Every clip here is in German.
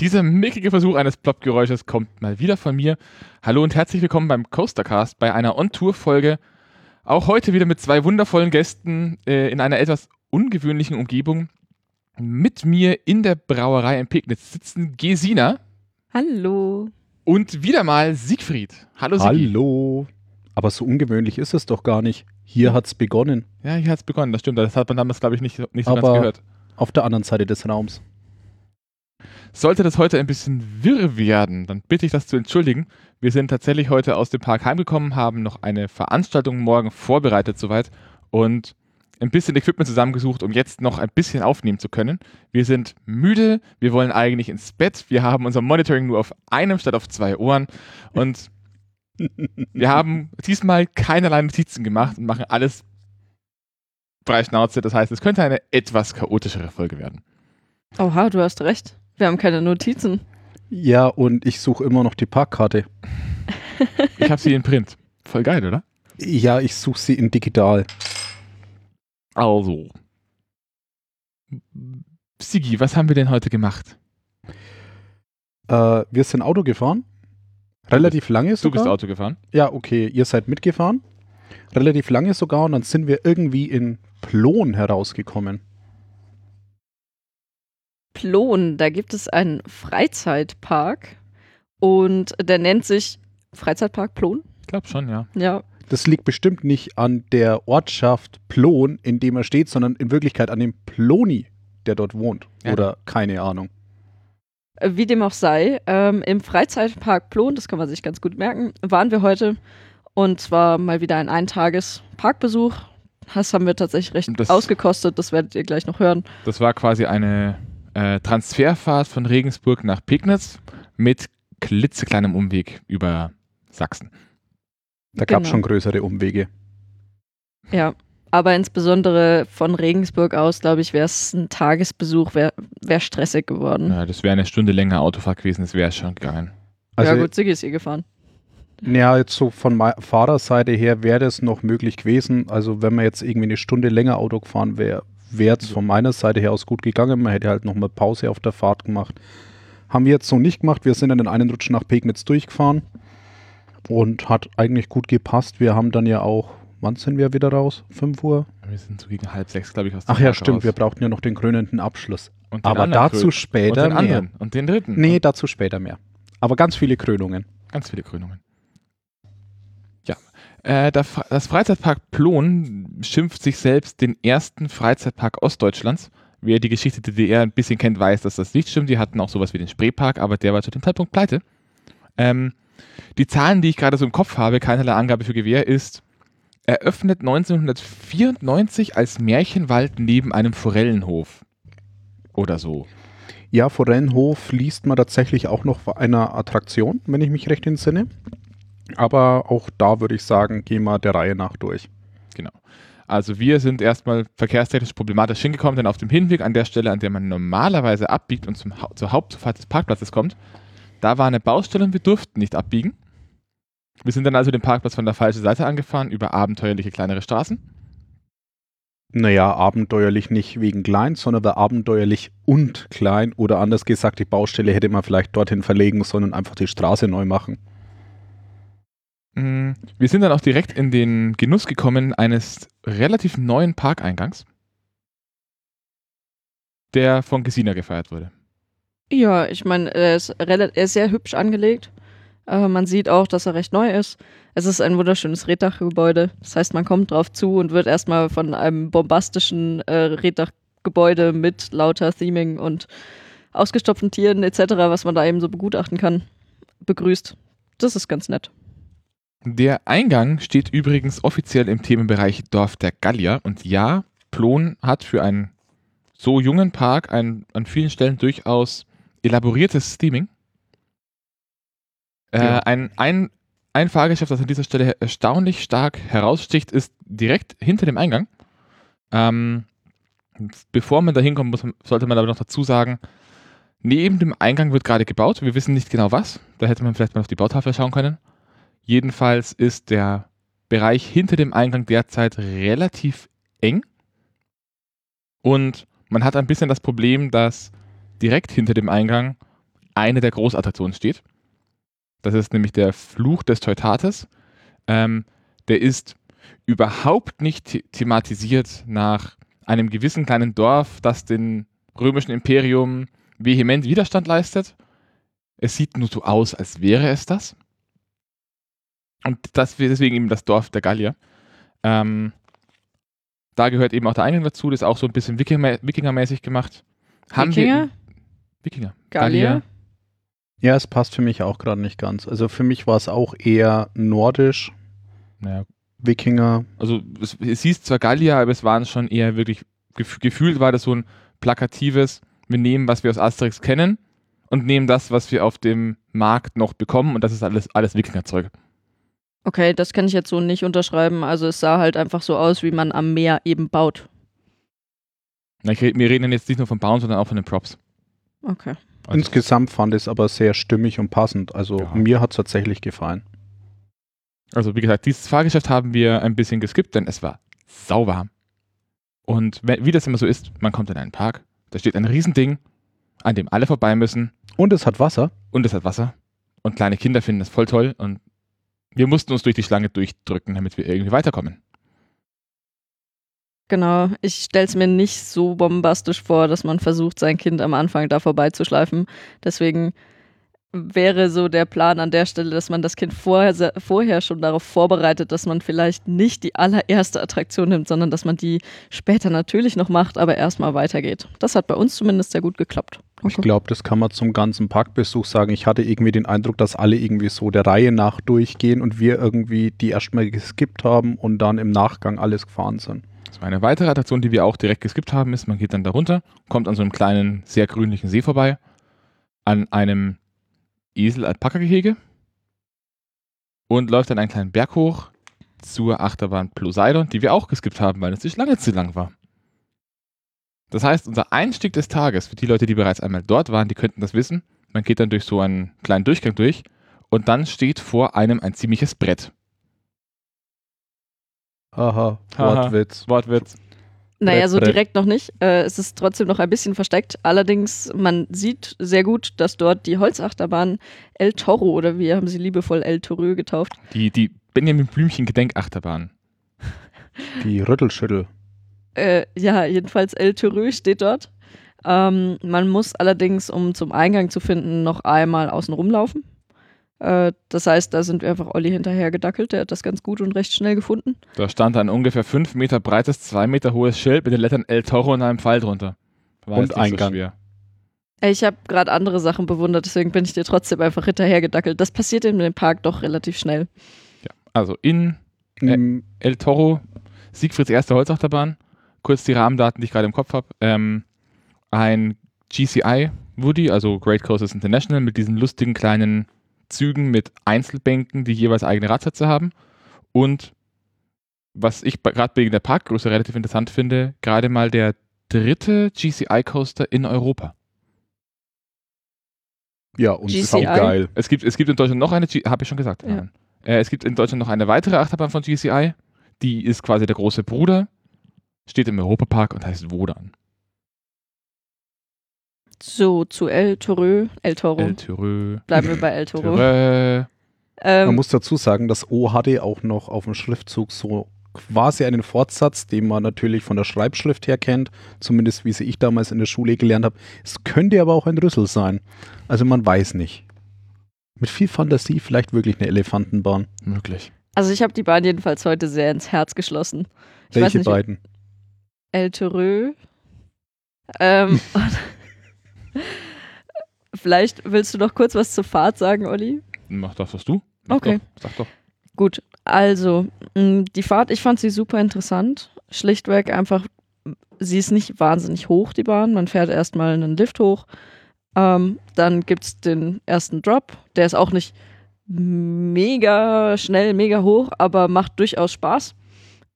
Dieser mickige Versuch eines Plop-Geräusches kommt mal wieder von mir. Hallo und herzlich willkommen beim Coastercast bei einer On-Tour-Folge. Auch heute wieder mit zwei wundervollen Gästen äh, in einer etwas ungewöhnlichen Umgebung. Mit mir in der Brauerei in Pegnitz sitzen Gesina. Hallo. Und wieder mal Siegfried. Hallo Siegfried. Hallo. Aber so ungewöhnlich ist es doch gar nicht. Hier hat es begonnen. Ja, hier hat es begonnen, das stimmt. Das hat man damals, glaube ich, nicht, nicht so Aber ganz gehört. Auf der anderen Seite des Raums. Sollte das heute ein bisschen wirr werden, dann bitte ich das zu entschuldigen. Wir sind tatsächlich heute aus dem Park heimgekommen, haben noch eine Veranstaltung morgen vorbereitet soweit und ein bisschen Equipment zusammengesucht, um jetzt noch ein bisschen aufnehmen zu können. Wir sind müde, wir wollen eigentlich ins Bett, wir haben unser Monitoring nur auf einem statt auf zwei Ohren und wir haben diesmal keinerlei Notizen gemacht und machen alles frei Schnauze. Das heißt, es könnte eine etwas chaotischere Folge werden. Oha, du hast recht. Wir haben keine Notizen. Ja, und ich suche immer noch die Parkkarte. Ich habe sie in Print. Voll geil, oder? Ja, ich suche sie in digital. Also. Sigi, was haben wir denn heute gemacht? Äh, wir sind Auto gefahren. Relativ lange Du sogar. bist Auto gefahren. Ja, okay, ihr seid mitgefahren. Relativ lange sogar und dann sind wir irgendwie in Plon herausgekommen. Plon, da gibt es einen Freizeitpark und der nennt sich Freizeitpark Plon. Ich glaube schon, ja. Ja, Das liegt bestimmt nicht an der Ortschaft Plon, in dem er steht, sondern in Wirklichkeit an dem Ploni, der dort wohnt. Ja. Oder keine Ahnung. Äh, wie dem auch sei, ähm, im Freizeitpark Plon, das kann man sich ganz gut merken, waren wir heute und zwar mal wieder ein Eintages-Parkbesuch. Das haben wir tatsächlich recht das- ausgekostet, das werdet ihr gleich noch hören. Das war quasi eine äh, Transferfahrt von Regensburg nach Pegnitz mit klitzekleinem Umweg über Sachsen. Da gab es Genau. schon größere Umwege. Ja, aber insbesondere von Regensburg aus, glaube ich, wäre es ein Tagesbesuch, wäre wär stressig geworden. Ja, das wäre eine Stunde länger Autofahrt gewesen, das wäre schon gegangen. Also, ja gut, Siggi ist hier gefahren. Ja, jetzt so von Fahrerseite her wäre das noch möglich gewesen. Also wenn man jetzt irgendwie eine Stunde länger Auto gefahren wäre, wäre es von meiner Seite her aus gut gegangen. Man hätte halt noch mal Pause auf der Fahrt gemacht. Haben wir jetzt so nicht gemacht. Wir sind in den einen Rutsch nach Pegnitz durchgefahren und hat eigentlich gut gepasst. Wir haben dann ja auch, wann sind wir wieder raus? 5 Uhr? Wir sind so gegen halb sechs, glaube ich, aus Ach ja, Park stimmt. raus. Wir brauchten ja noch den krönenden Abschluss. Aber dazu Krön- später und den mehr. anderen und den dritten. Nee, dazu später mehr. Aber ganz viele Krönungen. ganz viele Krönungen. Äh, das Freizeitpark Plon schimpft sich selbst den ersten Freizeitpark Ostdeutschlands. Wer die Geschichte der DDR ein bisschen kennt, weiß, dass das nicht stimmt. Die hatten auch sowas wie den Spreepark, aber der war zu dem Zeitpunkt pleite. Ähm, die Zahlen, die ich gerade so im Kopf habe, keinerlei Angabe für Gewehr, ist eröffnet 1994 als Märchenwald neben einem Forellenhof. Oder so. Ja, Forellenhof liest man tatsächlich auch noch einer Attraktion, wenn ich mich recht entsinne. Aber auch da würde ich sagen, gehen wir der Reihe nach durch. Genau. Also wir sind erstmal verkehrstechnisch problematisch hingekommen, denn auf dem Hinweg an der Stelle, an der man normalerweise abbiegt und zum, Hau- zur Hauptzufahrt des Parkplatzes kommt, da war eine Baustelle und wir durften nicht abbiegen. Wir sind dann also den Parkplatz von der falschen Seite angefahren, über abenteuerliche kleinere Straßen. Naja, abenteuerlich nicht wegen klein, sondern war abenteuerlich und klein. Oder anders gesagt, die Baustelle hätte man vielleicht dorthin verlegen sollen und einfach die Straße neu machen. Mm, Wir sind dann auch direkt in den Genuss gekommen eines relativ neuen Parkeingangs, der von Gesina gefeiert wurde. Ja, ich meine, er er ist sehr hübsch angelegt. Äh, man sieht auch, dass er recht neu ist. Es ist ein wunderschönes Reddachgebäude. Das heißt, man kommt drauf zu und wird erstmal von einem bombastischen äh, Reddachgebäude mit lauter Theming und ausgestopften Tieren etc., was man da eben so begutachten kann, begrüßt. Das ist ganz nett. Der Eingang steht übrigens offiziell im Themenbereich Dorf der Gallier. Und ja, Plon hat für einen so jungen Park ein an vielen Stellen durchaus elaboriertes Theming. Äh, Ja. ein, ein, ein Fahrgeschäft, das an dieser Stelle erstaunlich stark heraussticht, ist direkt hinter dem Eingang. Ähm, bevor man da hinkommt, muss, sollte man aber noch dazu sagen, neben dem Eingang wird gerade gebaut. Wir wissen nicht genau was. Da hätte man vielleicht mal auf die Bautafel schauen können. Jedenfalls ist der Bereich hinter dem Eingang derzeit relativ eng. Und man hat ein bisschen das Problem, dass direkt hinter dem Eingang eine der Großattraktionen steht. Das ist nämlich der Fluch des Teutates. Ähm, der ist überhaupt nicht the thematisiert nach einem gewissen kleinen Dorf, das dem römischen Imperium vehement Widerstand leistet. Es sieht nur so aus, als wäre es das. Und das deswegen eben das Dorf der Gallier. Ähm, da gehört eben auch der Eingang dazu, das ist auch so ein bisschen Wikinger Wikingermäßig gemacht. Haben Wikinger? Wir, Wikinger. Gallier? Ja, es passt für mich auch gerade nicht ganz. Also für mich war es auch eher nordisch, Naja, Wikinger. also es, es hieß zwar Gallier, aber es waren schon eher wirklich, gef gefühlt war das so ein plakatives, wir nehmen, was wir aus Asterix kennen und nehmen das, was wir auf dem Markt noch bekommen und das ist alles, alles Wikingerzeug. Okay, das kann ich jetzt so nicht unterschreiben. Also es sah halt einfach so aus, wie man am Meer eben baut. Na, ich red, wir reden jetzt nicht nur vom Bauen, sondern auch von den Props. Okay. Also, Insgesamt fand ich es aber sehr stimmig und passend. Also Ja. mir hat es tatsächlich gefallen. also wie gesagt, dieses Fahrgeschäft haben wir ein bisschen geskippt, denn es war sauwarm. Und wie das immer so ist, man kommt in einen Park, da steht ein Riesending, an dem alle vorbei müssen Und es hat Wasser. und es hat Wasser. Und kleine Kinder finden das voll toll und wir mussten uns durch die Schlange durchdrücken, damit wir irgendwie weiterkommen. Genau, ich stelle es mir nicht so bombastisch vor, dass man versucht, sein Kind am Anfang da vorbeizuschleifen. Deswegen wäre so der Plan an der Stelle, dass man das Kind vorher, vorher schon darauf vorbereitet, dass man vielleicht nicht die allererste Attraktion nimmt, sondern dass man die später natürlich noch macht, aber erstmal weitergeht. Das hat bei uns zumindest sehr gut geklappt. Ich glaube, das kann man zum ganzen Parkbesuch sagen. Ich hatte irgendwie den Eindruck, dass alle irgendwie so der Reihe nach durchgehen und wir irgendwie die erstmal geskippt haben und dann im Nachgang alles gefahren sind. War eine weitere Attraktion, die wir auch direkt geskippt haben, ist, man geht dann da runter, kommt an so einem kleinen, sehr grünlichen See vorbei, an einem Esel-Alpaka-Gehege und läuft dann einen kleinen Berg hoch zur Achterbahn Poseidon, die wir auch geskippt haben, weil es die Schlange zu lang war. Das heißt, unser Einstieg des Tages, für die Leute, die bereits einmal dort waren, die könnten das wissen, man geht dann durch so einen kleinen Durchgang durch und dann steht vor einem ein ziemliches Brett. Haha, Haha. Wortwitz. Wortwitz. Naja, Brett, so Brett. direkt noch nicht. Äh, es ist trotzdem noch ein bisschen versteckt. Allerdings, man sieht sehr gut, dass dort die Holzachterbahn El Toro oder wir haben sie liebevoll El Toro getauft. Die, die Benjamin Blümchen Gedenkachterbahn. Die Rüttelschüttel. Äh, ja, jedenfalls El Toro steht dort. Ähm, man muss allerdings, um zum Eingang zu finden, noch einmal außen rumlaufen. Äh, das heißt, da sind wir einfach Olli hinterher gedackelt. Der hat das ganz gut und recht schnell gefunden. Da stand ein ungefähr 5 Meter breites, 2 Meter hohes Schild mit den Lettern El Toro und einem Pfeil drunter. War Und Eingang. So Ich habe gerade andere Sachen bewundert, deswegen bin ich dir trotzdem einfach hinterher gedackelt. Das passiert in dem Park doch relativ schnell. Also in Mm, El Toro, Siegfrieds erste Holzachterbahn. Kurz die Rahmendaten, die ich gerade im Kopf habe. Ähm, ein GCI Woody, also Great Coasters International, mit diesen lustigen kleinen Zügen mit Einzelbänken, die jeweils eigene Radsätze haben. Und was ich gerade wegen der Parkgröße relativ interessant finde, gerade mal der dritte GCI Coaster in Europa. Ja, und GCI? saugeil. Es gibt, es gibt in Deutschland noch eine, habe ich schon gesagt. Ja. Nein. Äh, es gibt in Deutschland noch eine weitere Achterbahn von GCI. Die ist quasi der große Bruder. Steht im Europapark und heißt Wodan. So, zu El Toro. El Toro. El Tyrö. Bleiben wir bei El Toro. Ähm, Man muss dazu sagen, das O hatte auch noch auf dem Schriftzug so quasi einen Fortsatz, den man natürlich von der Schreibschrift her kennt, zumindest wie sie ich damals in der Schule gelernt habe. Es könnte aber auch ein Rüssel sein. Also man weiß nicht. Mit viel Fantasie vielleicht wirklich eine Elefantenbahn. Möglich. also ich habe die Bahn jedenfalls heute sehr ins Herz geschlossen. Ich weiß Welche nicht, beiden? El Toro. Ähm, Vielleicht willst du noch kurz was zur Fahrt sagen, Olli? Mach das, was du. Mach Okay. Doch. Sag doch. Gut, also mh, die Fahrt, ich fand sie super interessant. Schlichtweg einfach, sie ist nicht wahnsinnig hoch, die Bahn. Man fährt erstmal einen Lift hoch. Ähm, dann gibt es den ersten Drop. Der ist auch nicht mega schnell, mega hoch, aber macht durchaus Spaß.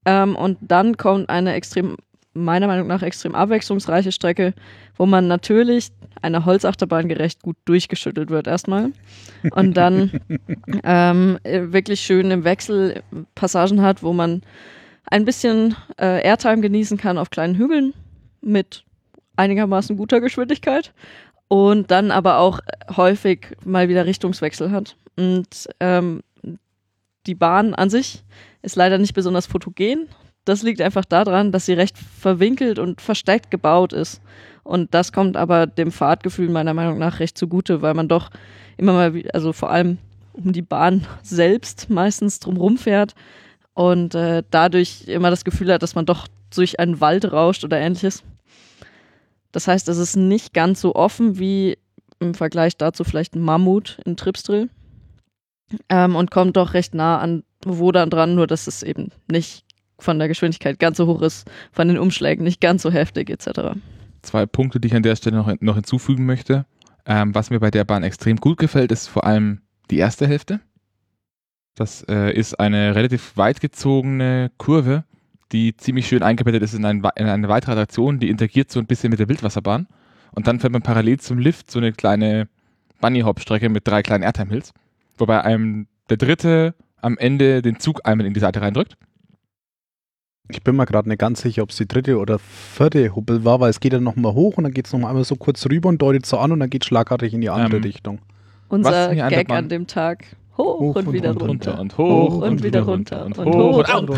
Ähm, und dann kommt eine extrem, meiner Meinung nach, extrem abwechslungsreiche Strecke, wo man natürlich einer Holzachterbahn gerecht gut durchgeschüttelt wird erstmal. Und dann ähm, äh, wirklich schön im Wechsel Passagen hat, wo man ein bisschen äh, Airtime genießen kann auf kleinen Hügeln mit einigermaßen guter Geschwindigkeit. und dann aber auch häufig mal wieder Richtungswechsel hat. Und ähm, die Bahn an sich ist leider nicht besonders fotogen. Das liegt einfach daran, dass sie recht verwinkelt und versteckt gebaut ist. Und das kommt aber dem Fahrtgefühl meiner Meinung nach recht zugute, weil man doch immer mal, also vor allem um die Bahn selbst meistens drumherum fährt und äh, dadurch immer das Gefühl hat, dass man doch durch einen Wald rauscht oder ähnliches. Das heißt, es ist nicht ganz so offen wie im Vergleich dazu vielleicht ein Mammut in Tripsdrill ähm, und kommt doch recht nah an Wodan dran, nur dass es eben nicht von der Geschwindigkeit ganz so hoch ist, von den Umschlägen nicht ganz so heftig etc. Zwei Punkte, die ich an der Stelle noch, noch hinzufügen möchte. Ähm, was mir bei der Bahn extrem gut gefällt, ist vor allem die erste Hälfte. Das äh, ist eine relativ weit gezogene Kurve, die ziemlich schön eingebettet ist in, ein, in, eine weitere Attraktion, die interagiert so ein bisschen mit der Wildwasserbahn. Und dann fährt man parallel zum Lift so eine kleine Bunny-Hop-Strecke mit drei kleinen Airtime-Hills, wobei einem der dritte am Ende den Zug einmal in die Seite reindrückt. Ich bin mir gerade nicht ganz sicher, ob es die dritte oder vierte Hubbel war, weil es geht dann nochmal hoch und dann geht es nochmal einmal so kurz rüber und deutet so an und dann geht schlagartig in die andere Ähm, Richtung. Unser Gag an dem Tag. Hoch, Hoch und, und wieder runter. runter. runter und hoch, und wieder runter und hoch und au.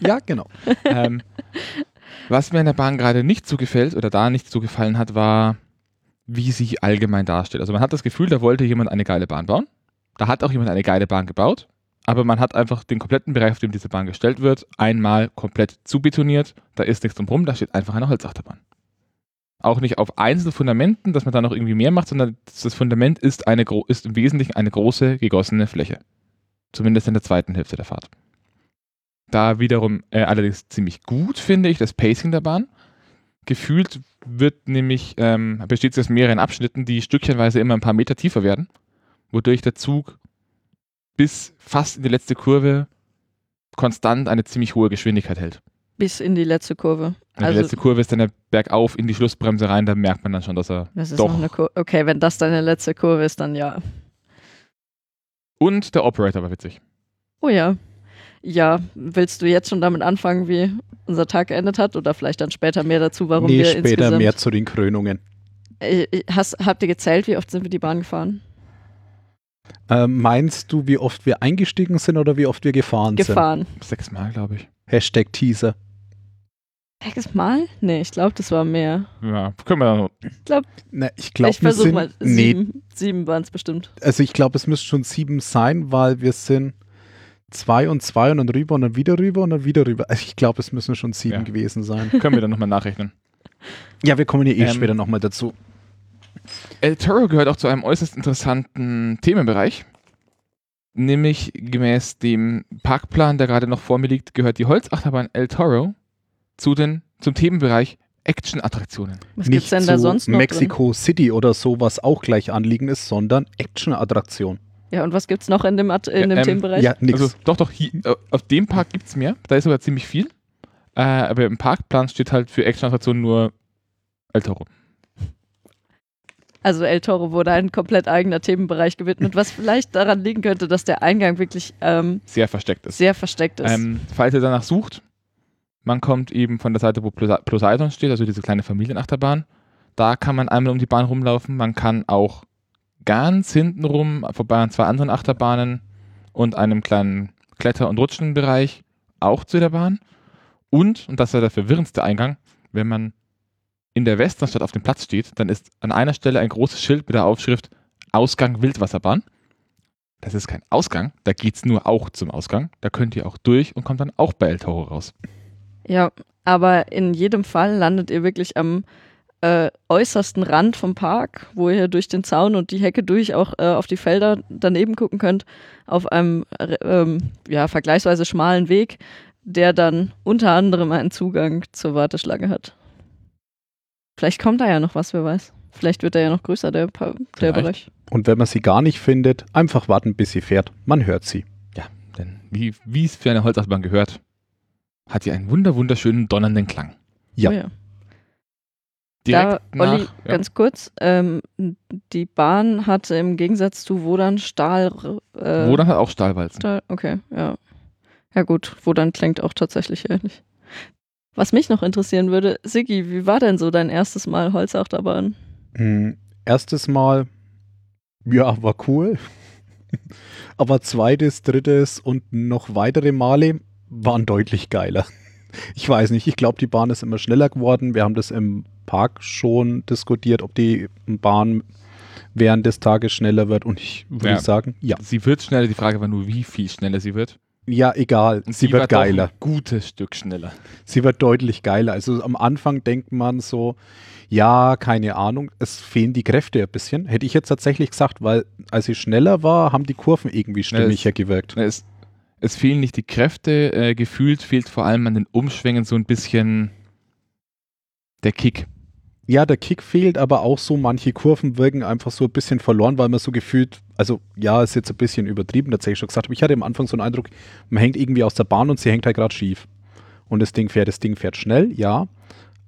ja, genau. ähm, was mir an der Bahn gerade nicht so gefällt oder da nicht so gefallen hat, war, wie sie allgemein dasteht. Also man hat das Gefühl, da wollte jemand eine geile Bahn bauen. Da hat auch jemand eine geile Bahn gebaut. Aber man hat einfach den kompletten Bereich, auf dem diese Bahn gestellt wird, einmal komplett zubetoniert. Da ist nichts drumherum, da steht einfach eine Holzachterbahn. Auch nicht auf einzelnen Fundamenten, dass man da noch irgendwie mehr macht, sondern das Fundament ist, eine, ist im Wesentlichen eine große gegossene Fläche. Zumindest in der zweiten Hälfte der Fahrt. Da wiederum äh, allerdings ziemlich gut, finde ich, das Pacing der Bahn. Gefühlt wird nämlich, ähm, besteht sie aus mehreren Abschnitten, die stückchenweise immer ein paar Meter tiefer werden, wodurch der Zug bis fast in die letzte Kurve konstant eine ziemlich hohe Geschwindigkeit hält. Bis in die letzte Kurve. Die Also, letzte Kurve ist dann der bergauf in die Schlussbremse rein, da merkt man dann schon, dass er das ist doch. noch eine Kurve. Okay, wenn das deine letzte Kurve ist, dann ja. Und der Operator war witzig. Oh ja. Ja, willst du jetzt schon damit anfangen, wie unser Tag geendet hat? Oder vielleicht dann später mehr dazu, warum nee, wir später insgesamt... mehr zu den Krönungen. Äh, Hast, habt ihr gezählt, wie oft sind wir die Bahn gefahren? Ähm, meinst du, wie oft wir eingestiegen sind oder wie oft wir gefahren, Gefahren. Sechsmal, glaube ich. sind? Hashtag Teaser. Sechs Mal? Nee, ich glaube, das war mehr. Ja, können wir dann. Ich glaube, ich wir versuche sind. mal. nee, Sieben, sieben waren es bestimmt. also ich glaube, es müsste schon sieben sein, weil wir sind zwei und zwei und dann rüber und dann wieder rüber und dann wieder rüber. Also ich glaube, es müssen schon sieben Ja. gewesen sein. Können wir dann nochmal nachrechnen. Ja, wir kommen ja eh Ähm, später nochmal dazu. El Toro gehört auch zu einem äußerst interessanten Themenbereich. Nämlich gemäß dem Parkplan, der gerade noch vor mir liegt, gehört die Holzachterbahn El Toro zu den, zum Themenbereich Action-Attraktionen. Was gibt's Nicht denn da zu sonst noch? Drin? Mexico City oder so, was auch gleich anliegen ist, sondern Action-Attraktion. Ja, und was gibt's noch in dem, At- in Ja, dem ähm, Themenbereich? Ja, nix. Also doch, doch, hier, äh, auf dem Park gibt es mehr. Da ist sogar ziemlich viel. Äh, aber im Parkplan steht halt für Action-Attraktionen nur El Toro. Also El Toro wurde ein komplett eigener Themenbereich gewidmet, was vielleicht daran liegen könnte, dass der Eingang wirklich ähm, Sehr versteckt ist. sehr versteckt ist. Ähm, falls ihr danach sucht, man kommt eben von der Seite, wo Poseidon steht, also diese kleine Familienachterbahn. Da kann man einmal um die Bahn rumlaufen. Man kann auch ganz hinten rum, vorbei an zwei anderen Achterbahnen und einem kleinen Kletter- und Rutschenbereich auch zu der Bahn. Und, und das war der verwirrendste Eingang, wenn man in der Westernstadt auf dem Platz steht, dann ist an einer Stelle ein großes Schild mit der Aufschrift Ausgang Wildwasserbahn. Das ist kein Ausgang, da geht es nur auch zum Ausgang. Da könnt ihr auch durch und kommt dann auch bei El Toro raus. ja, aber in jedem Fall landet ihr wirklich am äh, äußersten Rand vom Park, wo ihr durch den Zaun und die Hecke durch auch äh, auf die Felder daneben gucken könnt, auf einem äh, ja, vergleichsweise schmalen Weg, der dann unter anderem einen Zugang zur Warteschlange hat. Vielleicht kommt da ja noch was, wer weiß. Vielleicht wird er ja noch größer, der, Pa- der. Bereich. Und wenn man sie gar nicht findet, einfach warten, bis sie fährt. Man hört sie. Ja, denn wie wie es für eine Holzachterbahn gehört, hat die einen wunder wunderschönen donnernden Klang. Ja. Oh ja. Direkt da, Olli, nach, ja, ganz kurz, ähm, die Bahn hatte im Gegensatz zu Wodan Stahl. Äh, Wodan hat auch Stahlwalzen. Stahl, okay, ja. Ja gut, Wodan klingt auch tatsächlich ähnlich. Was mich noch interessieren würde, Siggi, wie war denn so dein erstes Mal Holzachterbahn? Hm, erstes Mal, ja, war cool. Aber zweites, drittes und noch weitere Male waren deutlich geiler. Ich weiß nicht, ich glaube, die Bahn ist immer schneller geworden. Wir haben das im Park schon diskutiert, ob die Bahn während des Tages schneller wird. Und ich würde Ja. sagen, ja. Sie wird schneller, die Frage war nur, wie viel schneller sie wird. Ja, egal. Sie war wird geiler. Ein gutes Stück schneller. Sie wird deutlich geiler. Also am Anfang denkt man so, ja, keine Ahnung, es fehlen die Kräfte ein bisschen. Hätte ich jetzt tatsächlich gesagt, weil als sie schneller war, haben die Kurven irgendwie stimmiger gewirkt. Ne, Es, es fehlen nicht die Kräfte, äh, gefühlt fehlt vor allem an den Umschwängen so ein bisschen der Kick. Ja, der Kick fehlt, aber auch so manche Kurven wirken einfach so ein bisschen verloren, weil man so gefühlt, also ja, ist jetzt ein bisschen übertrieben, tatsächlich schon gesagt, aber ich hatte am Anfang so einen Eindruck, man hängt irgendwie aus der Bahn und sie hängt halt gerade schief. Und das Ding fährt, das Ding fährt schnell, ja,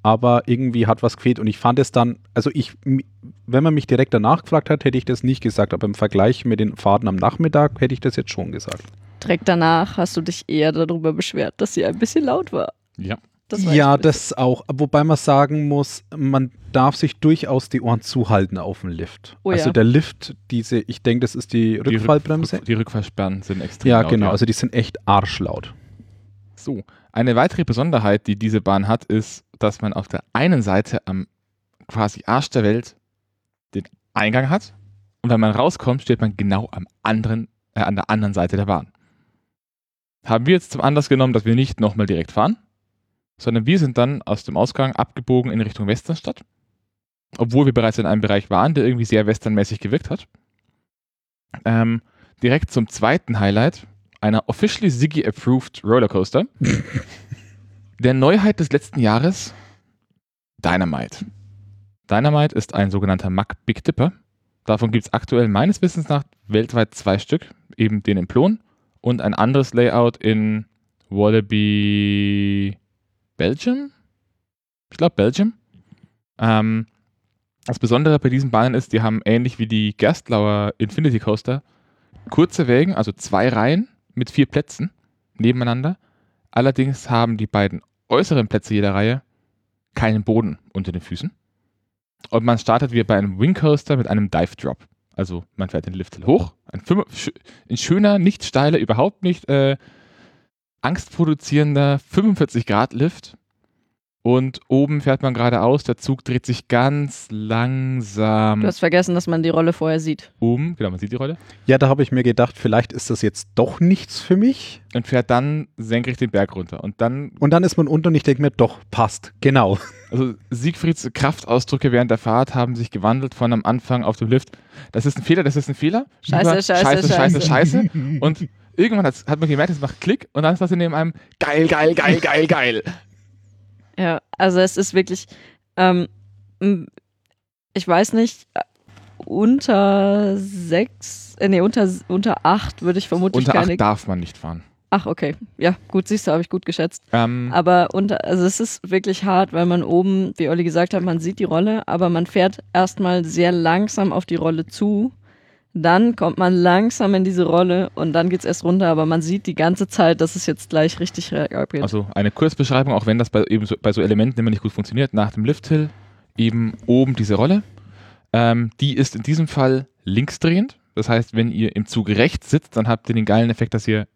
aber irgendwie hat was gefehlt und ich fand es dann, also ich, wenn man mich direkt danach gefragt hat, hätte ich das nicht gesagt, aber im Vergleich mit den Fahrten am Nachmittag hätte ich das jetzt schon gesagt. Direkt danach hast du dich eher darüber beschwert, dass sie ein bisschen laut war. Ja. Das ja, das auch. Wobei man sagen muss, man darf sich durchaus die Ohren zuhalten auf dem Lift. Oh also ja. der Lift, diese, ich denke, das ist die Die Rück- Rückfallbremse. Die Rückfallsperren sind extrem ja, laut, genau. Also die sind echt arschlaut. So, eine weitere Besonderheit, die diese Bahn hat, ist, dass man auf der einen Seite am quasi Arsch der Welt den Eingang hat und wenn man rauskommt, steht man genau am anderen, äh, an der anderen Seite der Bahn. Haben wir jetzt zum Anlass genommen, dass wir nicht nochmal direkt fahren, sondern wir sind dann aus dem Ausgang abgebogen in Richtung Westernstadt, obwohl wir bereits in einem Bereich waren, der irgendwie sehr westernmäßig gewirkt hat. Ähm, direkt zum zweiten Highlight, einer officially Ziggy approved Rollercoaster. Der Neuheit des letzten Jahres, Dynamite. Dynamite ist ein sogenannter Mack Big Dipper. Davon gibt es aktuell meines Wissens nach weltweit zwei Stück, eben den in Plon und ein anderes Layout in Wallaby Belgium? Ich glaube Belgium. Ähm, das Besondere bei diesen Bahnen ist, die haben ähnlich wie die Gerstlauer Infinity Coaster kurze Wägen, also zwei Reihen mit vier Plätzen nebeneinander. Allerdings haben die beiden äußeren Plätze jeder Reihe keinen Boden unter den Füßen. Und man startet wie bei einem Wing Coaster mit einem Dive Drop. Also man fährt den Lift hoch, ein, ein schöner, nicht steiler, überhaupt nicht äh, angstproduzierender 45 Grad Lift. Und oben fährt man geradeaus, der Zug dreht sich ganz langsam Du hast vergessen, dass man die Rolle vorher sieht. um. Genau, man sieht die Rolle. Ja, da habe ich mir gedacht, vielleicht ist das jetzt doch nichts für mich. Und fährt dann senkrecht den Berg runter. Und dann Und dann ist man unten und ich denke mir, doch, passt. Genau. Also Siegfrieds Kraftausdrücke während der Fahrt haben sich gewandelt von am Anfang auf dem Lift. Das ist ein Fehler, das ist ein Fehler. Scheiße, Über- scheiße, scheiße, scheiße, scheiße. scheiße. Und irgendwann hat man gemerkt, es macht Klick und dann ist das in neben einem geil, geil, geil, geil, geil. Ja, also es ist wirklich, ähm, ich weiß nicht, unter sechs, äh, nee, unter, unter acht würde ich vermutlich Unter keine. acht darf man nicht fahren. Ach, okay. Ja, gut, siehst du, habe ich gut geschätzt. Ähm, Aber unter, also es ist wirklich hart, weil man oben, wie Olli gesagt hat, man sieht die Rolle, aber man fährt erstmal sehr langsam auf die Rolle zu. Dann kommt man langsam in diese Rolle und dann geht's erst runter, aber man sieht die ganze Zeit, dass es jetzt gleich richtig abgeht. also eine Kurzbeschreibung, auch wenn das bei, eben so, bei so Elementen immer nicht gut funktioniert. Nach dem Lifthill eben oben diese Rolle. Ähm, die ist in diesem Fall linksdrehend. Das heißt, wenn ihr im Zug rechts sitzt, dann habt ihr den geilen Effekt, dass ihr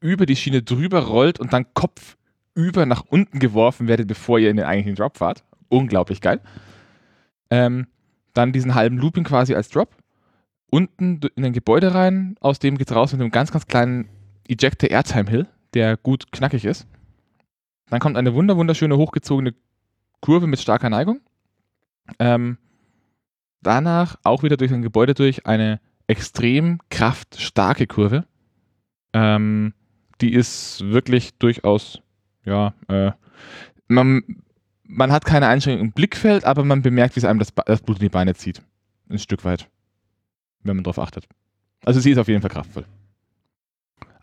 über die Schiene drüber rollt und dann Kopf über nach unten geworfen werdet, bevor ihr in den eigentlichen Drop fahrt. Unglaublich geil. Ähm, dann diesen halben Looping quasi als Drop. Unten in ein Gebäude rein, aus dem geht's raus mit einem ganz, ganz kleinen Ejector Airtime Hill, der gut knackig ist. Dann kommt eine wunder wunderschöne hochgezogene Kurve mit starker Neigung. Ähm, danach auch wieder durch ein Gebäude durch eine extrem kraftstarke Kurve. Ähm, die ist wirklich durchaus, ja, äh, man, man hat keine Einschränkung im Blickfeld, aber man bemerkt, wie es einem das, das Blut in die Beine zieht. Ein Stück weit. Wenn man darauf achtet. Also sie ist auf jeden Fall kraftvoll.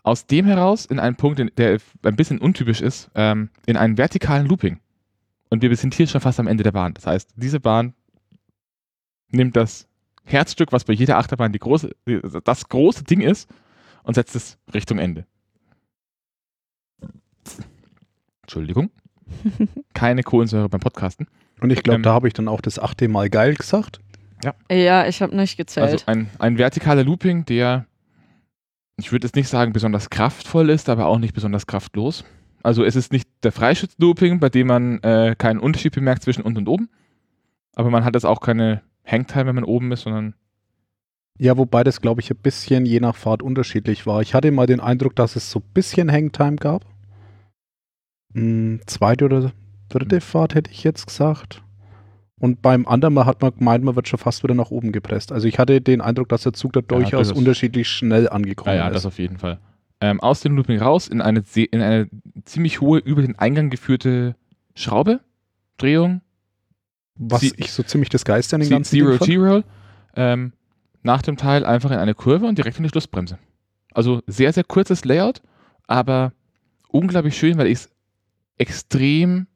Aus dem heraus in einen Punkt, der ein bisschen untypisch ist, ähm, in einen vertikalen Looping. Und wir sind hier schon fast am Ende der Bahn. Das heißt, diese Bahn nimmt das Herzstück, was bei jeder Achterbahn die große, das große Ding ist, und setzt es Richtung Ende. Entschuldigung. Keine Kohlensäure beim Podcasten. Und ich glaube, Ähm. da habe ich dann auch das achte Mal geil gesagt. Ja, ich habe nicht gezählt. Also ein, ein vertikaler Looping, der, ich würde jetzt nicht sagen besonders kraftvoll ist, aber auch nicht besonders kraftlos. Also es ist nicht der Freischütz-Looping, bei dem man äh, keinen Unterschied bemerkt zwischen unten und oben. Aber man hat jetzt auch keine Hangtime, wenn man oben ist, sondern Ja, wobei das, glaube ich, ein bisschen je nach Fahrt unterschiedlich war. Ich hatte mal den Eindruck, dass es so ein bisschen Hangtime gab. Hm, zweite oder dritte Fahrt hätte ich jetzt gesagt. Und beim anderen Mal hat man gemeint, man wird schon fast wieder nach oben gepresst. Also ich hatte den Eindruck, dass der Zug da durchaus durchaus. unterschiedlich schnell angekommen ja, ja, das ist. auf jeden Fall. Ähm, aus dem Looping raus in eine, in eine ziemlich hohe, über den Eingang geführte Schraube, Drehung, Was Sie- ich so ziemlich das Geiste an den Z- ganzen Zero. G-Roll, ähm, nach dem Teil einfach in eine Kurve und direkt in die Schlussbremse. Also sehr, sehr kurzes Layout, aber unglaublich schön, weil ich es extrem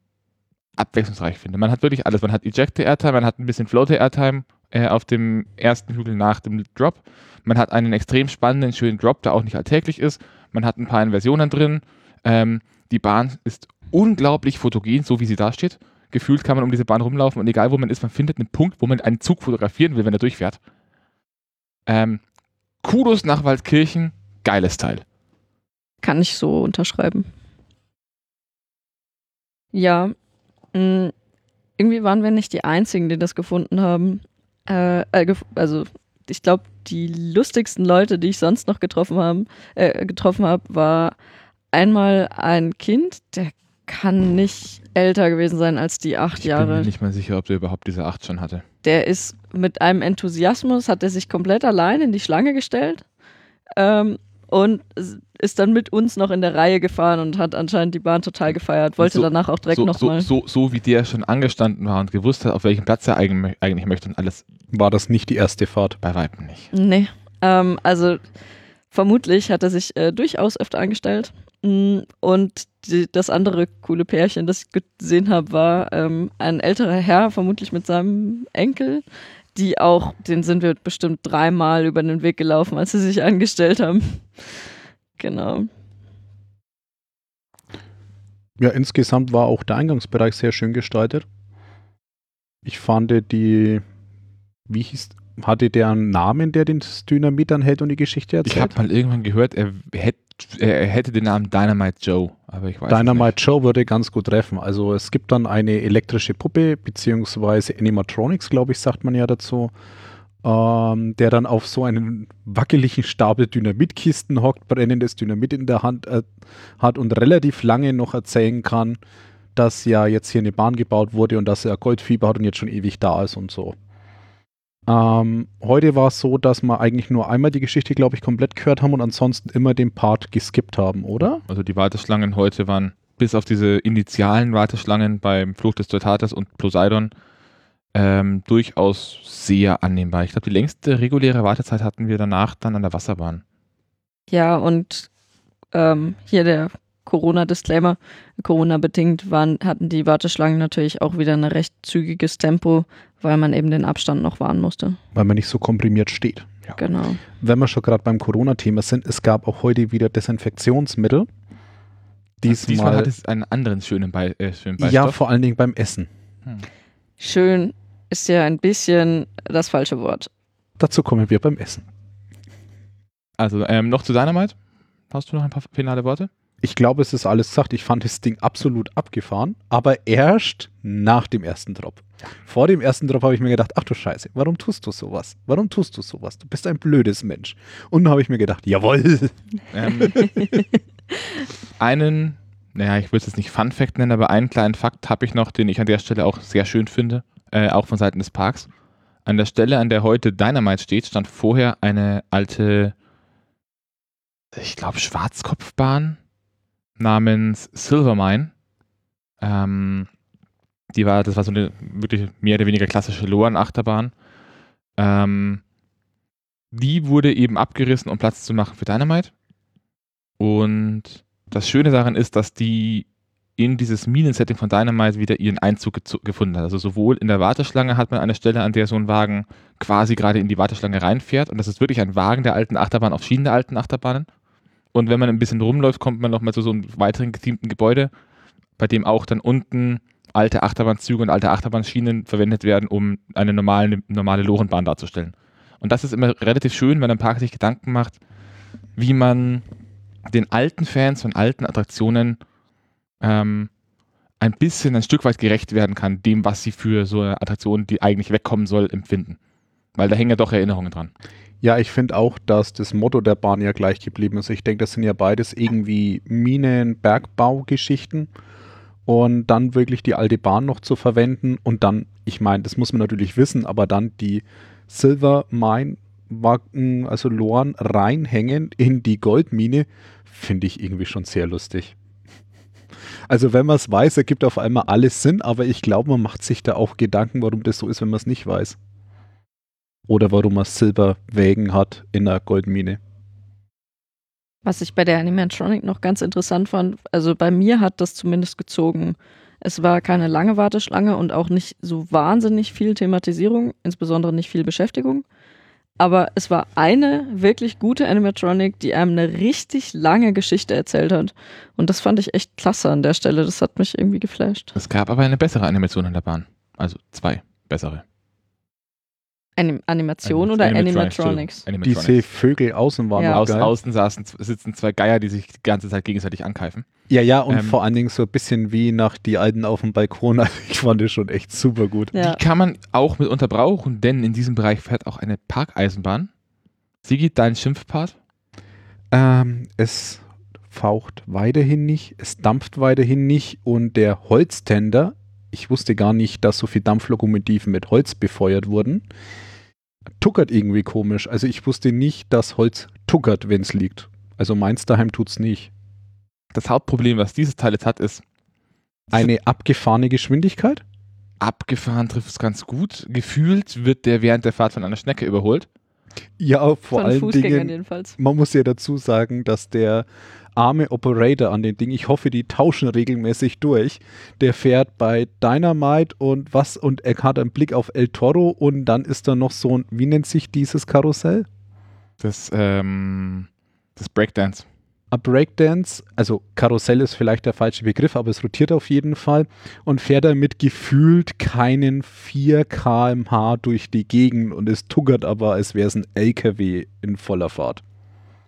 abwechslungsreich finde. Man hat wirklich alles. Man hat Ejector Airtime, man hat ein bisschen Floater Airtime äh, auf dem ersten Hügel nach dem Drop. Man hat einen extrem spannenden, schönen Drop, der auch nicht alltäglich ist. Man hat ein paar Inversionen drin. Ähm, die Bahn ist unglaublich fotogen, so wie sie da steht. Gefühlt kann man um diese Bahn rumlaufen und egal wo man ist, man findet einen Punkt, wo man einen Zug fotografieren will, wenn er durchfährt. Ähm, Kudos nach Waldkirchen, geiles Teil. Kann ich so unterschreiben. Ja, mh, irgendwie waren wir nicht die Einzigen, die das gefunden haben. Äh, äh, also ich glaube, die lustigsten Leute, die ich sonst noch getroffen habe, äh, getroffen habe, war einmal ein Kind, der kann nicht älter gewesen sein als die acht Ich bin Jahre. mir nicht mal sicher, ob der überhaupt diese 8 schon hatte. Der ist mit einem Enthusiasmus, hat er sich komplett allein in die Schlange gestellt ähm, und ist dann mit uns noch in der Reihe gefahren und hat anscheinend die Bahn total gefeiert. Wollte So- danach auch direkt so, nochmal. so, so, so wie der schon angestanden war und gewusst hat, auf welchem Platz er eigen- eigentlich möchte und alles War das nicht die erste Fahrt? bei Weitem nicht. Nee. Ähm, also vermutlich hat er sich äh, durchaus öfter angestellt. Mm, Und die, das andere coole Pärchen, das ich gesehen habe, war ähm, ein älterer Herr, vermutlich mit seinem Enkel, die auch, den sind wir bestimmt dreimal über den Weg gelaufen, als sie sich angestellt haben. Genau. Ja, insgesamt war auch der Eingangsbereich sehr schön gestaltet. Ich fand die, wie hieß, hatte der einen Namen, der den Dynamit dann hält und die Geschichte Ich erzählt? habe mal irgendwann gehört, er, hätt, er hätte den Namen Dynamite Joe, aber ich weiß Dynamite Joe würde ganz gut treffen. Also es gibt dann eine elektrische Puppe, beziehungsweise Animatronics, glaube ich, sagt man ja dazu, ähm, der dann auf so einen wackeligen Stapel Dynamitkisten hockt, brennendes Dynamit in der Hand äh, hat und relativ lange noch erzählen kann, dass ja jetzt hier eine Bahn gebaut wurde und dass er Goldfieber hat und jetzt schon ewig da ist und so. Ähm, heute war es so, dass wir eigentlich nur einmal die Geschichte, glaube ich, komplett gehört haben und ansonsten immer den Part geskippt haben, oder? Also die Warteschlangen heute waren, bis auf diese initialen Warteschlangen beim Fluch des Teutates und Poseidon, ähm, durchaus sehr annehmbar. Ich glaube, die längste reguläre Wartezeit hatten wir danach dann an der Wasserbahn. Ja, und ähm, hier der Corona-Disclaimer. Corona-bedingt waren, hatten die Warteschlangen natürlich auch wieder ein recht zügiges Tempo, weil man eben den Abstand noch wahren musste. Weil man nicht so komprimiert steht. Genau. Wenn wir schon gerade beim Corona-Thema sind, es gab auch heute wieder Desinfektionsmittel. Diesmal, Diesmal hat es einen anderen schönen, Be äh, schönen ja, Beistoff. vor allen Dingen beim Essen. Hm. Schön ist ja ein bisschen das falsche Wort. Dazu kommen wir beim Essen. Also ähm, noch zu Dynamite. Hast du noch ein paar finale Worte? Ich glaube, es ist alles gesagt. Ich fand das Ding absolut abgefahren, aber erst nach dem ersten Drop. Vor dem ersten Drop habe ich mir gedacht, ach du Scheiße, warum tust du sowas? Warum tust du sowas? Du bist ein blödes Mensch. Und dann habe ich mir gedacht, jawohl. Ähm, einen, naja, ich will es jetzt nicht Fun Fact nennen, aber einen kleinen Fakt habe ich noch, den ich an der Stelle auch sehr schön finde, äh, auch von Seiten des Parks. An der Stelle, an der heute Dynamite steht, stand vorher eine alte, ich glaube, Schwarzkopfbahn namens Silvermine. Ähm, die war, das war so eine wirklich mehr oder weniger klassische Loan-Achterbahn. Ähm, die wurde eben abgerissen, um Platz zu machen für Dynamite. Und das Schöne daran ist, dass die in dieses Minensetting von Dynamite wieder ihren Einzug gefunden hat. Also sowohl in der Warteschlange hat man eine Stelle, an der so ein Wagen quasi gerade in die Warteschlange reinfährt. Und das ist wirklich ein Wagen der alten Achterbahn auf Schienen der alten Achterbahnen. Und wenn man ein bisschen rumläuft, kommt man nochmal zu so einem weiteren gethemten Gebäude, bei dem auch dann unten alte Achterbahnzüge und alte Achterbahnschienen verwendet werden, um eine normale, normale Lorenbahn darzustellen. Und das ist immer relativ schön, wenn ein Park sich Gedanken macht, wie man den alten Fans von alten Attraktionen ähm, ein bisschen, ein Stück weit gerecht werden kann, dem, was sie für so eine Attraktion, die eigentlich wegkommen soll, empfinden. Weil da hängen ja doch Erinnerungen dran. Ja, ich finde auch, dass das Motto der Bahn ja gleich geblieben ist. Ich denke, das sind ja beides irgendwie Minen-, Bergbaugeschichten. Und dann wirklich die alte Bahn noch zu verwenden und dann, ich meine, das muss man natürlich wissen, aber dann die Silver Mine also Loren reinhängen in die Goldmine, finde ich irgendwie schon sehr lustig. Also wenn man es weiß, ergibt auf einmal alles Sinn, aber ich glaube, man macht sich da auch Gedanken, warum das so ist, wenn man es nicht weiß. Oder warum man Silberwägen hat in der Goldmine. Was ich bei der Animatronic noch ganz interessant fand, also bei mir hat das zumindest gezogen. Es war keine lange Warteschlange und auch nicht so wahnsinnig viel Thematisierung, insbesondere nicht viel Beschäftigung. Aber es war eine wirklich gute Animatronic, die einem eine richtig lange Geschichte erzählt hat. Und das fand ich echt klasse an der Stelle. Das hat mich irgendwie geflasht. Es gab aber eine bessere Animation an der Bahn. Also zwei bessere. Anim Animation oder Animatronics? Animatronics. Diese Vögel außen waren Ja. Aus, geil. außen saßen, sitzen zwei Geier, die sich die ganze Zeit gegenseitig angreifen. Ja, ja, und Ähm, vor allen Dingen so ein bisschen wie nach die Alten auf dem Balkon. Also ich fand das schon echt super gut. Ja. Die kann man auch mitunter brauchen, denn in diesem Bereich fährt auch eine Parkeisenbahn. Sigi, dein Schimpfpart? Ähm, es faucht weiterhin nicht, es dampft weiterhin nicht und der Holztender, ich wusste gar nicht, dass so viele Dampflokomotiven mit Holz befeuert wurden, tuckert irgendwie komisch. Also ich wusste nicht, dass Holz tuckert, wenn es liegt. Also meins daheim tut's nicht. Das Hauptproblem, was dieses Teil jetzt hat, ist, Eine abgefahrene Geschwindigkeit? abgefahren trifft es ganz gut. Gefühlt wird der während der Fahrt von einer Schnecke überholt. Ja, vor Von allen Fußgängern Dingen jedenfalls. man muss ja dazu sagen, dass der arme Operator an den Ding, ich hoffe, die tauschen regelmäßig durch, der fährt bei Dynamite und was und er hat einen Blick auf El Toro und dann ist da noch so ein, wie nennt sich dieses Karussell? Das, ähm, das Breakdance. A Breakdance, also Karussell ist vielleicht der falsche Begriff, aber es rotiert auf jeden Fall und fährt damit gefühlt keinen 4 kmh durch die Gegend und es tuckert aber, als wäre es ein LKW in voller Fahrt.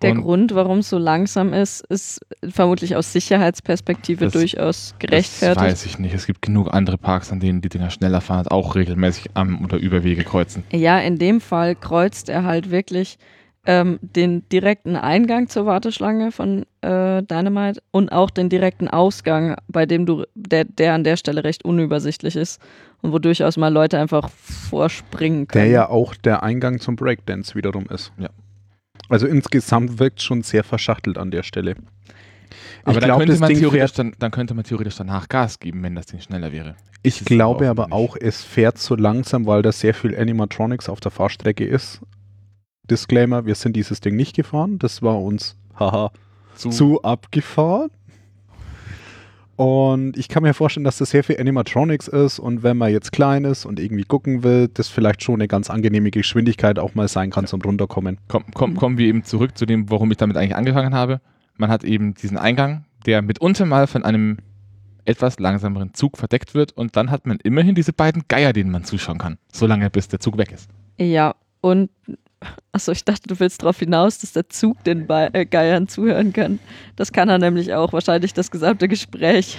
Der Und- Grund, warum es so langsam ist, ist vermutlich aus Sicherheitsperspektive Das- durchaus Das gerechtfertigt. weiß ich nicht. Es gibt genug andere Parks, an denen die Dinger schneller fahren, auch regelmäßig am oder Überwege kreuzen. Ja, in dem Fall kreuzt er halt wirklich ähm, den direkten Eingang zur Warteschlange von äh, Dynamite und auch den direkten Ausgang, bei dem du, der, der an der Stelle recht unübersichtlich ist und wo durchaus mal Leute einfach vorspringen können. Der ja auch der Eingang zum Breakdance wiederum ist. Ja. Also insgesamt wirkt schon sehr verschachtelt an der Stelle. Aber ich dann, glaube, könnte das man Ding theoretisch fährt, dann, dann könnte man theoretisch danach Gas geben, wenn das Ding schneller wäre. ich glaube aber aber nicht. auch, es fährt so langsam, weil da sehr viel Animatronics auf der Fahrstrecke ist. Disclaimer, wir sind dieses Ding nicht gefahren. Das war uns, haha, Zu, zu abgefahren. Und ich kann mir vorstellen, dass das sehr viel Animatronics ist und wenn man jetzt klein ist und irgendwie gucken will, das vielleicht schon eine ganz angenehme Geschwindigkeit auch mal sein kann zum Runterkommen. komm, komm, kommen wir eben zurück zu dem, warum ich damit eigentlich angefangen habe. Man hat eben diesen Eingang, der mitunter mal von einem etwas langsameren Zug verdeckt wird und dann hat man immerhin diese beiden Geier, denen man zuschauen kann, solange bis der Zug weg ist. Ja, und achso, ich dachte, du willst darauf hinaus, dass der Zug den Be äh, Geiern zuhören kann. Das kann er nämlich auch, wahrscheinlich das gesamte Gespräch.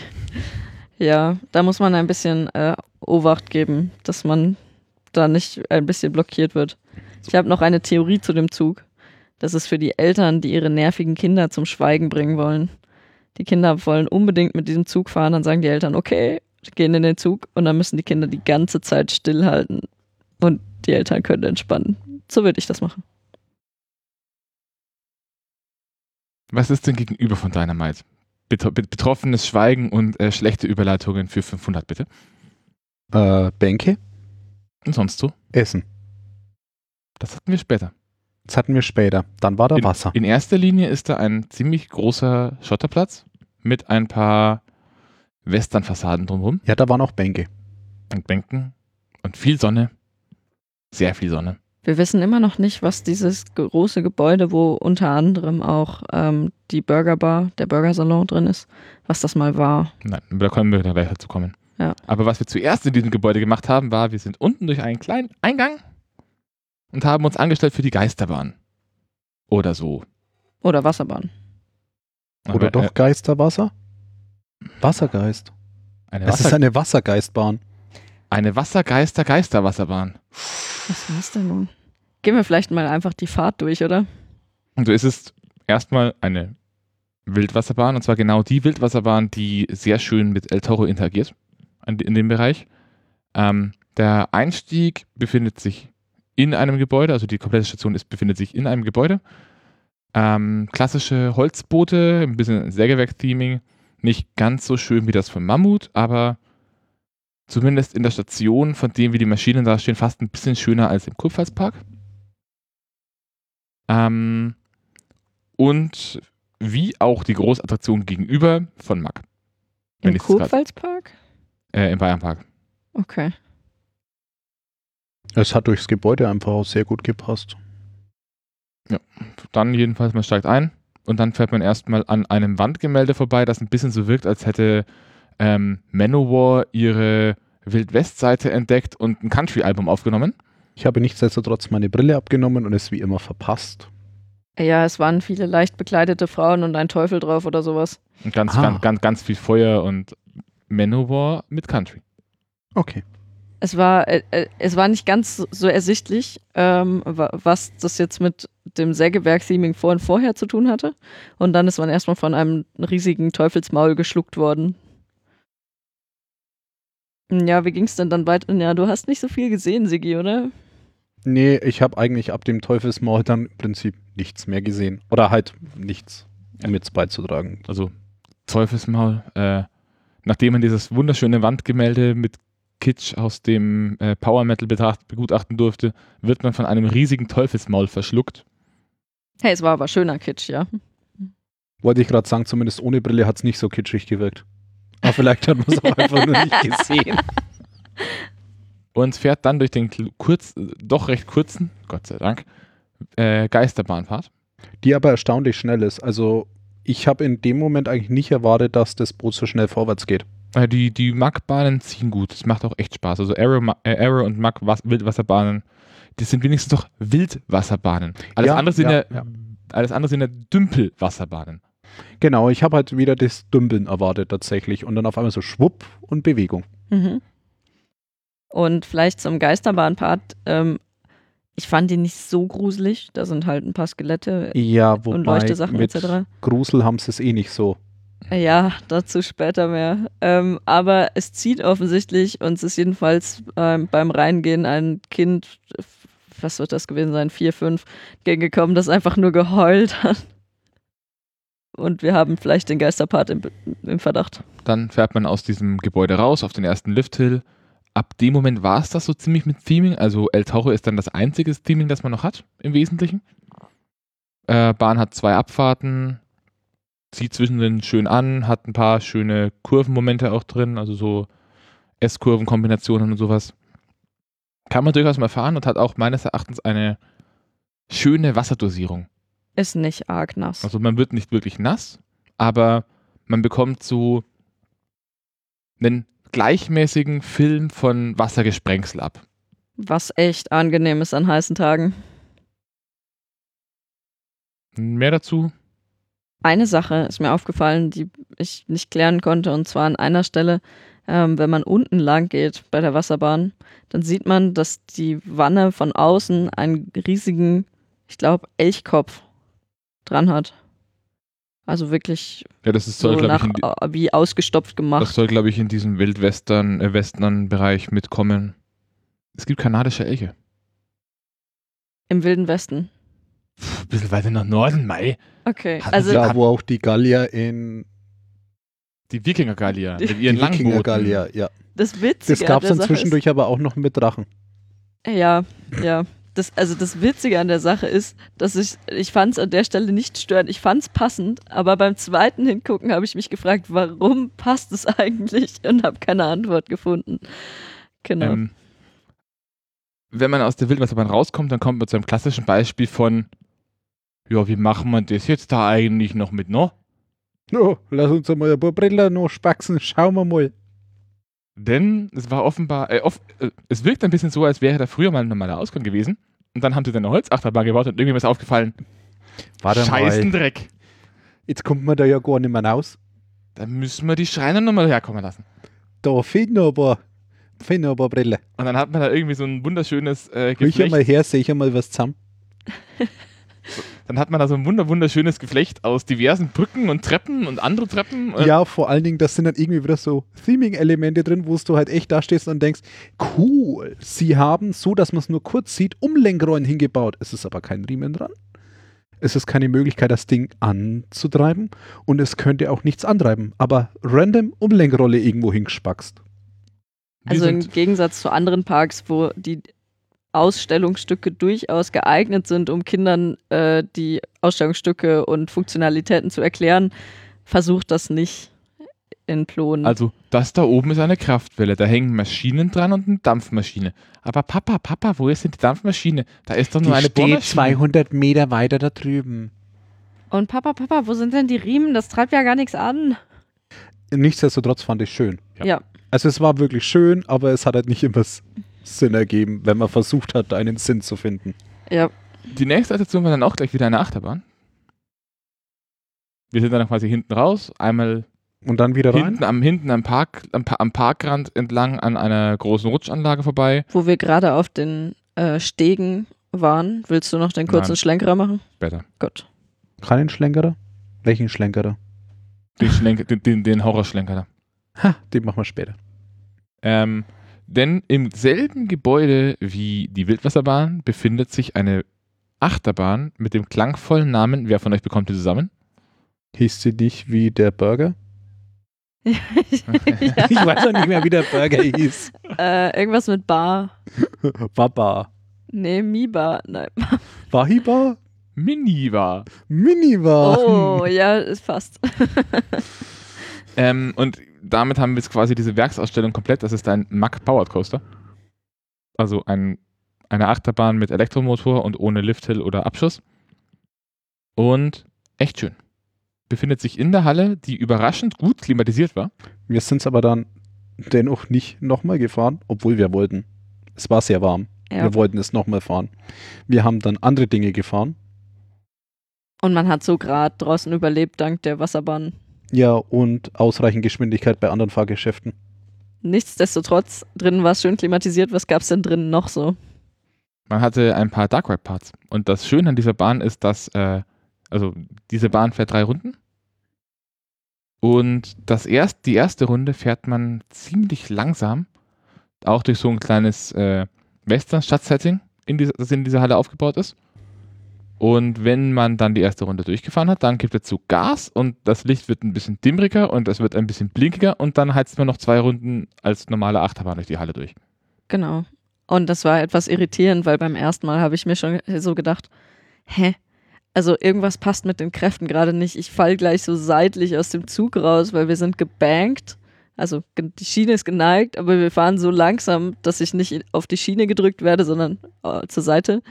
Ja, da muss man ein bisschen äh, Obacht geben, dass man da nicht ein bisschen blockiert wird. Ich habe noch eine Theorie zu dem Zug. Das ist für die Eltern, die ihre nervigen Kinder zum Schweigen bringen wollen. Die Kinder wollen unbedingt mit diesem Zug fahren, dann sagen die Eltern, okay, gehen in den Zug und dann müssen die Kinder die ganze Zeit stillhalten und die Eltern können entspannen. So würde ich das machen. Was ist denn gegenüber von Dynamite? Bet bet betroffenes Schweigen und äh, schlechte Überleitungen für 500, bitte. Äh, Bänke, Und sonst so? Essen. Das hatten wir später. Das hatten wir später. Dann war da In, Wasser. in erster Linie ist da ein ziemlich großer Schotterplatz mit ein paar Westernfassaden drumherum Ja, da waren auch Bänke. und Bänken und viel Sonne. Sehr viel Sonne. Wir wissen immer noch nicht, was dieses große Gebäude, wo unter anderem auch ähm, die Burgerbar, der Burgersalon drin ist, was das mal war. Nein, aber da können wir gleich dazu kommen. Ja. Aber was wir zuerst in diesem Gebäude gemacht haben, war, wir sind unten durch einen kleinen Eingang und haben uns angestellt für die Geisterbahn. Oder so. Oder Wasserbahn. Oder Aber, doch äh, Geisterwasser? Wassergeist. eine, Es ist Wasser, eine Wassergeistbahn. eine Wassergeister-Geisterwasserbahn. Was war das denn nun? Gehen wir vielleicht mal einfach die Fahrt durch, oder? Und so ist es erstmal eine Wildwasserbahn, und zwar genau die Wildwasserbahn, die sehr schön mit El Toro interagiert in dem Bereich. Ähm, der Einstieg befindet sich in einem Gebäude, also die komplette Station ist, befindet sich in einem Gebäude. Ähm, klassische Holzboote, ein bisschen Sägewerk-Theming, nicht ganz so schön wie das von Mammut, aber zumindest in der Station, von dem wie die Maschinen da stehen, fast ein bisschen schöner als im Kurpfalzpark. Ähm, und wie auch die Großattraktion gegenüber von Mack. Im Kurpfalzpark? Äh, Im Bayernpark. Okay. Es hat durchs Gebäude einfach auch sehr gut gepasst. Dann jedenfalls, man steigt ein und dann fährt man erstmal an einem Wandgemälde vorbei, das ein bisschen so wirkt, als hätte ähm, Manowar ihre Wild-West-Seite entdeckt und ein Country-Album aufgenommen. Ich habe nichtsdestotrotz meine Brille abgenommen und es wie immer verpasst. Ja, es waren viele leicht bekleidete Frauen und ein Teufel drauf oder sowas. Und ganz, Ah. ganz, ganz, ganz viel Feuer und Manowar mit Country. Okay. Es war, äh, äh, es war nicht ganz so- ersichtlich, ähm, wa- was das jetzt mit dem Sägewerk-Theming vor und vorher zu tun hatte. Und dann ist man erstmal von einem riesigen Teufelsmaul geschluckt worden. Ja, wie ging's denn dann weiter? Ja, du hast nicht so viel gesehen, Sigi, oder? Nee, ich habe eigentlich ab dem Teufelsmaul dann im Prinzip nichts mehr gesehen. Oder halt nichts, um jetzt beizutragen. Also Teufelsmaul. Äh, nachdem man dieses wunderschöne Wandgemälde mit Kitsch aus dem äh, Power Metal betracht, begutachten durfte, wird man von einem riesigen Teufelsmaul verschluckt. Hey, es war aber schöner Kitsch, ja. Wollte ich gerade sagen, zumindest ohne Brille hat es nicht so kitschig gewirkt. Aber vielleicht hat man es auch einfach nur nicht gesehen. Und fährt dann durch den kurz, doch recht kurzen, Gott sei Dank, äh, Geisterbahnfahrt. Die aber erstaunlich schnell ist. Also ich habe in dem Moment eigentlich nicht erwartet, dass das Boot so schnell vorwärts geht. Äh, die die Mack-Bahnen ziehen gut. Das macht auch echt Spaß. Also Arrow, äh, Arrow und Mack Was Wildwasserbahnen, das sind wenigstens doch Wildwasserbahnen. Alles, Ja, andere, sind ja, ja, ja. alles andere sind ja Dümpelwasserbahnen. Genau, ich habe halt wieder das Dümpeln erwartet tatsächlich. Und dann auf einmal so Schwupp und Bewegung. Mhm. Und vielleicht zum Geisterbahn-Part. Ähm, ich fand ihn nicht so gruselig. Da sind halt ein paar Skelette Ja, wobei und Leuchtesachen mit etc. Grusel haben sie es eh nicht so. Ja, dazu später mehr. Ähm, aber es zieht offensichtlich und es ist jedenfalls ähm, beim Reingehen ein Kind, was wird das gewesen sein, vier, fünf, gegengekommen, das einfach nur geheult hat. Und wir haben vielleicht den Geisterpart im, im Verdacht. Dann fährt man aus diesem Gebäude raus auf den ersten Lifthill. Ab dem Moment war es das so ziemlich mit Theming. Also El Toro ist dann das einzige Theming, das man noch hat, im Wesentlichen. Äh, Bahn hat zwei Abfahrten, zieht zwischendrin schön an, hat ein paar schöne Kurvenmomente auch drin, also so S-Kurven-Kombinationen und sowas. Kann man durchaus mal fahren und hat auch meines Erachtens eine schöne Wasserdosierung. Ist nicht arg nass. Also man wird nicht wirklich nass, aber man bekommt so einen gleichmäßigen Film von Wassergesprengsel ab. Was echt angenehm ist an heißen Tagen. Mehr dazu? Eine Sache ist mir aufgefallen, die ich nicht klären konnte, und zwar an einer Stelle, ähm, wenn man unten lang geht bei der Wasserbahn, dann sieht man, dass die Wanne von außen einen riesigen, ich glaube, Elchkopf dran hat. Also wirklich Ja, das ist, so soll, glaube nach, ich, äh, wie ausgestopft das gemacht. soll, glaube ich, in diesem Wildwestern, äh, Western-Bereich mitkommen. Es gibt kanadische Elche. Im Wilden Westen. Puh, ein bisschen weiter nach Norden, Mai. Okay, Hatten also Da, wo auch die Gallier in Die Wikinger-Gallier mit Die ihren die Langbooten. Wikinger-Gallier, ja. das Witzige Das gab es an dann Sache zwischendurch aber auch noch mit Drachen. Ja, ja. Das, also das Witzige an der Sache ist, dass ich, ich fand es an der Stelle nicht störend. Ich fand es passend, aber beim zweiten Hingucken habe ich mich gefragt, warum passt es eigentlich und habe keine Antwort gefunden. Genau. Ähm, wenn man aus der Wildwasserbahn rauskommt, dann kommt man zu einem klassischen Beispiel von, ja, wie machen wir das jetzt da eigentlich noch mit, no? No, lass uns einmal ein paar Brillen noch spaxen, schauen wir mal. Denn es war offenbar, äh, off, äh, es wirkt ein bisschen so, als wäre da früher mal ein normaler Ausgang gewesen. Und dann haben sie dann eine Holzachterbahn gebaut und irgendjemand ist aufgefallen. Warte Scheißen mal. Dreck. Jetzt kommt man da ja gar nicht mehr raus. Da müssen wir die Schreiner nochmal herkommen lassen. Da fehlt noch aber, fehlt noch aber Brille. Und dann hat man da irgendwie so ein wunderschönes äh, Riech Geflecht. mal her, sehe ich mal was zusammen. Dann hat man da so ein wunder wunderschönes Geflecht aus diversen Brücken und Treppen und andere Treppen. Ja, vor allen Dingen, das sind dann irgendwie wieder so Theming-Elemente drin, wo du halt echt da stehst und denkst, cool, sie haben so, dass man es nur kurz sieht, Umlenkrollen hingebaut. Es ist aber kein Riemen dran. Es ist keine Möglichkeit, das Ding anzutreiben und es könnte auch nichts antreiben. Aber random Umlenkrolle irgendwo hingespackst. Also im Gegensatz zu anderen Parks, wo die Ausstellungsstücke durchaus geeignet sind, um Kindern äh, die Ausstellungsstücke und Funktionalitäten zu erklären, versucht das nicht in Plonen. also das da oben ist eine Kraftwelle. Da hängen Maschinen dran und eine Dampfmaschine. Aber Papa, Papa, wo ist denn die Dampfmaschine? Da ist doch nur eine Bohrmaschine. Meter weiter da drüben. und Papa, Papa, wo sind denn die Riemen? Das treibt ja gar nichts an. Nichtsdestotrotz fand ich schön. Ja. Ja. Also es war wirklich schön, aber es hat halt nicht immer Sinn ergeben, wenn man versucht hat, einen Sinn zu finden. Ja. Die nächste Attraktion war dann auch gleich wieder eine Achterbahn. Wir sind dann quasi hinten raus, einmal Und dann wieder rein. hinten am, hinten am, Park, am, am Parkrand entlang an einer großen Rutschanlage vorbei. Wo wir gerade auf den äh, Stegen waren, willst du noch den kurzen Nein. Schlenkerer machen? Später. Gut. Keinen Schlenkerer? Welchen Schlenkerer? Den, Schlenker, den, den, den Horrorschlenker da. Ha, den machen wir später. Ähm, denn im selben Gebäude wie die Wildwasserbahn befindet sich eine Achterbahn mit dem klangvollen Namen. Wer von euch bekommt die zusammen? Hieß sie nicht wie der Burger? ja. Ich weiß auch nicht mehr, wie der Burger hieß. äh, irgendwas mit Bar. Baba. Nee, Mi-Bar. Nein. Wahiba? Miniva. Minibar. Oh, ja, ist fast. Ähm, und damit haben wir jetzt quasi diese Werksausstellung komplett. Das ist ein Mack Powered Coaster. Also ein, eine Achterbahn mit Elektromotor und ohne Lifthill oder Abschuss. Und echt schön. Befindet sich in der Halle, die überraschend gut klimatisiert war. Wir sind es aber dann dennoch nicht nochmal gefahren, obwohl wir wollten. Es war sehr warm. Ja. Wir wollten es nochmal fahren. Wir haben dann andere Dinge gefahren. Und man hat so gerade draußen überlebt dank der Wasserbahn. Ja, und ausreichend Geschwindigkeit bei anderen Fahrgeschäften. Nichtsdestotrotz, drinnen war es schön klimatisiert. Was gab es denn drinnen noch so? Man hatte ein paar Dark Ride Parts. Und das Schöne an dieser Bahn ist, dass, äh, also diese Bahn fährt drei Runden. Und das erst, die erste Runde fährt man ziemlich langsam. Auch durch so ein kleines äh, Western-Stadtsetting, in dieser- das in dieser Halle aufgebaut ist. Und wenn man dann die erste Runde durchgefahren hat, dann gibt es zu Gas und das Licht wird ein bisschen dimmriger und es wird ein bisschen blinkiger und dann heizt man noch zwei Runden als normale Achterbahn durch die Halle durch. Genau. Und das war etwas irritierend, weil beim ersten Mal habe ich mir schon so gedacht, hä? Also irgendwas passt mit den Kräften gerade nicht. Ich fall gleich so seitlich aus dem Zug raus, weil wir sind gebankt. Also die Schiene ist geneigt, aber wir fahren so langsam, dass ich nicht auf die Schiene gedrückt werde, sondern äh, zur Seite.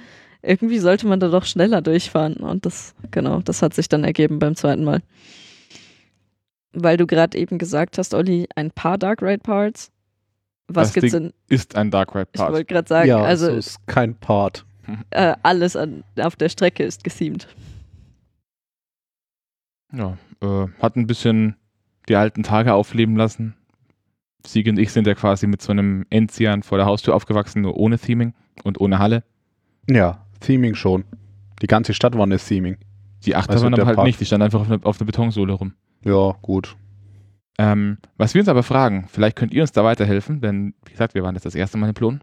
Irgendwie sollte man da doch schneller durchfahren. Und das, genau, das hat sich dann ergeben beim zweiten Mal. Weil du gerade eben gesagt hast, Olli, ein paar Dark Ride Parts. Was Das gibt's Ding denn? Ist ein Dark Ride Ich Part. wollte gerade sagen, ja, also so ist kein Part. äh, alles an, auf der Strecke ist gethemed. Ja, äh, hat ein bisschen die alten Tage aufleben lassen. Sieg und ich sind ja quasi mit so einem Enzian vor der Haustür aufgewachsen, nur ohne Theming und ohne Halle. Ja, Theming schon. Die ganze Stadt war eine Theming. Die Achterbahn Also aber halt Park. nicht, die stand einfach auf einer auf einer Betonsohle rum. Ja, gut. Ähm, was wir uns aber fragen, vielleicht könnt ihr uns da weiterhelfen, denn wie gesagt, wir waren jetzt das erste Mal in Plon.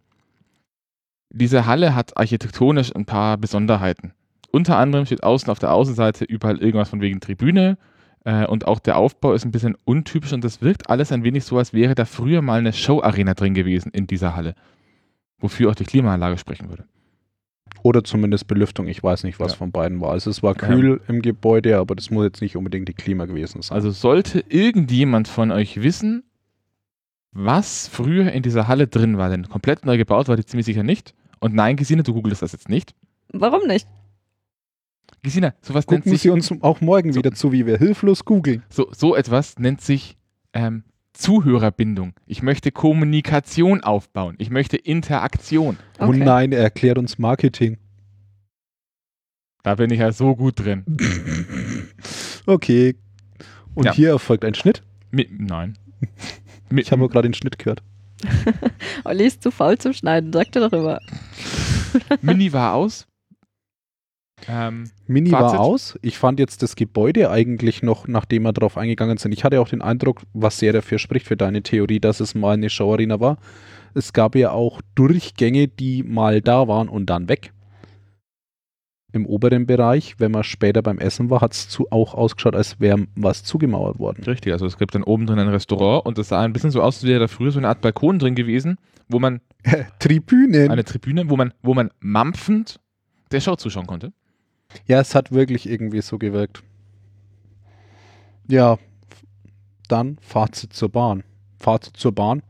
Diese Halle hat architektonisch ein paar Besonderheiten. Unter anderem steht außen auf der Außenseite überall irgendwas von wegen Tribüne äh, und auch der Aufbau ist ein bisschen untypisch und das wirkt alles ein wenig so, als wäre da früher mal eine Show-Arena drin gewesen in dieser Halle. Wofür auch die Klimaanlage sprechen würde. Oder zumindest Belüftung. Ich weiß nicht, was Ja. von beiden war. Also es war kühl im Gebäude, aber das muss jetzt nicht unbedingt die Klima gewesen sein. Also sollte irgendjemand von euch wissen, was früher in dieser Halle drin war, denn komplett neu gebaut war die ziemlich sicher nicht. Und nein, Gesine, du googelst das jetzt nicht. Warum nicht? Gesine, sowas nennt Gucken sich, Sie uns auch morgen So. wieder zu, wie wir hilflos googeln. so, so etwas nennt sich ähm, Zuhörerbindung. Ich möchte Kommunikation aufbauen. Ich möchte Interaktion. Oh Okay. nein, er erklärt uns Marketing. Da bin ich ja so gut drin. Okay. Und Ja. hier erfolgt ein Schnitt. Mi nein. Ich habe nur gerade den Schnitt gehört. Olli ist zu faul zum Schneiden, sagt er doch immer. Mini war aus. Ähm, Mini Fazit? war aus. Ich fand jetzt das Gebäude eigentlich noch, nachdem wir darauf eingegangen sind. Ich hatte auch den Eindruck, was sehr dafür spricht für deine Theorie, dass es mal eine Showarena war. Es gab ja auch Durchgänge, die mal da waren und dann weg. Im oberen Bereich, wenn man später beim Essen war, hat es zu, auch ausgeschaut, als wäre was zugemauert worden. richtig, also es gibt dann oben drin ein Restaurant und es sah ein bisschen so aus, als wäre da früher so eine Art Balkon drin gewesen, wo man Tribünen. eine Tribüne, wo man, wo man mampfend der Show zuschauen konnte. Ja, es hat wirklich irgendwie so gewirkt. Ja, dann Fazit zur Bahn. Fazit zur Bahn.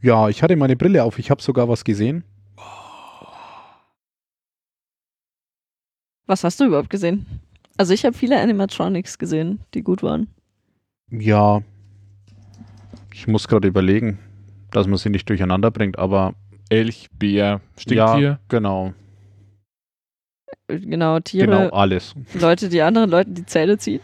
Ja, ich hatte meine Brille auf, ich habe sogar was gesehen. Was hast du überhaupt gesehen? Also ich habe viele Animatronics gesehen, die gut waren. Ja, ich muss gerade überlegen, dass man sie nicht durcheinander bringt, aber Elch, Bär, Stinktier. ja, genau, Genau, Tiere, genau alles. Leute, die anderen Leuten die Zähne ziehen.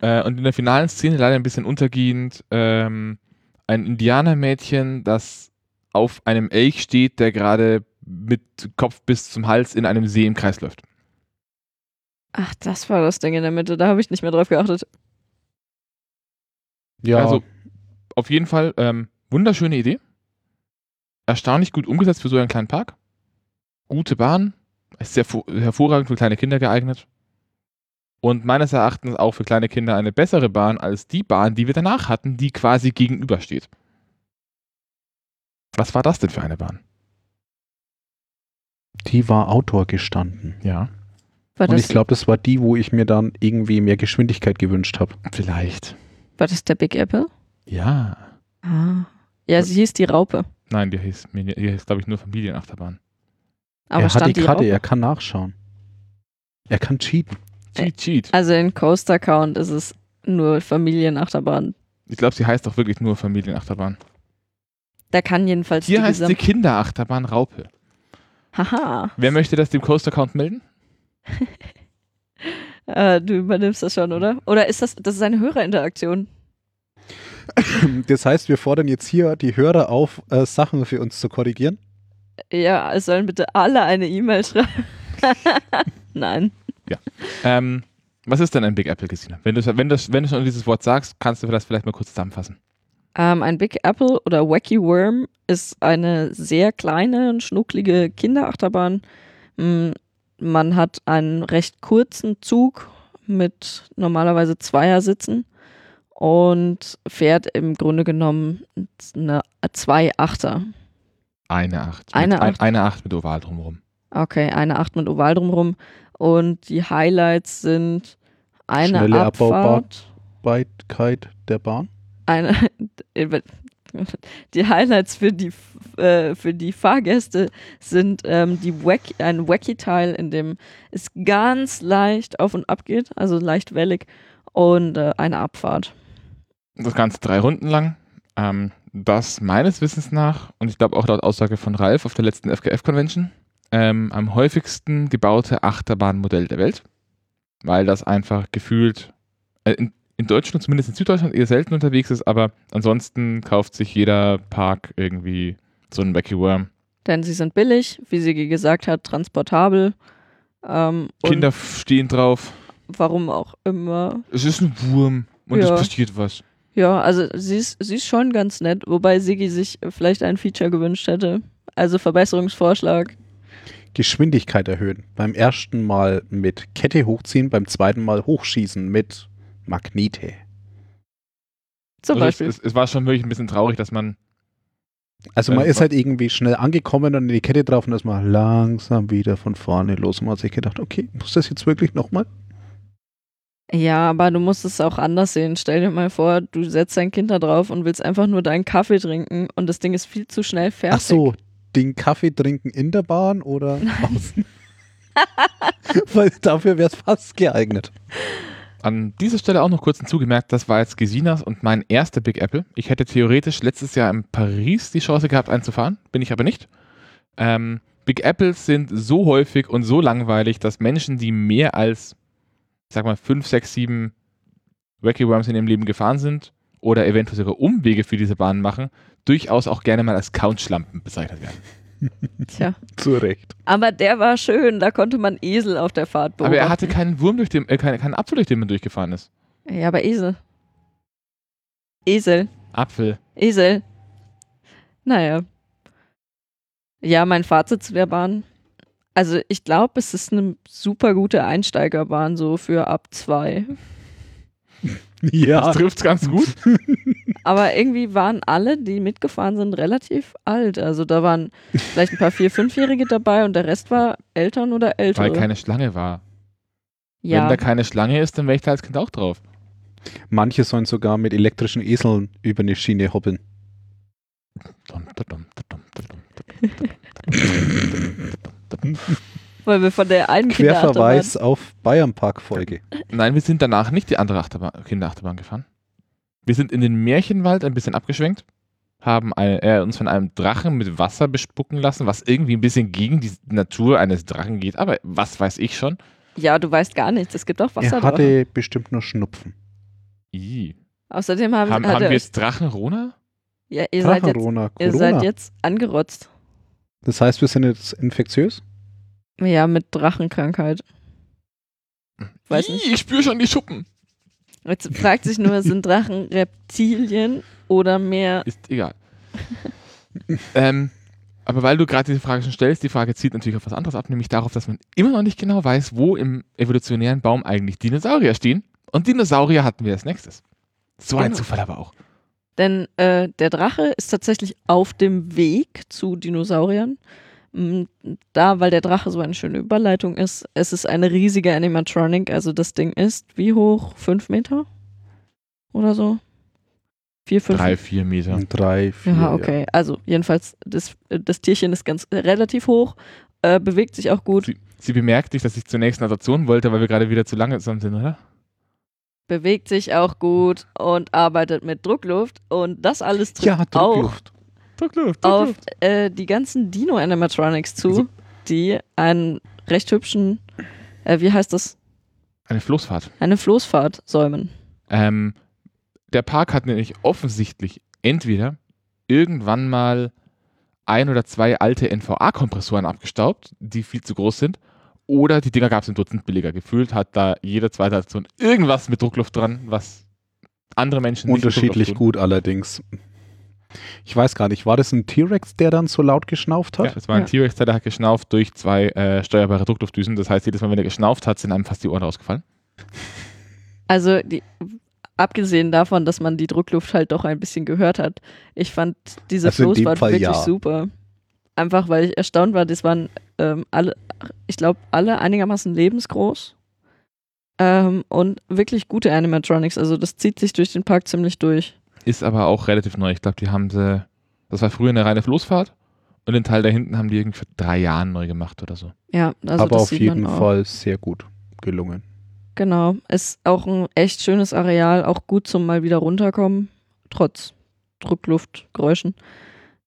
Äh, und in der finalen Szene leider ein bisschen untergehend ähm, ein Indianermädchen, das auf einem Elch steht, der gerade mit Kopf bis zum Hals in einem See im Kreis läuft. Ach, das war das Ding in der Mitte, da habe ich nicht mehr drauf geachtet. Ja, Also auf jeden Fall ähm, wunderschöne Idee. Erstaunlich gut umgesetzt für so einen kleinen Park. Gute Bahn. Ist sehr hervorragend für kleine Kinder geeignet. Und meines Erachtens auch für kleine Kinder eine bessere Bahn als die Bahn, die wir danach hatten, die quasi gegenübersteht. Was war das denn für eine Bahn? die war Outdoor gestanden. Ja, War Und ich glaube, das war die, wo ich mir dann irgendwie mehr Geschwindigkeit gewünscht habe. vielleicht. war das der Big Apple? Ja. Ah. Ja, sie hieß die Raupe. Nein, die hieß, die hieß glaube ich, nur Familienachterbahn. Aber er hat die die Karte, Raupe? er kann nachschauen. Er kann cheaten. Cheat, cheat. Also in Coaster Count ist es nur Familienachterbahn. Ich glaube, sie heißt doch wirklich nur Familienachterbahn. Da kann jedenfalls Hier die heißt sie Kinderachterbahn Raupe. Haha, Wer möchte das dem Coaster-Count melden? äh, du übernimmst das schon, oder? Oder ist das, das ist eine Hörerinteraktion? Das heißt, wir fordern jetzt hier die Hörer auf, äh, Sachen für uns zu korrigieren. Ja, es sollen bitte alle eine E-Mail schreiben. Nein. Ähm, was ist denn ein Big Apple, Christina? Wenn du, wenn, du, wenn du schon dieses Wort sagst, kannst du das vielleicht mal kurz zusammenfassen. Ähm, ein Big Apple oder Wacky Worm ist eine sehr kleine und schnucklige Kinderachterbahn. Mm, Man hat einen recht kurzen Zug mit normalerweise Zweiersitzen und fährt im Grunde genommen eine zwei Achter. Eine Acht. Eine mit, ein- Acht. Eine Acht mit Oval drumherum. Okay, eine Acht mit Oval drumherum. Und die Highlights sind eine Schnelle Abfahrt. Abbaubarkeit der Bahn. eine, die Highlights für die, äh, für die Fahrgäste sind ähm, die Wack, ein Wacky-Teil, in dem es ganz leicht auf und ab geht, also leicht wellig, und äh, eine Abfahrt. Das Ganze drei Runden lang. Ähm, das meines Wissens nach, und ich glaube auch laut Aussage von Ralf auf der letzten FKF-Convention, ähm, am häufigsten gebaute Achterbahnmodell der Welt. Weil das einfach gefühlt äh, in, in Deutschland, zumindest in Süddeutschland, eher selten unterwegs ist, aber ansonsten kauft sich jeder Park irgendwie so einen Wacky Worm. Denn sie sind billig, wie Sigi gesagt hat, transportabel. Ähm, Kinder stehen drauf. warum auch immer. Es ist ein Wurm und Ja. es passiert was. Ja, also sie ist, sie ist schon ganz nett, wobei Sigi sich vielleicht ein Feature gewünscht hätte. Also Verbesserungsvorschlag. Geschwindigkeit erhöhen. Beim ersten Mal mit Kette hochziehen, beim zweiten Mal hochschießen mit Magnete. Zum Also es, Beispiel. es, es war schon wirklich ein bisschen traurig, dass man Also man Äh, ist halt irgendwie schnell angekommen und die Kette drauf und ist mal langsam wieder von vorne los. Und man hat sich gedacht, okay, muss das jetzt wirklich nochmal? Ja, aber du musst es auch anders sehen. Stell dir mal vor, du setzt dein Kind da drauf und willst einfach nur deinen Kaffee trinken und das Ding ist viel zu schnell fertig. Ach so, den Kaffee trinken in der Bahn oder außen? Weil dafür wäre es fast geeignet. An dieser Stelle auch noch kurz hinzugemerkt, das war jetzt Gesinas und mein erster Big Apple. Ich hätte theoretisch letztes Jahr in Paris die Chance gehabt, einen zu fahren, bin ich aber nicht. Ähm, Big Apples sind so häufig und so langweilig, dass Menschen, die mehr als, ich sag mal, 5, 6, 7 Wacky Worms in ihrem Leben gefahren sind oder eventuell sogar Umwege für diese Bahn machen, durchaus auch gerne mal als Couchlampen bezeichnet werden. Tja. Zu Recht. Aber der war schön, da konnte man Esel auf der Fahrt beobachten. Aber er hatte keinen Wurm durch den, äh, keinen, keinen Apfel, durch den man durchgefahren ist. Ja, aber Esel. Esel. Apfel. Esel. Naja. Ja, mein Fazit zu der Bahn. Also ich glaube, es ist eine super gute Einsteigerbahn, so für ab zwei. Ja. Das trifft ganz gut. Aber irgendwie waren alle, die mitgefahren sind, relativ alt. Also da waren vielleicht ein paar Vier-, Fünfjährige dabei und der Rest war Eltern oder Ältere. Weil keine Schlange war. Wenn ja, da keine Schlange ist, dann wäre ich da als Kind auch drauf. Manche sollen sogar mit elektrischen Eseln über eine Schiene hoppeln. Weil wir von der einen Kinderachterbahn... Querverweis auf Bayernpark-Folge. Nein, wir sind danach nicht die andere Achterbahn, Kinderachterbahn gefahren. Wir sind in den Märchenwald ein bisschen abgeschwenkt, haben eine, äh, uns von einem Drachen mit Wasser bespucken lassen, was irgendwie ein bisschen gegen die Natur eines Drachen geht, aber was weiß ich schon. Ja, du weißt gar nichts. Es gibt auch Wasser Er hatte bestimmt nur Schnupfen. Ih. Außerdem haben, Haben, haben wir jetzt Drachenrona? ja, ihr, seid jetzt, ihr seid jetzt angerotzt. Das heißt, wir sind jetzt infektiös? Ja, mit Drachenkrankheit. Weiß nicht. Ih, ich spüre schon die Schuppen. Jetzt fragt sich nur, sind Drachen Reptilien oder mehr Ist egal. ähm, aber weil du gerade diese Frage schon stellst, die Frage zielt natürlich auf was anderes ab, nämlich darauf, dass man immer noch nicht genau weiß, wo im evolutionären Baum eigentlich Dinosaurier stehen. Und Dinosaurier hatten wir als nächstes. So ein Genau. Zufall aber auch. Denn äh, der Drache ist tatsächlich auf dem Weg zu Dinosauriern. Mm, Da, weil der Drache so eine schöne Überleitung ist, es ist eine riesige Animatronic. Also das Ding ist wie hoch? Fünf Meter? Oder so? Vier, fünf? Drei, vier Meter. Drei, vier. Ja, okay. Also jedenfalls, das, das Tierchen ist ganz äh, relativ hoch, äh, bewegt sich auch gut, Sie, sie bemerkt nicht, dass ich zur nächsten Attraktion wollte, weil wir gerade wieder zu lange zusammen sind, oder? Bewegt sich auch gut und arbeitet mit Druckluft. Und das alles trifft Ja, auch Druckluft. Druckluft, auf äh, die ganzen Dino-Animatronics zu, So. die einen recht hübschen, äh, wie heißt das, Eine Floßfahrt. eine Floßfahrt säumen. Ähm, der Park hat nämlich offensichtlich entweder irgendwann mal ein oder zwei alte NVA-Kompressoren abgestaubt, die viel zu groß sind, oder die Dinger gab es im Dutzend billiger. Gefühlt hat da jede zweite Aktion irgendwas mit Druckluft dran, was andere Menschen nicht Unterschiedlich gut allerdings. Ich weiß gar nicht, war das ein T-Rex, der dann so laut geschnauft tun. Ja, hat? das war ein Ja. T-Rex, der hat geschnauft durch zwei äh, steuerbare Druckluftdüsen. Das heißt, jedes Mal, wenn er geschnauft hat, sind einem fast die Ohren rausgefallen. Also die, abgesehen davon, dass man die Druckluft halt doch ein bisschen gehört hat, ich fand diese Also Floßfahrt Fall wirklich ja. super. Einfach, weil ich erstaunt war, das waren ähm, alle, ich glaube, alle einigermaßen lebensgroß. Ähm, und wirklich gute Animatronics. Also das zieht sich durch den Park ziemlich durch. Ist aber auch relativ neu. Ich glaube, die haben sie. Das war früher eine reine Floßfahrt. Und den Teil da hinten haben die irgendwie vor drei Jahren neu gemacht oder so. Ja, also Aber das auf sieht jeden man auch. Fall sehr gut gelungen. Genau. Ist auch ein echt schönes Areal, auch gut zum mal wieder runterkommen, trotz Druckluftgeräuschen.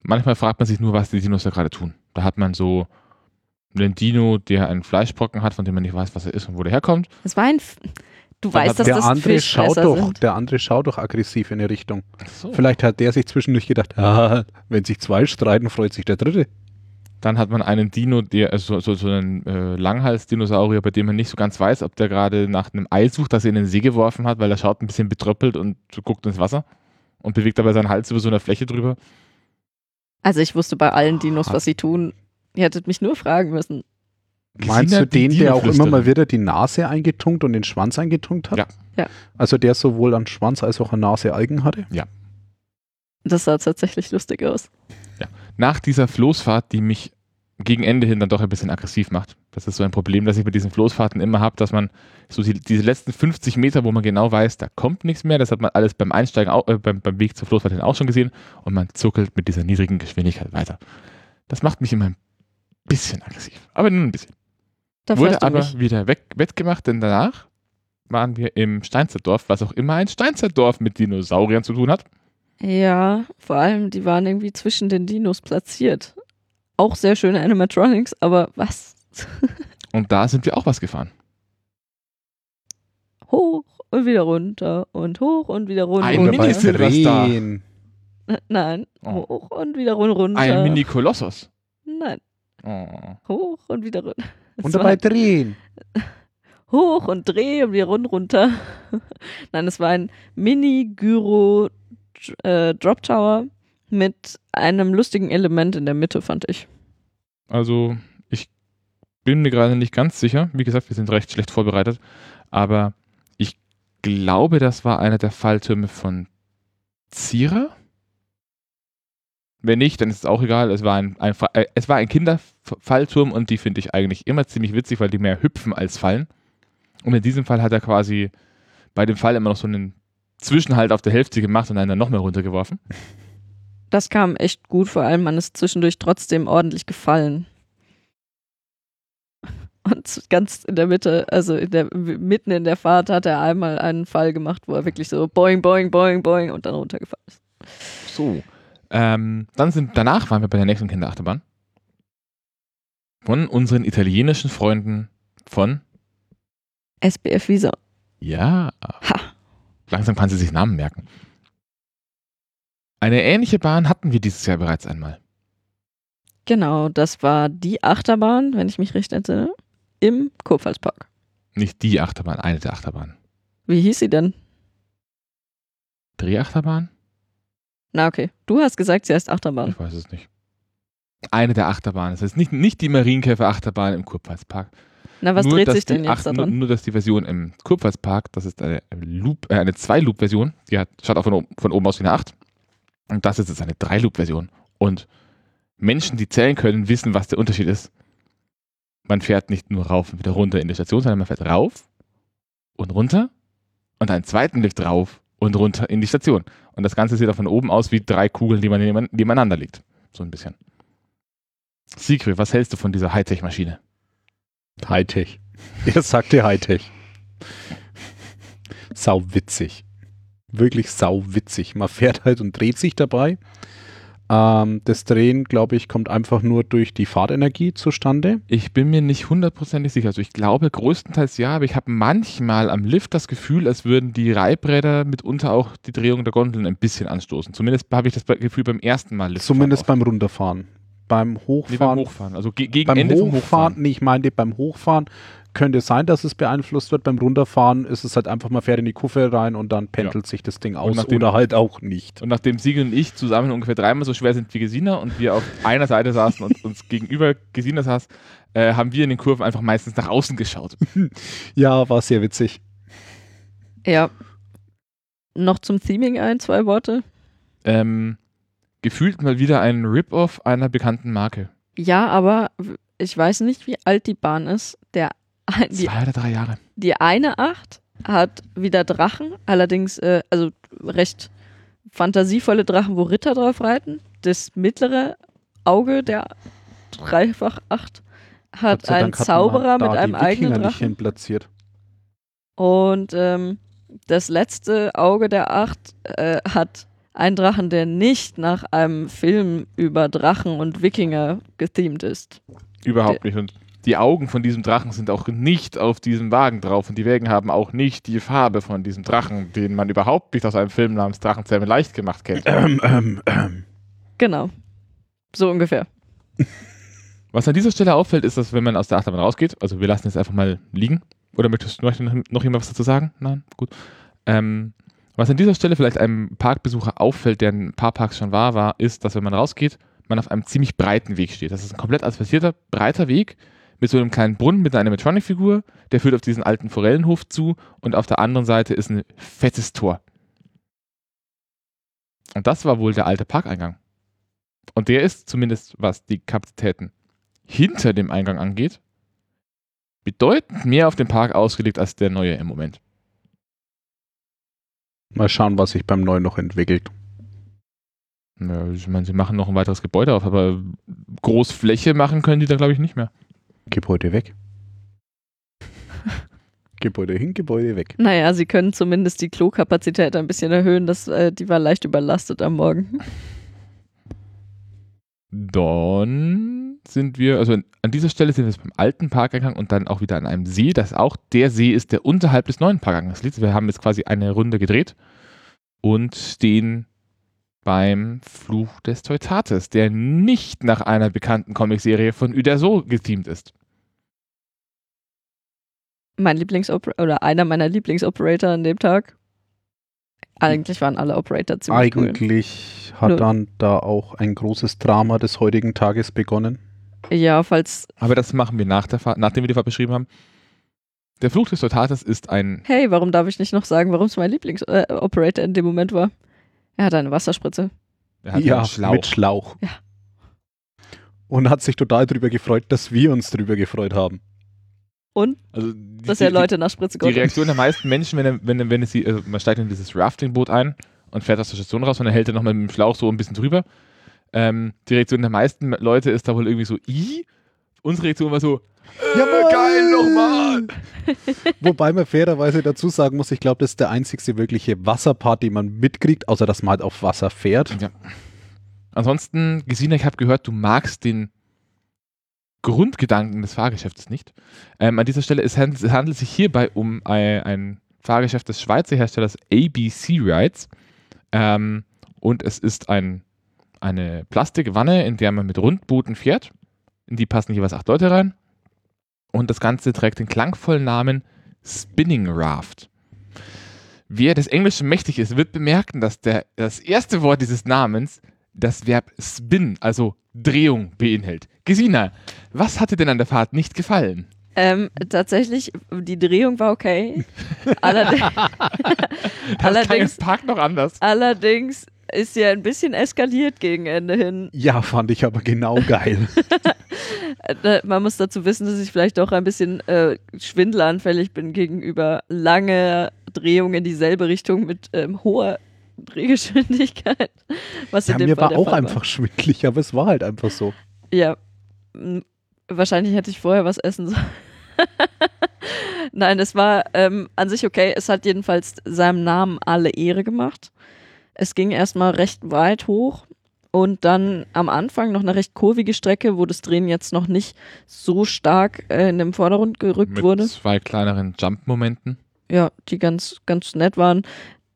Manchmal fragt man sich nur, was die Dinos da gerade tun. Da hat man so einen Dino, der einen Fleischbrocken hat, von dem man nicht weiß, was er ist und wo der herkommt. Es war ein. F du Dann weißt, dass der das andere schaut doch, sind. der andere schaut doch aggressiv in eine Richtung. So. Vielleicht hat der sich zwischendurch gedacht, ah, wenn sich zwei streiten, freut sich der dritte. Dann hat man einen Dino, der, also so, so einen äh, Langhals-Dinosaurier, bei dem man nicht so ganz weiß, ob der gerade nach einem Ei sucht, das er in den See geworfen hat, weil er schaut ein bisschen betröppelt und guckt ins Wasser und bewegt dabei seinen Hals über so einer Fläche drüber. Also ich wusste bei allen Dinos, was sie tun. Ihr hättet mich nur fragen müssen. Meinst du den, der auch immer mal wieder die Nase eingetunkt und den Schwanz eingetunkt hat? Ja. Ja. Also der sowohl an Schwanz als auch an Nase Algen hatte? Das sah tatsächlich lustig aus. Nach dieser Floßfahrt, die mich gegen Ende hin dann doch ein bisschen aggressiv macht. Das ist so ein Problem, das ich bei diesen Floßfahrten immer habe, dass man so die, diese letzten 50 Meter, wo man genau weiß, da kommt nichts mehr, das hat man alles beim Einsteigen, auch, äh, beim, beim Weg zur Floßfahrt hin auch schon gesehen und man zuckelt mit dieser niedrigen Geschwindigkeit weiter. Das macht mich immer ein bisschen aggressiv, aber nur ein bisschen. Da Wurde aber mich. wieder weg, wettgemacht, denn danach waren wir im Steinzeitdorf, was auch immer ein Steinzeitdorf mit Dinosauriern zu tun hat. Ja, vor allem, die waren irgendwie zwischen den Dinos platziert. Auch sehr schöne Animatronics, aber was? Und da sind wir auch was gefahren. hoch und wieder runter und hoch und wieder runter. Ein Silvester. Drehen. Nein, Oh. hoch und wieder run- runter. Ein Mini-Kolossus. Nein, Oh. hoch und wieder runter. Und war dabei drehen. hoch und dreh und wieder rund runter. Nein, es war ein Mini-Gyro äh, Drop Tower mit einem lustigen Element in der Mitte, fand ich. Also, ich bin mir gerade nicht ganz sicher. Wie gesagt, wir sind recht schlecht vorbereitet. Aber ich glaube, das war einer der Falltürme von Zira. Wenn nicht, dann ist es auch egal. Es war ein, ein, äh, es war ein Kinderfallturm und die finde ich eigentlich immer ziemlich witzig, weil die mehr hüpfen als fallen. Und in diesem Fall hat er quasi bei dem Fall immer noch so einen Zwischenhalt auf der Hälfte gemacht und einen dann noch mehr runtergeworfen. Das kam echt gut, vor allem man ist zwischendurch trotzdem ordentlich gefallen. Und ganz in der Mitte, also in der, mitten in der Fahrt hat er einmal einen Fall gemacht, wo er wirklich so boing, boing, boing, boing und dann runtergefallen ist. So. Ähm, dann sind, danach waren wir bei der nächsten Kinderachterbahn. Von unseren italienischen Freunden von, SBF Visa. ja, Ha. langsam kann sie sich Namen merken. Eine ähnliche Bahn hatten wir dieses Jahr bereits einmal. Genau, das war die Achterbahn, wenn ich mich recht entsinne, im Kurpfalzpark. Nicht die Achterbahn, eine der Achterbahnen. Wie hieß sie denn? Drehachterbahn? Na okay, du hast gesagt, sie heißt Achterbahn. Ich weiß es nicht. Eine der Achterbahnen. Das heißt nicht, nicht die Marienkäfer-Achterbahn im Kurpfalzpark. Na, was nur, dreht sich denn die jetzt nur, nur, dass die Version im Kurpfalzpark, das ist eine, Loop, äh, eine Zwei-Loop-Version, die hat, schaut auch von, oben- von oben aus wie eine 8. Und das ist jetzt eine Drei-Loop-Version. Und Menschen, die zählen können, wissen, was der Unterschied ist. Man fährt nicht nur rauf und wieder runter in die Station, sondern man fährt rauf und runter und einen zweiten Lift rauf und runter in die Station. Und das Ganze sieht auch von oben aus wie drei Kugeln, die man neben- nebeneinander legt. So ein bisschen. Sigrid, was hältst du von dieser Hightech-Maschine? Hightech. Er sagte Hightech. Sau witzig. Wirklich sau witzig. Man fährt halt und dreht sich dabei. Ähm, das Drehen, glaube ich, kommt einfach nur durch die Fahrtenergie zustande. Ich bin mir nicht hundertprozentig sicher. Also ich glaube größtenteils ja, aber ich habe manchmal am Lift das Gefühl, als würden die Reibräder mitunter auch die Drehung der Gondeln ein bisschen anstoßen. Zumindest habe ich das Gefühl beim ersten Mal Lift. Zumindest beim Runterfahren. Beim nee, beim Hochfahren. Hochfahren. Also ge gegen beim Ende vom Hochfahren, Hochfahren. nee, ich meinte beim Hochfahren könnte sein, dass es beeinflusst wird. Beim Runterfahren ist es halt einfach, man fährt in die Kurve rein und dann pendelt sich das Ding aus nachdem- oder halt auch nicht. Und nachdem Siegel und ich zusammen ungefähr dreimal so schwer sind wie Gesina und wir auf einer Seite saßen und uns gegenüber Gesina saß, äh, haben wir in den Kurven einfach meistens nach außen geschaut. Ja, war sehr witzig. Ja. Noch zum Theming ein, zwei Worte. Ähm, gefühlt mal wieder ein Rip-Off einer bekannten Marke. Ja, aber ich weiß nicht, wie alt die Bahn ist. Der, die, Zwei oder drei Jahre. die eine Acht hat wieder Drachen, allerdings äh, also recht fantasievolle Drachen, wo Ritter drauf reiten. Das mittlere Auge der Dreifach Acht hat einen Zauberer mit einem eigenen Wikinger nicht Drachen. hin platziert. Und ähm, das letzte Auge der Acht äh, hat einen Drachen, der nicht nach einem Film über Drachen und Wikinger gethemed ist. Überhaupt nicht. Und die Augen von diesem Drachen sind auch nicht auf diesem Wagen drauf und die Wägen haben auch nicht die Farbe von diesem Drachen, den man überhaupt nicht aus einem Film namens Drachenzähme leicht gemacht kennt. Ähm, ähm, ähm. Genau. So ungefähr. Was an dieser Stelle auffällt, ist, dass wenn man aus der Achterbahn rausgeht, also wir lassen jetzt einfach mal liegen. Oder möchtest du noch, noch jemand was dazu sagen? Nein? Gut. Ähm, was an dieser Stelle vielleicht einem Parkbesucher auffällt, der in ein paar Parks schon war, war, ist, dass wenn man rausgeht, man auf einem ziemlich breiten Weg steht. Das ist ein komplett asphaltierter, breiter Weg mit so einem kleinen Brunnen mit einer Animatronic-Figur, der führt auf diesen alten Forellenhof zu und auf der anderen Seite ist ein fettes Tor. Und das war wohl der alte Parkeingang. Und der ist zumindest, was die Kapazitäten hinter dem Eingang angeht, bedeutend mehr auf den Park ausgelegt als der neue im Moment. Mal schauen, was sich beim Neuen noch entwickelt. Ja, ich meine, sie machen noch ein weiteres Gebäude auf, aber Großfläche machen können die da, glaube ich, nicht mehr. Gebäude weg. Gebäude hin, Gebäude weg. Naja, sie können zumindest die Klokapazität ein bisschen erhöhen. Das, äh, die war leicht überlastet am Morgen. Dann sind wir, also an dieser Stelle sind wir jetzt beim alten Parkeingang und dann auch wieder an einem See, das auch der See ist, der unterhalb des neuen Parkeingangs liegt. Wir haben jetzt quasi eine Runde gedreht und stehen beim Fluch des Teutates, der nicht nach einer bekannten Comicserie von Uderso gethemt ist. Mein Lieblingsoperator oder einer meiner Lieblingsoperator an dem Tag. Eigentlich waren alle Operator ziemlich cool. Eigentlich hat Nur- dann da auch ein großes Drama des heutigen Tages begonnen. Ja, falls, Aber das machen wir nach der Fahrt, nachdem wir die Fahrt beschrieben haben. Der Fluch des Teutates ist ein hey, warum darf ich nicht noch sagen, warum es mein Lieblingsoperator äh, in dem Moment war? Er hat eine Wasserspritze. er hat ja, einen Schlauch. mit Schlauch. Ja. Und hat sich total darüber gefreut, dass wir uns darüber gefreut haben. Und, also die, dass er die- Leute nach Spritze Die kommt. Reaktion der meisten Menschen, wenn, er, wenn, er, wenn sie, also man steigt in dieses Raftingboot ein und fährt aus der Station raus und dann hält er nochmal mit dem Schlauch so ein bisschen drüber. Ähm, die Reaktion der meisten Leute ist da wohl irgendwie so, i. Unsere Reaktion war so, äh, Jawohl! geil, nochmal. Wobei man fairerweise dazu sagen muss, ich glaube, das ist der einzigste wirkliche Wasserpart, den man mitkriegt, außer dass man halt auf Wasser fährt. Ja. Ansonsten, Gesine, ich habe gehört, du magst den Grundgedanken des Fahrgeschäftes nicht. Ähm, an dieser Stelle, es handelt, es handelt sich hierbei um ein, ein Fahrgeschäft des Schweizer Herstellers ABC Rides. Ähm, und es ist ein, eine Plastikwanne, in der man mit Rundbooten fährt. In die passen jeweils acht Leute rein. Und das Ganze trägt den klangvollen Namen Spinning Raft. Wer des Englischen mächtig ist, wird bemerken, dass der, das erste Wort dieses Namens das Verb spin, also Drehung, beinhaltet. Gesina, was hat dir denn an der Fahrt nicht gefallen? Ähm, tatsächlich, die Drehung war okay. Allerdings, Das Allerdings- Park noch anders. allerdings ist sie ein bisschen eskaliert gegen Ende hin. Ja, fand ich aber genau geil. Äh, Man muss dazu wissen, dass ich vielleicht auch ein bisschen äh, schwindelanfällig bin gegenüber lange Drehungen in dieselbe Richtung mit ähm, hoher Drehgeschwindigkeit. Was Ja, in dem mir Fall war auch Fall einfach schwindlig, aber es war halt einfach so. Ja. Wahrscheinlich hätte ich vorher was essen sollen. Nein, es war ähm, an sich okay. Es hat jedenfalls seinem Namen alle Ehre gemacht. Es ging erstmal recht weit hoch und dann am Anfang noch eine recht kurvige Strecke, wo das Drehen jetzt noch nicht so stark äh, in den Vordergrund gerückt Mit wurde. zwei kleineren Jump-Momenten. Ja, die ganz, ganz nett waren.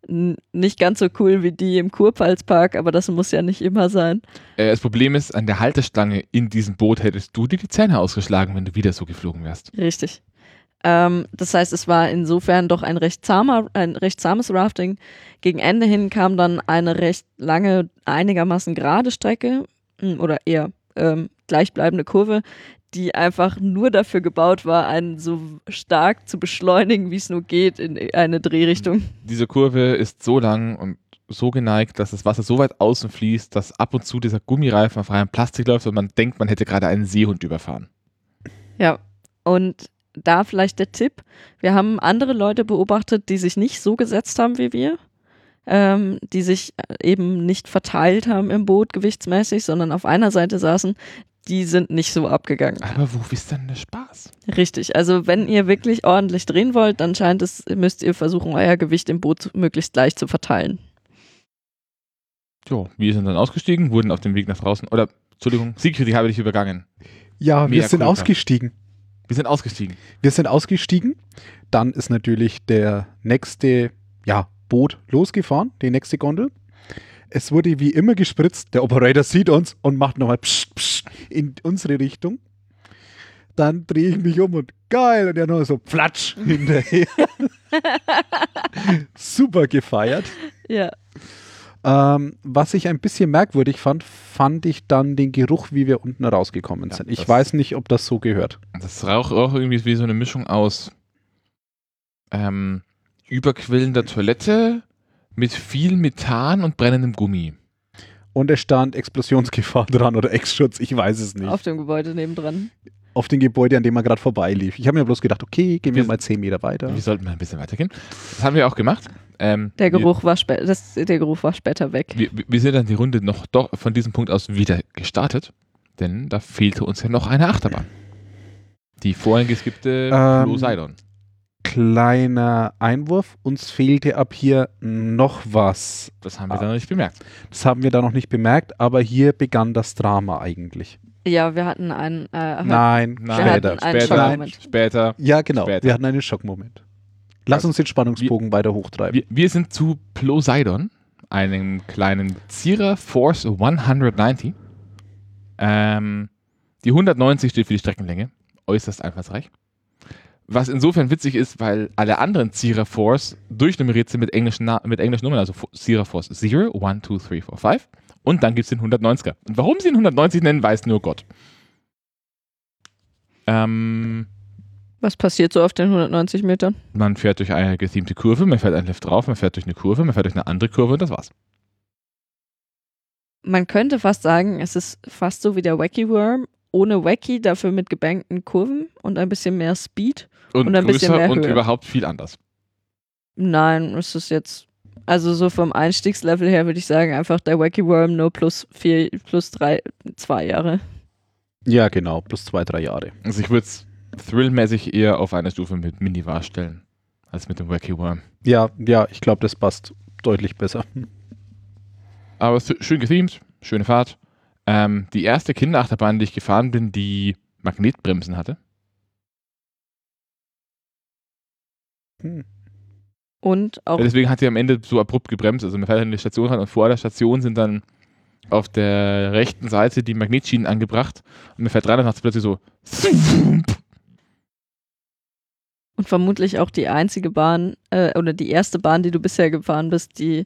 N nicht ganz so cool wie die im Kurpfalzpark, aber das muss ja nicht immer sein. Äh, das Problem ist, an der Haltestange in diesem Boot hättest du dir die Zähne ausgeschlagen, wenn du wieder so geflogen wärst. Richtig. Ähm, das heißt, es war insofern doch ein recht, zahmer, ein recht zahmes Rafting. Gegen Ende hin kam dann eine recht lange, einigermaßen gerade Strecke mm, oder eher ähm, gleichbleibende Kurve, die einfach nur dafür gebaut war, einen so stark zu beschleunigen, wie es nur geht, in eine Drehrichtung. Diese Kurve ist so lang und so geneigt, dass das Wasser so weit außen fließt, dass ab und zu dieser Gummireifen auf freiem Plastik läuft und man denkt, man hätte gerade einen Seehund überfahren. Ja, und da vielleicht der Tipp. Wir haben andere Leute beobachtet, die sich nicht so gesetzt haben wie wir, ähm, die sich äh, eben nicht verteilt haben im Boot gewichtsmäßig, sondern auf einer Seite saßen. Die sind nicht so abgegangen. Aber wo ist denn der Spaß? Richtig. Also wenn ihr wirklich ordentlich drehen wollt, dann scheint es, müsst ihr versuchen, euer Gewicht im Boot möglichst gleich zu verteilen. Jo, wir sind dann ausgestiegen, wurden auf dem Weg nach draußen, oder, Entschuldigung, Siegfried, ich habe dich übergangen. Ja, wir Mea sind culpa. ausgestiegen. Wir sind ausgestiegen. Wir sind ausgestiegen. Dann ist natürlich der nächste ja, Boot losgefahren, die nächste Gondel. Es wurde wie immer gespritzt. Der Operator sieht uns und macht nochmal psst, psst in unsere Richtung. Dann drehe ich mich um und geil. Und er noch so platsch hinterher. Super gefeiert. Ja. Ähm, was ich ein bisschen merkwürdig fand, fand ich dann den Geruch, wie wir unten rausgekommen Ja, sind. Ich das- weiß nicht, ob das so gehört. Das raucht auch irgendwie wie so eine Mischung aus ähm, überquillender Toilette mit viel Methan und brennendem Gummi. Und es stand Explosionsgefahr dran oder Ex-Schutz, ich weiß es nicht. Auf dem Gebäude nebendran. Auf dem Gebäude, an dem man gerade vorbeilief. Ich habe mir bloß gedacht, okay, gehen wir Wir- mal 10 Meter weiter. Wir sollten mal ein bisschen weitergehen. Das haben wir auch gemacht. Ähm, Der Geruch, war, spä das, der Geruch war später weg. Wir, wir, wir sind dann die Runde noch doch von diesem Punkt aus wieder gestartet, denn da fehlte uns ja noch eine Achterbahn. Die vorhin geskippte Ähm, Poseidon. kleiner Einwurf. Uns fehlte ab hier noch was. Das haben wir Ah. dann noch nicht bemerkt. Das haben wir da noch nicht bemerkt, aber hier begann das Drama eigentlich. Ja, wir hatten einen. Äh, Nein, Nein, später. einen später, Schockmoment. später. Ja, genau. Später. Wir hatten einen Schockmoment. Lass Also, uns den Spannungsbogen weiter hochtreiben. Wir, wir sind zu Poseidon, einem kleinen Zierer Force 190. Ähm, die 190 steht für die Streckenlänge, äußerst einfallsreich. Was insofern witzig ist, weil alle anderen Zierer Force durchnummeriert sind mit englischen, Na mit englischen Nummern, also Zierer Force 0, 1, 2, 3, 4, 5. Und dann gibt es den 190er. Und warum sie ihn 190 nennen, weiß nur Gott. Ähm, Was passiert so auf den 190 Metern? man fährt durch eine gethemte Kurve, man fährt einen Lift drauf, man fährt durch eine Kurve, man fährt durch eine andere Kurve und das war's. Man könnte fast sagen, es ist fast so wie der Wacky Worm, ohne Wacky, dafür mit gebankten Kurven und ein bisschen mehr Speed. Und, Und ein bisschen größer mehr und Höhe. überhaupt viel anders. Nein, es ist jetzt, also so vom Einstiegslevel her würde ich sagen, einfach der Wacky Worm nur plus vier, plus drei, zwei Jahre. Ja, genau. Plus zwei, drei Jahre. Also ich würde es thrillmäßig eher auf eine Stufe mit Minivar stellen, als mit dem Wacky Worm. Ja, ja, ich glaube, das passt deutlich besser. Aber es ist schön gethemed, schöne Fahrt. Ähm, die erste Kinderachterbahn, die ich gefahren bin, die Magnetbremsen hatte. Hm. Und auch, Deswegen hat sie am Ende so abrupt gebremst. Also man fährt an die Station ran und vor der Station sind dann auf der rechten Seite die Magnetschienen angebracht und man fährt rein und macht plötzlich so und vermutlich auch die einzige Bahn äh, oder die erste Bahn, die du bisher gefahren bist, die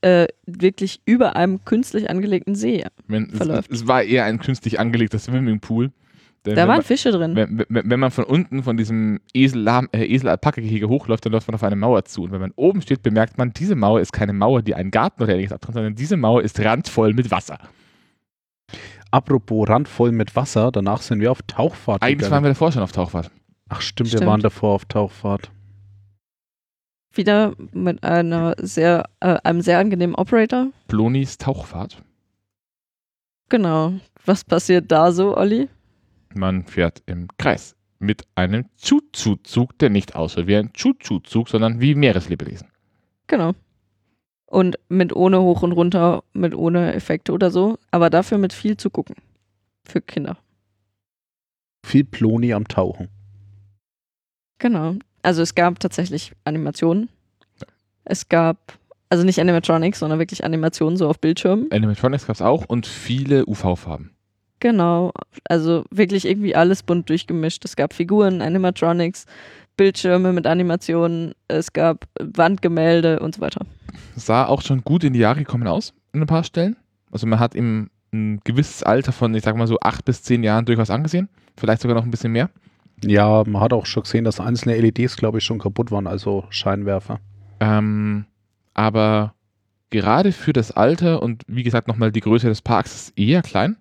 äh, wirklich über einem künstlich angelegten See. Es, Verläuft. es war eher ein künstlich angelegter Swimmingpool. Denn Da waren man, Fische drin. wenn, wenn, wenn man von unten von diesem Esel, äh, Esel-Alpaka-Gehege hochläuft, dann läuft man auf eine Mauer zu. Und wenn man oben steht, bemerkt man, diese Mauer ist keine Mauer, die einen Garten oder ähnliches abtrennt, sondern diese Mauer ist randvoll mit Wasser. Apropos randvoll mit Wasser, danach sind wir auf Tauchfahrt Eigentlich waren gegangen. wir davor schon auf Tauchfahrt. Ach stimmt, Stimmt. wir waren davor auf Tauchfahrt. Wieder mit einer sehr, äh, einem sehr angenehmen Operator. Plonis Tauchfahrt. Genau. Was passiert da so, Olli? Man fährt im Kreis mit einem Chu-Chu-Zug, der nicht aussieht wie ein Chu-Chu-Zug, sondern wie Meereslebewesen. Genau. Und mit ohne hoch und runter, mit ohne Effekte oder so, aber dafür mit viel zu gucken. Für Kinder. Viel Ploni am Tauchen. Genau. Also es gab tatsächlich Animationen. Es gab, also nicht Animatronics, sondern wirklich Animationen so auf Bildschirmen. Animatronics gab es auch und viele UV-Farben. Genau. Also wirklich irgendwie alles bunt durchgemischt. Es gab Figuren, Animatronics, Bildschirme mit Animationen, es gab Wandgemälde und so weiter. Sah auch schon gut in die Jahre gekommen aus, in ein paar Stellen. Also man hat ihm ein gewisses Alter von, ich sag mal so, acht bis zehn Jahren durchaus angesehen. Vielleicht sogar noch ein bisschen mehr. Ja, man hat auch schon gesehen, dass einzelne LEDs, glaube ich, schon kaputt waren, also Scheinwerfer. Ähm, aber gerade für das Alter und wie gesagt nochmal die Größe des Parks ist eher klein.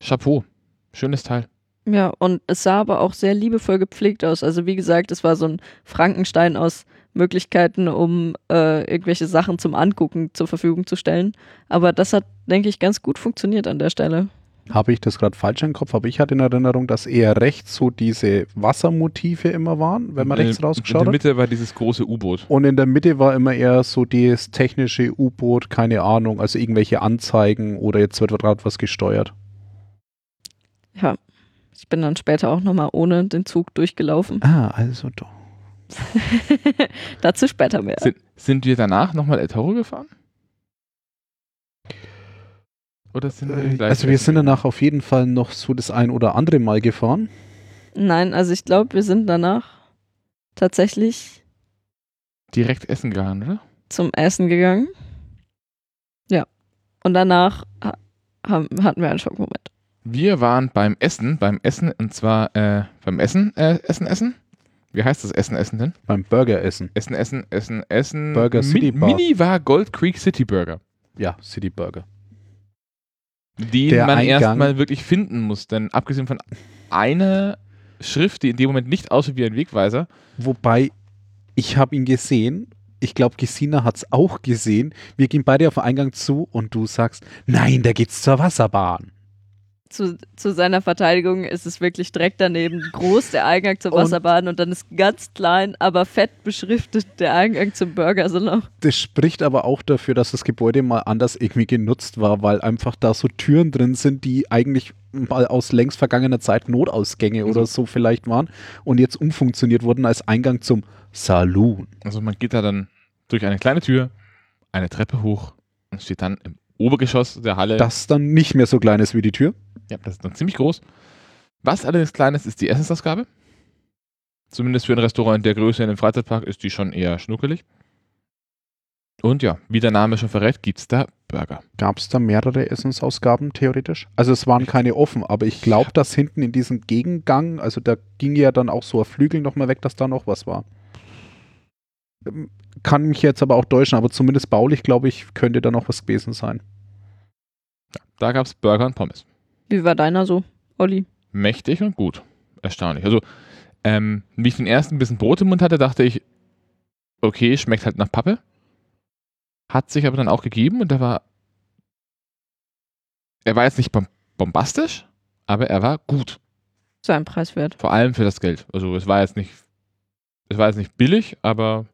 Chapeau. Schönes Teil. Ja, und es sah aber auch sehr liebevoll gepflegt aus. Also wie gesagt, es war so ein Frankenstein aus Möglichkeiten, um äh, irgendwelche Sachen zum Angucken zur Verfügung zu stellen. Aber das hat, denke ich, ganz gut funktioniert an der Stelle. Habe ich das gerade falsch im Kopf? Aber ich hatte in Erinnerung, dass eher rechts so diese Wassermotive immer waren, wenn man In- rechts In rausgeschaut der hat. Mitte war dieses große U-Boot. Und in der Mitte war immer eher so das technische U-Boot, keine Ahnung, also irgendwelche Anzeigen oder jetzt wird gerade was gesteuert. Ja, ich bin dann später auch nochmal ohne den Zug durchgelaufen. Ah, also doch. Dazu später mehr. Sind, sind wir danach nochmal El Toro gefahren? Oder sind wir gleich Also wir sind danach auf jeden Fall noch so das ein oder andere Mal gefahren. Nein, also ich glaube, wir sind danach tatsächlich direkt essen gegangen, oder? zum Essen gegangen. Ja. Und danach hatten wir einen Schockmoment. Wir waren beim Essen, beim Essen, und zwar äh, beim Essen, äh, Essen, Essen. Wie heißt das Essen, Essen denn? Beim Burger essen. Essen, Essen, Essen, Essen. Burger City Bar. Mini war Gold Creek City Burger. Ja, City Burger. Den Der man Eingang- erstmal wirklich finden muss. Denn abgesehen von einer Schrift, die in dem Moment nicht aussieht wie ein Wegweiser, Wobei, ich habe ihn gesehen. Ich glaube, Gesina hat es auch gesehen. Wir gehen beide auf den Eingang zu und du sagst, nein, da geht's zur Wasserbahn. Zu, zu seiner Verteidigung ist es wirklich direkt daneben groß der Eingang zum Und- Wasserbahn und dann ist ganz klein, aber fett beschriftet der Eingang zum Burgersalon. Das spricht aber auch dafür, dass das Gebäude mal anders irgendwie genutzt war, weil einfach da so Türen drin sind, die eigentlich mal aus längst vergangener Zeit Notausgänge oder so vielleicht waren und jetzt umfunktioniert wurden als Eingang zum Saloon. Also man geht da dann durch eine kleine Tür, eine Treppe hoch und steht dann im Obergeschoss der Halle. Das dann nicht mehr so klein ist wie die Tür. Ja, das ist dann ziemlich groß. Was allerdings klein ist, ist die Essensausgabe. Zumindest für ein Restaurant der Größe in einem Freizeitpark ist die schon eher schnuckelig. Und ja, wie der Name schon verrät, gibt es da Burger. Gab es da mehrere Essensausgaben theoretisch? Also es waren keine offen, aber ich glaube, dass hinten in diesem Gegengang, also da ging ja dann auch so ein Flügel nochmal weg, dass da noch was war. Ähm, Kann mich jetzt aber auch täuschen, aber zumindest baulich, glaube ich, könnte da noch was gewesen sein. Da gab es Burger und Pommes. Wie war deiner so, Olli? Mächtig und gut. Erstaunlich. Also, ähm, wie ich den ersten bisschen Brot im Mund hatte, dachte ich, okay, schmeckt halt nach Pappe. Hat sich aber dann auch gegeben und er war. Er war jetzt nicht bom bombastisch, aber er war gut. Sein Preiswert. Vor allem für das Geld. Also es war jetzt nicht. Es war jetzt nicht billig, aber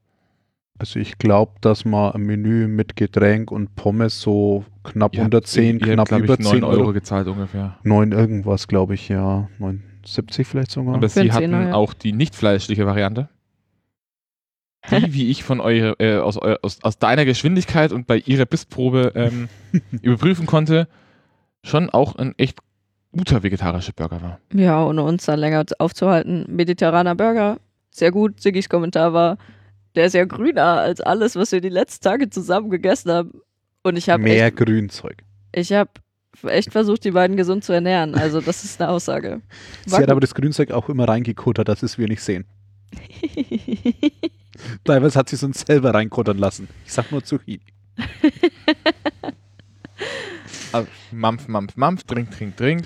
Also ich glaube, dass man ein Menü mit Getränk und Pommes so knapp ihr unter habt- 10, ihr habt, knapp glaub über ich, 9 10 Euro, Euro. gezahlt ungefähr. 9 irgendwas, glaube ich, ja. 9,70 vielleicht sogar. Aber sie hatten ja. auch die nicht fleischliche Variante. Die, wie ich von eure, äh, aus, eu- aus, aus deiner Geschwindigkeit und bei ihrer Bissprobe ähm, überprüfen konnte, schon auch ein echt guter vegetarischer Burger war. Ja, ohne uns da länger aufzuhalten. Mediterraner Burger, sehr gut. Siggis Kommentar war, der ist ja grüner als alles, was wir die letzten Tage zusammen gegessen haben. Und ich habe Mehr echt, Grünzeug. ich hab echt versucht, die beiden gesund zu ernähren. Also das ist eine Aussage. Sie hat aber das Grünzeug auch immer reingekuttert, dass es wir nicht sehen. Teilweise hat sie es uns selber reinkuttern lassen. Ich sag nur Zucchini. Also, Mampf, Mampf, Mampf, trink, trink, trink.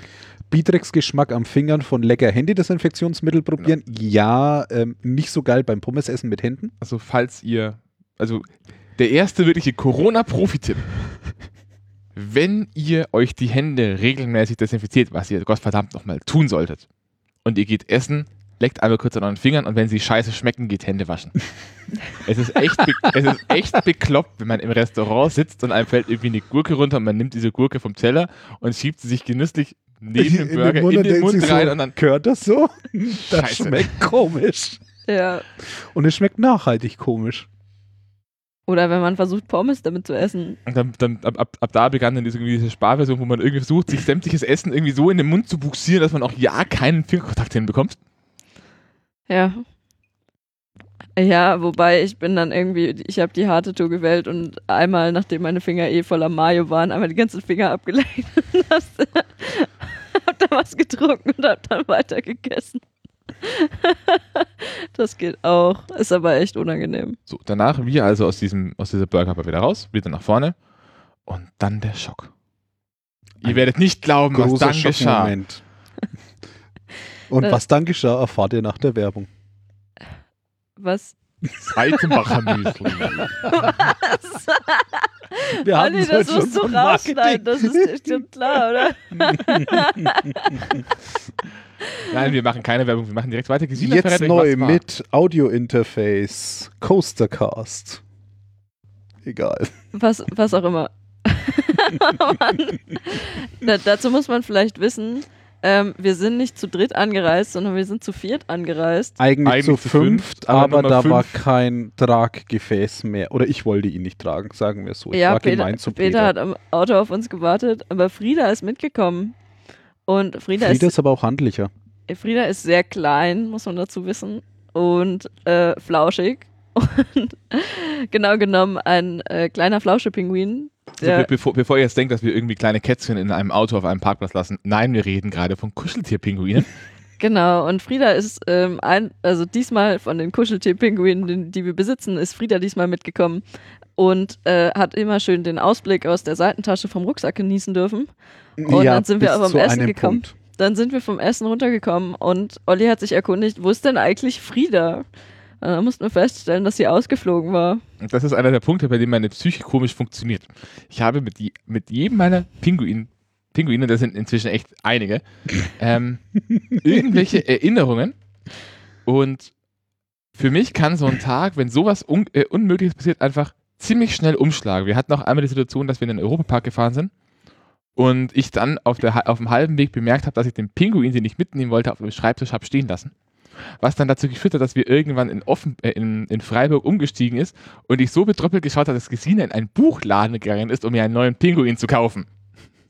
Bietrex-Geschmack am Fingern von lecker Handydesinfektionsmittel probieren. Ja, ähm, nicht so geil beim Pommesessen mit Händen. Also falls ihr, also der erste wirkliche Corona-Profi-Tipp. Wenn ihr euch die Hände regelmäßig desinfiziert, was ihr Gottverdammt nochmal tun solltet, und ihr geht essen, leckt einmal kurz an euren Fingern und wenn sie scheiße schmecken, geht Hände waschen. es, ist echt es ist echt bekloppt, wenn man im Restaurant sitzt und einem fällt irgendwie eine Gurke runter und man nimmt diese Gurke vom Teller und schiebt sie sich genüsslich neben dem Burger in den Mund, rein und dann Gehört das so? Das Scheiße. schmeckt komisch. ja. Und es schmeckt nachhaltig komisch. Oder wenn man versucht, Pommes damit zu essen. Und dann, dann ab, ab, ab da begann dann diese, irgendwie diese Sparversion, wo man irgendwie versucht, sich sämtliches Essen irgendwie so in den Mund zu buxieren, dass man auch ja keinen Fingerkontakt hinbekommt. Ja. Ja, wobei ich bin dann irgendwie, ich habe die harte Tour gewählt und einmal, nachdem meine Finger eh voller Mayo waren, einmal die ganzen Finger abgeleckt und hab da was getrunken und hab dann weiter gegessen. Das geht auch, ist aber echt unangenehm. So, danach wir also aus, diesem, aus dieser Burgerbar wieder raus, wieder nach vorne und dann der Schock. Ihr Ein werdet nicht glauben, was dann geschah. Und was dann geschah, erfahrt ihr nach der Werbung. Was? Seitenbacher Müsli. Was? Wir Olli, das musst du rausschneiden, das ist schon klar, oder? Nein, wir machen keine Werbung, wir machen direkt weiter. Gesine Jetzt neu mit Audio-Interface, Coastercast. Egal. Was, was auch immer. Mann. Da, dazu muss man vielleicht wissen, ähm, wir sind nicht zu dritt angereist, sondern wir sind zu viert angereist. Eigentlich, Eigentlich zu fünft, fünft, aber da fünf- war kein Traggefäß mehr. Oder ich wollte ihn nicht tragen, sagen wir so. Ich ja, war Peter, gemein zu Peter Peter. hat am Auto auf uns gewartet, aber Frieda ist mitgekommen. Und Frieda, Frieda ist, ist aber auch handlicher. Frieda ist sehr klein, muss man dazu wissen. Und äh, flauschig. Und genau genommen ein äh, kleiner Flauschepinguin. Also, bevor, bevor ihr jetzt denkt, dass wir irgendwie kleine Kätzchen in einem Auto auf einem Parkplatz lassen. Nein, wir reden gerade von Kuscheltierpinguinen. Genau, und Frieda ist ähm, ein, also diesmal von den Kuscheltier-Pinguinen, die, die wir besitzen, ist Frieda diesmal mitgekommen und äh, hat immer schön den Ausblick aus der Seitentasche vom Rucksack genießen dürfen. Und dann sind wir aber am zu Essen gekommen. Punkt. Dann sind wir vom Essen runtergekommen und Olli hat sich erkundigt, wo ist denn eigentlich Frieda? Und dann mussten wir feststellen, dass sie ausgeflogen war. Und das ist einer der Punkte, bei dem meine Psyche komisch funktioniert. Ich habe mit, die, mit jedem meiner Pinguin, Pinguine, das sind inzwischen echt einige, ähm, irgendwelche Erinnerungen. Und für mich kann so ein Tag, wenn sowas un äh, Unmögliches passiert, einfach ziemlich schnell umschlagen. Wir hatten auch einmal die Situation, dass wir in den Europapark gefahren sind und ich dann auf, der, auf dem halben Weg bemerkt habe, dass ich den Pinguin, den ich mitnehmen wollte, auf dem Schreibtisch habe stehen lassen. Was dann dazu geführt hat, dass wir irgendwann in, Offen, äh, in, in Freiburg umgestiegen ist und ich so betröppelt geschaut habe, dass Gesine in einen Buchladen gegangen ist, um mir einen neuen Pinguin zu kaufen.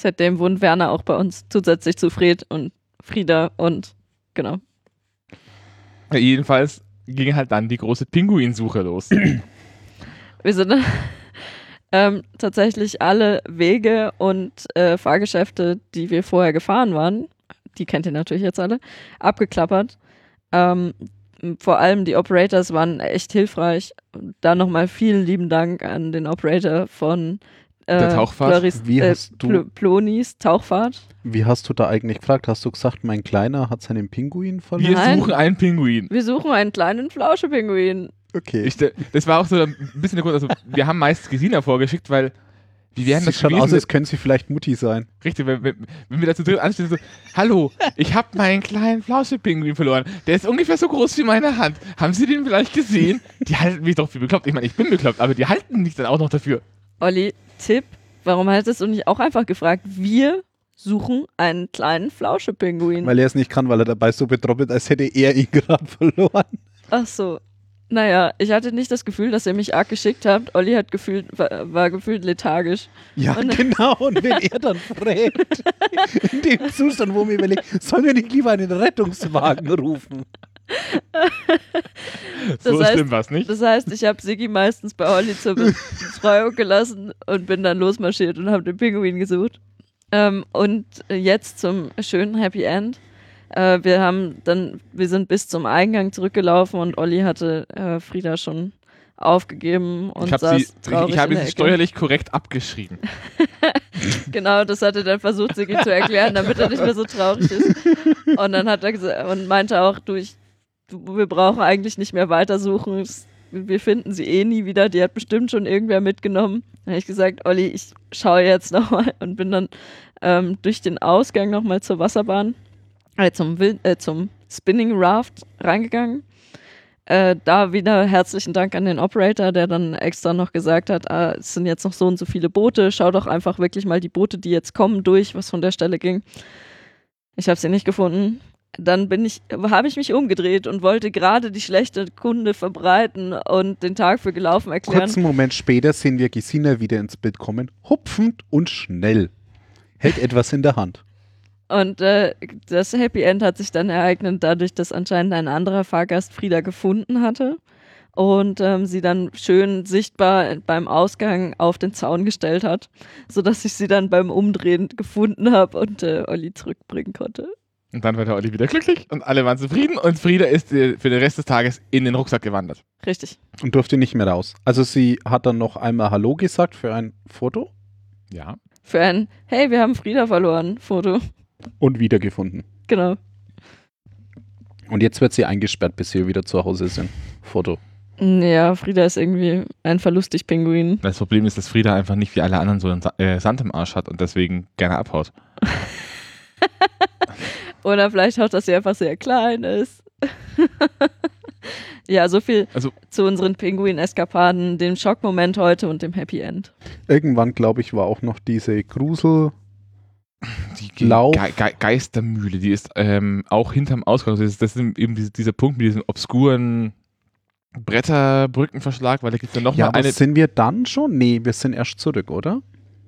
Seitdem wohnt Werner auch bei uns zusätzlich zu Fred und Frieda und genau. Jedenfalls ging halt dann die große Pinguinsuche los. Wir sind ähm, tatsächlich alle Wege und äh, Fahrgeschäfte, die wir vorher gefahren waren, die kennt ihr natürlich jetzt alle, abgeklappert. Ähm, vor allem die Operators waren echt hilfreich. Da nochmal vielen lieben Dank an den Operator von äh, Der Tauchfahrt? Floris, Wie äh, hast du- Pl Plonis Tauchfahrt. Wie hast du da eigentlich gefragt? Hast du gesagt, mein Kleiner hat seinen Pinguin verloren? Wir Nein. suchen einen Pinguin. Wir suchen einen kleinen Flauschepinguin. Okay. Ich, das war auch so ein bisschen der Grund, also wir haben meist Gesina vorgeschickt, weil wie wären das Sieht schon aus, als könnte sie vielleicht Mutti sein. Richtig, wenn, wenn, wenn wir da zu dritt anstehen, so, hallo, ich habe meinen kleinen Flauschepinguin verloren. Der ist ungefähr so groß wie meine Hand. Haben Sie den vielleicht gesehen? Die halten mich doch für bekloppt. Ich meine, ich bin bekloppt, aber die halten mich dann auch noch dafür. Olli, Tipp, warum hättest du nicht auch einfach gefragt, wir suchen einen kleinen Flauschepinguin? Weil er es nicht kann, weil er dabei so betroppelt, als hätte er ihn gerade verloren. Ach so. Naja, ich hatte nicht das Gefühl, dass ihr mich arg geschickt habt. Olli hat gefühlt, war, war gefühlt lethargisch. Ja, Und- genau. Und wenn er dann fragt, in dem Zustand, wo mir überlegt, sollen wir nicht lieber einen Rettungswagen rufen? so heißt- schlimm war es nicht. Das heißt, ich habe Siggi meistens bei Olli zur Betreuung gelassen und bin dann losmarschiert und habe den Pinguin gesucht. Ähm, und jetzt zum schönen Happy End. Äh, wir haben dann, wir sind bis zum Eingang zurückgelaufen und Olli hatte äh, Frieda schon aufgegeben und Ich habe saß sie, traurig ich habe sie Ecke. steuerlich korrekt abgeschrieben. Genau, das hat er dann versucht, Siggi zu erklären, damit er nicht mehr so traurig ist. Und dann hat er gesagt und meinte auch, du, ich, du, wir brauchen eigentlich nicht mehr weitersuchen. Wir finden sie eh nie wieder. Die hat bestimmt schon irgendwer mitgenommen. Dann habe ich gesagt, Olli, ich schaue jetzt nochmal und bin dann ähm, durch den Ausgang nochmal zur Wasserbahn, äh, zum, Wild, äh, zum Spinning Raft reingegangen. Äh, da wieder herzlichen Dank an den Operator, der dann extra noch gesagt hat, ah, es sind jetzt noch so und so viele Boote, schau doch einfach wirklich mal die Boote, die jetzt kommen, durch, was von der Stelle ging. Ich habe sie nicht gefunden. Dann bin ich, habe ich mich umgedreht und wollte gerade die schlechte Kunde verbreiten und den Tag für gelaufen erklären. Kurzen Moment später sehen wir Gesina wieder ins Bild kommen, hupfend und schnell. Hält etwas in der Hand. Und äh, das Happy End hat sich dann ereignet, dadurch, dass anscheinend ein anderer Fahrgast Frieda gefunden hatte und ähm, sie dann schön sichtbar beim Ausgang auf den Zaun gestellt hat, sodass ich sie dann beim Umdrehen gefunden habe und äh, Olli zurückbringen konnte. Und dann war der Olli wieder glücklich und alle waren zufrieden und Frieda ist äh, für den Rest des Tages in den Rucksack gewandert. Richtig. Und durfte nicht mehr raus. Also sie hat dann noch einmal Hallo gesagt für ein Foto Ja. Für ein Hey, wir haben Frieda verloren Foto. Und wiedergefunden. Genau. Und jetzt wird sie eingesperrt, bis wir wieder zu Hause sind. Foto. Ja, Frieda ist irgendwie ein verlustig Pinguin. Das Problem ist, dass Frieda einfach nicht wie alle anderen so einen Sa äh, Sand im Arsch hat und deswegen gerne abhaut. Oder vielleicht auch, dass sie einfach sehr klein ist. ja, so viel Also- zu unseren Pinguin-Eskapaden, dem Schockmoment heute und dem Happy End. Irgendwann, glaube ich, war auch noch diese Grusel. Die Lauf. Ge Ge Geistermühle, die ist ähm, auch hinterm Ausgang. Das ist, das ist eben diese, dieser Punkt mit diesem obskuren Bretterbrückenverschlag, weil da gibt es ja Ja, nochmal aber eine. sind wir dann schon? Nee, wir sind erst zurück, oder?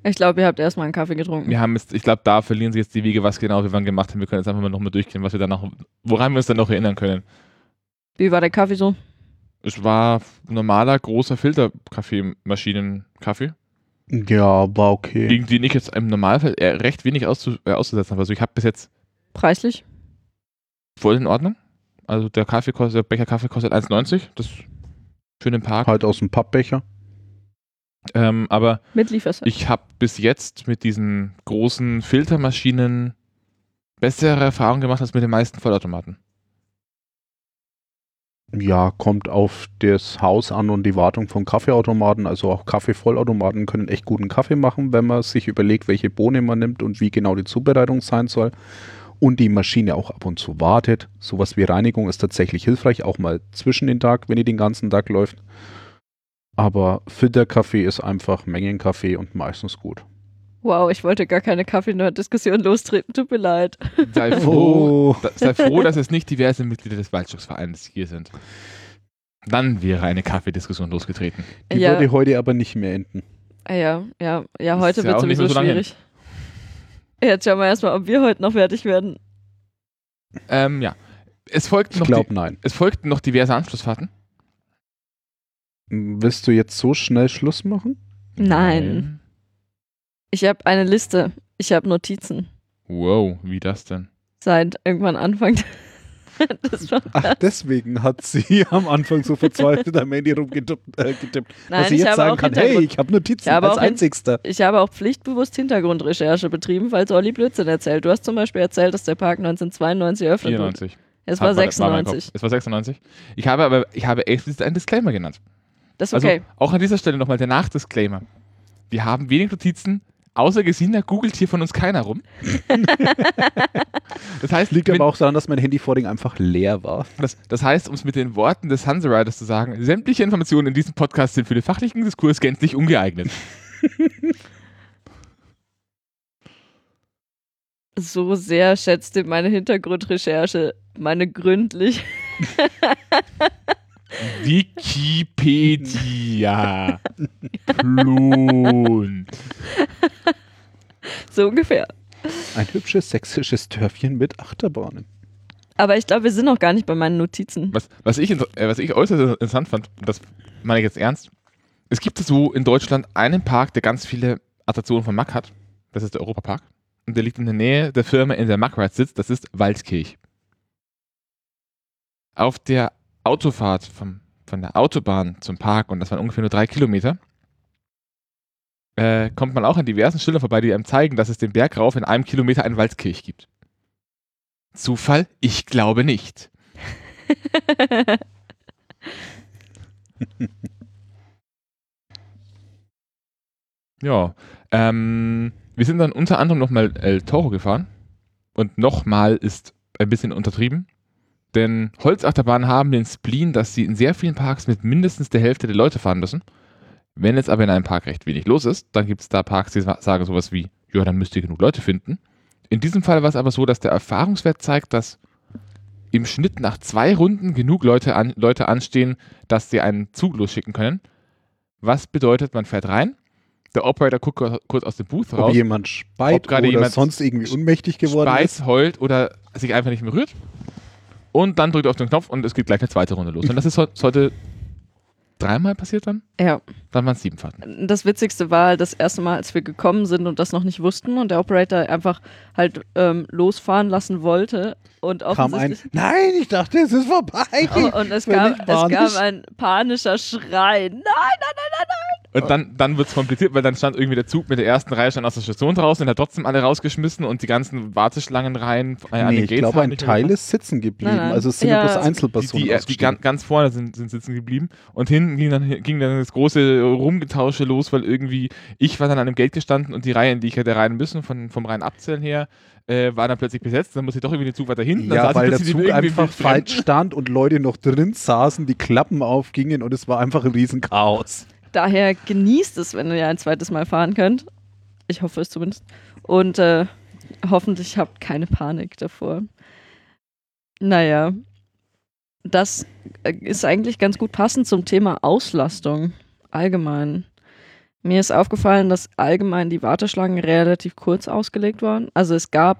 Ich glaube, ihr habt erstmal einen Kaffee getrunken. Wir haben jetzt, ich glaube, da verlieren sich jetzt die Wege, was genau wir wann gemacht haben. Wir können jetzt einfach mal nochmal durchgehen, was wir dann noch, woran wir uns dann noch erinnern können. Wie war der Kaffee so? Es war normaler, großer Filterkaffeemaschinen-Kaffee, Ja, war okay. gegen den ich jetzt im Normalfall recht wenig auszu äh, auszusetzen habe. Also ich habe bis jetzt Preislich? voll in Ordnung. Also der Kaffee kostet, der Becher Kaffee kostet 1,90. Das für den Park. Halt aus dem Pappbecher. Ähm, aber Mit Lieferservice. ich habe bis jetzt mit diesen großen Filtermaschinen bessere Erfahrungen gemacht als mit den meisten Vollautomaten. Ja, kommt auf das Haus an und die Wartung von Kaffeeautomaten. Also auch Kaffeevollautomaten können echt guten Kaffee machen, wenn man sich überlegt, welche Bohne man nimmt und wie genau die Zubereitung sein soll. Und die Maschine auch ab und zu wartet. Sowas wie Reinigung ist tatsächlich hilfreich, auch mal zwischen den Tag, wenn die den ganzen Tag läuft. Aber Filterkaffee ist einfach Mengenkaffee und meistens gut. Wow, ich wollte gar keine Kaffee-Nerd-Diskussion lostreten, tut mir leid. Sei froh, da, sei froh, dass es nicht diverse Mitglieder des Waldschutzvereins hier sind. Dann wäre eine Kaffeediskussion losgetreten. Die Ja. würde heute aber nicht mehr enden. Ah Ja, ja, ja, Ist heute ja wird nicht sowieso so schwierig. Jetzt schauen wir erstmal, ob wir heute noch fertig werden. Ähm, ja. Es folgten, Ich noch die, glaube, nein. es folgten noch diverse Anschlussfahrten. Willst du jetzt so schnell Schluss machen? Nein. Ich habe eine Liste. Ich habe Notizen. Wow, wie das denn? Seit irgendwann Anfang des Ach, deswegen hat sie am Anfang so verzweifelt am Handy rumgetippt, äh, getippt, Nein, dass sie ich jetzt habe sagen auch kann, hey, ich habe Notizen Ich habe als einzigster. Ich habe auch pflichtbewusst Hintergrundrecherche betrieben, falls Olli Blödsinn erzählt. Du hast zum Beispiel erzählt, dass der Park 1992 eröffnet wurde. 94. Es war Hat- mein 96. Kopf. Es war 96. Ich habe aber, ich habe explizit einen Disclaimer genannt. Das ist Also okay. auch an dieser Stelle nochmal der Nachdisclaimer. Wir haben wenig Notizen, außer Gesina googelt hier von uns keiner rum. das heißt, Liegt wenn, aber auch daran, dass mein Handyvording einfach leer war. das, das heißt, um es mit den Worten des Hanse Riders zu sagen, sämtliche Informationen in diesem Podcast sind für den fachlichen Diskurs gänzlich ungeeignet. So sehr schätzte meine Hintergrundrecherche meine gründlich. Wikipedia. Klon. So ungefähr. Ein hübsches sächsisches Dörfchen mit Achterbahnen. Aber ich glaube, wir sind noch gar nicht bei meinen Notizen. Was, was, ich, äh, was ich äußerst interessant fand, und das meine ich jetzt ernst, es gibt so in Deutschland einen Park, der ganz viele Attraktionen von Mack hat. Das ist der Europapark. Und der liegt in der Nähe der Firma, in der Mack Ride sitzt. Das ist Waldkirch. Auf der Autofahrt vom, von der Autobahn zum Park, und das waren ungefähr nur drei Kilometer, äh, kommt man auch an diversen Schildern vorbei, die einem zeigen, dass es den Berg rauf in einem Kilometer einen Waldkirch gibt. Zufall? Ich glaube nicht. Ja, ähm, wir sind dann unter anderem nochmal El Toro gefahren. Und nochmal ist ein bisschen untertrieben. Denn Holzachterbahnen haben den Spleen, dass sie in sehr vielen Parks mit mindestens der Hälfte der Leute fahren müssen. Wenn jetzt aber in einem Park recht wenig los ist, dann gibt es da Parks, die sa- sagen sowas wie, ja, dann müsst ihr genug Leute finden. In diesem Fall war es aber so, dass der Erfahrungswert zeigt, dass im Schnitt nach zwei Runden genug Leute, an, Leute anstehen, dass sie einen Zug losschicken können. Was bedeutet, man fährt rein, der Operator guckt kur- kurz aus dem Booth Ob raus, jemand speit Ob gerade oder jemand sonst irgendwie unmächtig geworden ist. speist, heult oder sich einfach nicht mehr rührt. Und dann drückt er auf den Knopf und es geht gleich eine zweite Runde los. Und das ist heu- ist heute dreimal passiert dann? ja. Dann waren es sieben Fahrten. Das Witzigste war das erste Mal, als wir gekommen sind und das noch nicht wussten und der Operator einfach halt ähm, losfahren lassen wollte und Kam ein, nein, ich dachte, es ist vorbei. Oh, und es gab, es gab ein panischer Schrei. Nein, nein, nein, nein, nein. Und dann, dann wird es kompliziert, weil dann stand irgendwie der Zug mit der ersten Reihe schon aus der Station draußen und hat trotzdem alle rausgeschmissen und die ganzen Warteschlangenreihen äh, an nee, den ich Gates glaube, haben ein Teil ist sitzen geblieben. Nein, nein. Also es sind Ja, nur bloß die- die, Einzelpersonen die, die ausgestiegen. ganz, ganz vorne sind, sind sitzen geblieben und hinten ging dann, ging dann das große Rumgetausche los, weil irgendwie ich war dann an einem Gate gestanden und die Reihe, in die ich hätte rein müssen, von, vom reinen Abzählen her, äh, war dann plötzlich besetzt. Dann musste ich doch irgendwie den Zug weiter hinten. dann Ja, saß ich weil der Zug einfach falsch stand und Leute noch drin saßen, die Klappen aufgingen und es war einfach ein Riesenchaos. Daher genießt es, wenn ihr ein zweites Mal fahren könnt. Ich hoffe es zumindest. Und äh, hoffentlich habt keine Panik davor. Naja, das äh, ist eigentlich ganz gut passend zum Thema Auslastung allgemein. Mir ist aufgefallen, dass allgemein die Warteschlangen relativ kurz ausgelegt waren. Also es gab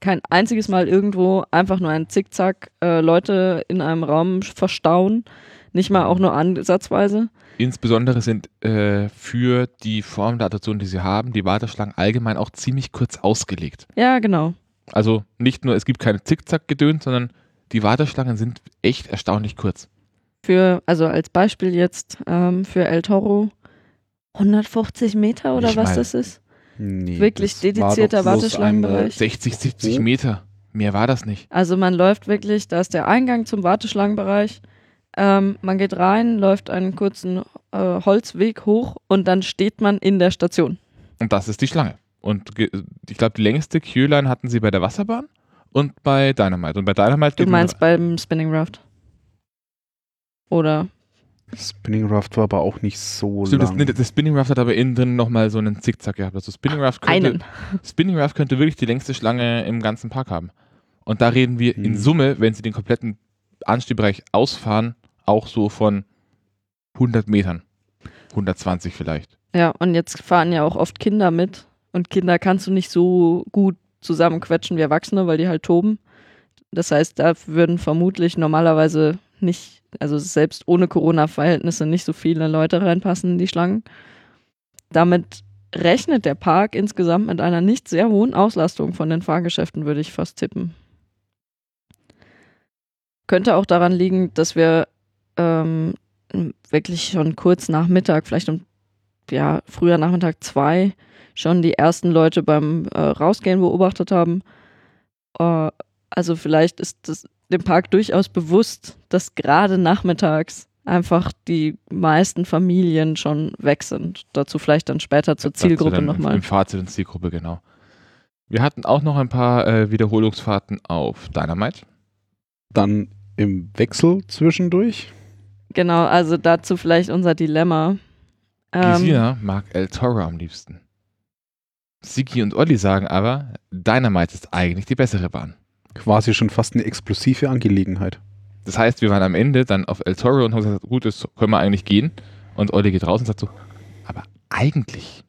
kein einziges Mal irgendwo einfach nur ein Zickzack äh, Leute in einem Raum verstauen. Nicht mal auch nur ansatzweise. Insbesondere sind äh, für die Form der Attraktion, die sie haben, die Warteschlangen allgemein auch ziemlich kurz ausgelegt. Ja, genau. Also nicht nur, es gibt keine Zickzack-Gedöns, sondern die Warteschlangen sind echt erstaunlich kurz. Für, also als Beispiel jetzt ähm, für El Toro 150 Meter oder Nicht was mal. das ist. Nee, Wirklich das war dedizierter bloß Warteschlangenbereich. 60, 70 Oh. Meter. Mehr war das nicht. Also man läuft wirklich, da ist der Eingang zum Warteschlangenbereich. Ähm, man geht rein, läuft einen kurzen äh, Holzweg hoch und dann steht man in der Station. Und das ist die Schlange. Und ich glaube, die längste Queue-Line hatten sie bei der Wasserbahn und bei Dynamite. Und bei Dynamite Du meinst beim Spinning Raft? Oder? Spinning Raft war aber auch nicht so Stimmt, das, lang. nee, das Spinning Raft hat aber innen drin nochmal so einen Zickzack gehabt. Also Spinning Raft könnte, Einen. Spinning Raft könnte wirklich die längste Schlange im ganzen Park haben. Und da reden wir in Hm. Summe, wenn sie den kompletten Anstiegbereich ausfahren, auch so von 100 Metern. 120 vielleicht. Ja, und jetzt fahren ja auch oft Kinder mit. Und Kinder kannst du nicht so gut zusammenquetschen wie Erwachsene, weil die halt toben. Das heißt, da würden vermutlich normalerweise nicht, also selbst ohne Corona-Verhältnisse, nicht so viele Leute reinpassen in die Schlangen. Damit rechnet der Park insgesamt mit einer nicht sehr hohen Auslastung von den Fahrgeschäften, würde ich fast tippen. Könnte auch daran liegen, dass wir ähm, wirklich schon kurz nach Mittag, vielleicht um ja, früher Nachmittag zwei, schon die ersten Leute beim äh, Rausgehen beobachtet haben. Äh, also vielleicht ist das dem Park durchaus bewusst, dass gerade nachmittags einfach die meisten Familien schon weg sind. Dazu vielleicht dann später zur Dazu Zielgruppe nochmal. Im Fazit und Zielgruppe, genau. Wir hatten auch noch ein paar äh, Wiederholungsfahrten auf Dynamite. Dann im Wechsel zwischendurch. Genau, also dazu vielleicht unser Dilemma. Ähm, Gesina mag El Toro am liebsten. Siki und Olli sagen aber, Dynamite ist eigentlich die bessere Bahn. Quasi schon fast eine explosive Angelegenheit. Das heißt, wir waren am Ende dann auf El Toro und haben gesagt, gut, das können wir eigentlich gehen. Und Olli geht raus und sagt so, aber eigentlich,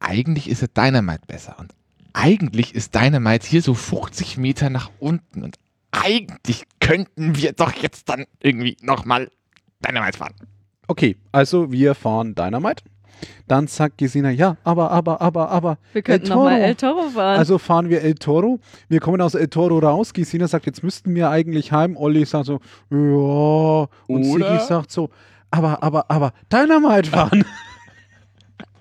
eigentlich ist ja Dynamite besser. Und eigentlich ist Dynamite hier so 50 Meter nach unten. Und eigentlich könnten wir doch jetzt dann irgendwie nochmal Dynamite fahren. Okay, also wir fahren Dynamite. Dann sagt Gesina, ja, aber, aber, aber, aber. wir könnten nochmal. El Toro fahren. Also fahren wir El Toro. Wir kommen aus El Toro raus. Gesina sagt, jetzt müssten wir eigentlich heim. Olli sagt so, ja. Und? Sigi sagt so, aber, aber, aber, Dynamite fahren.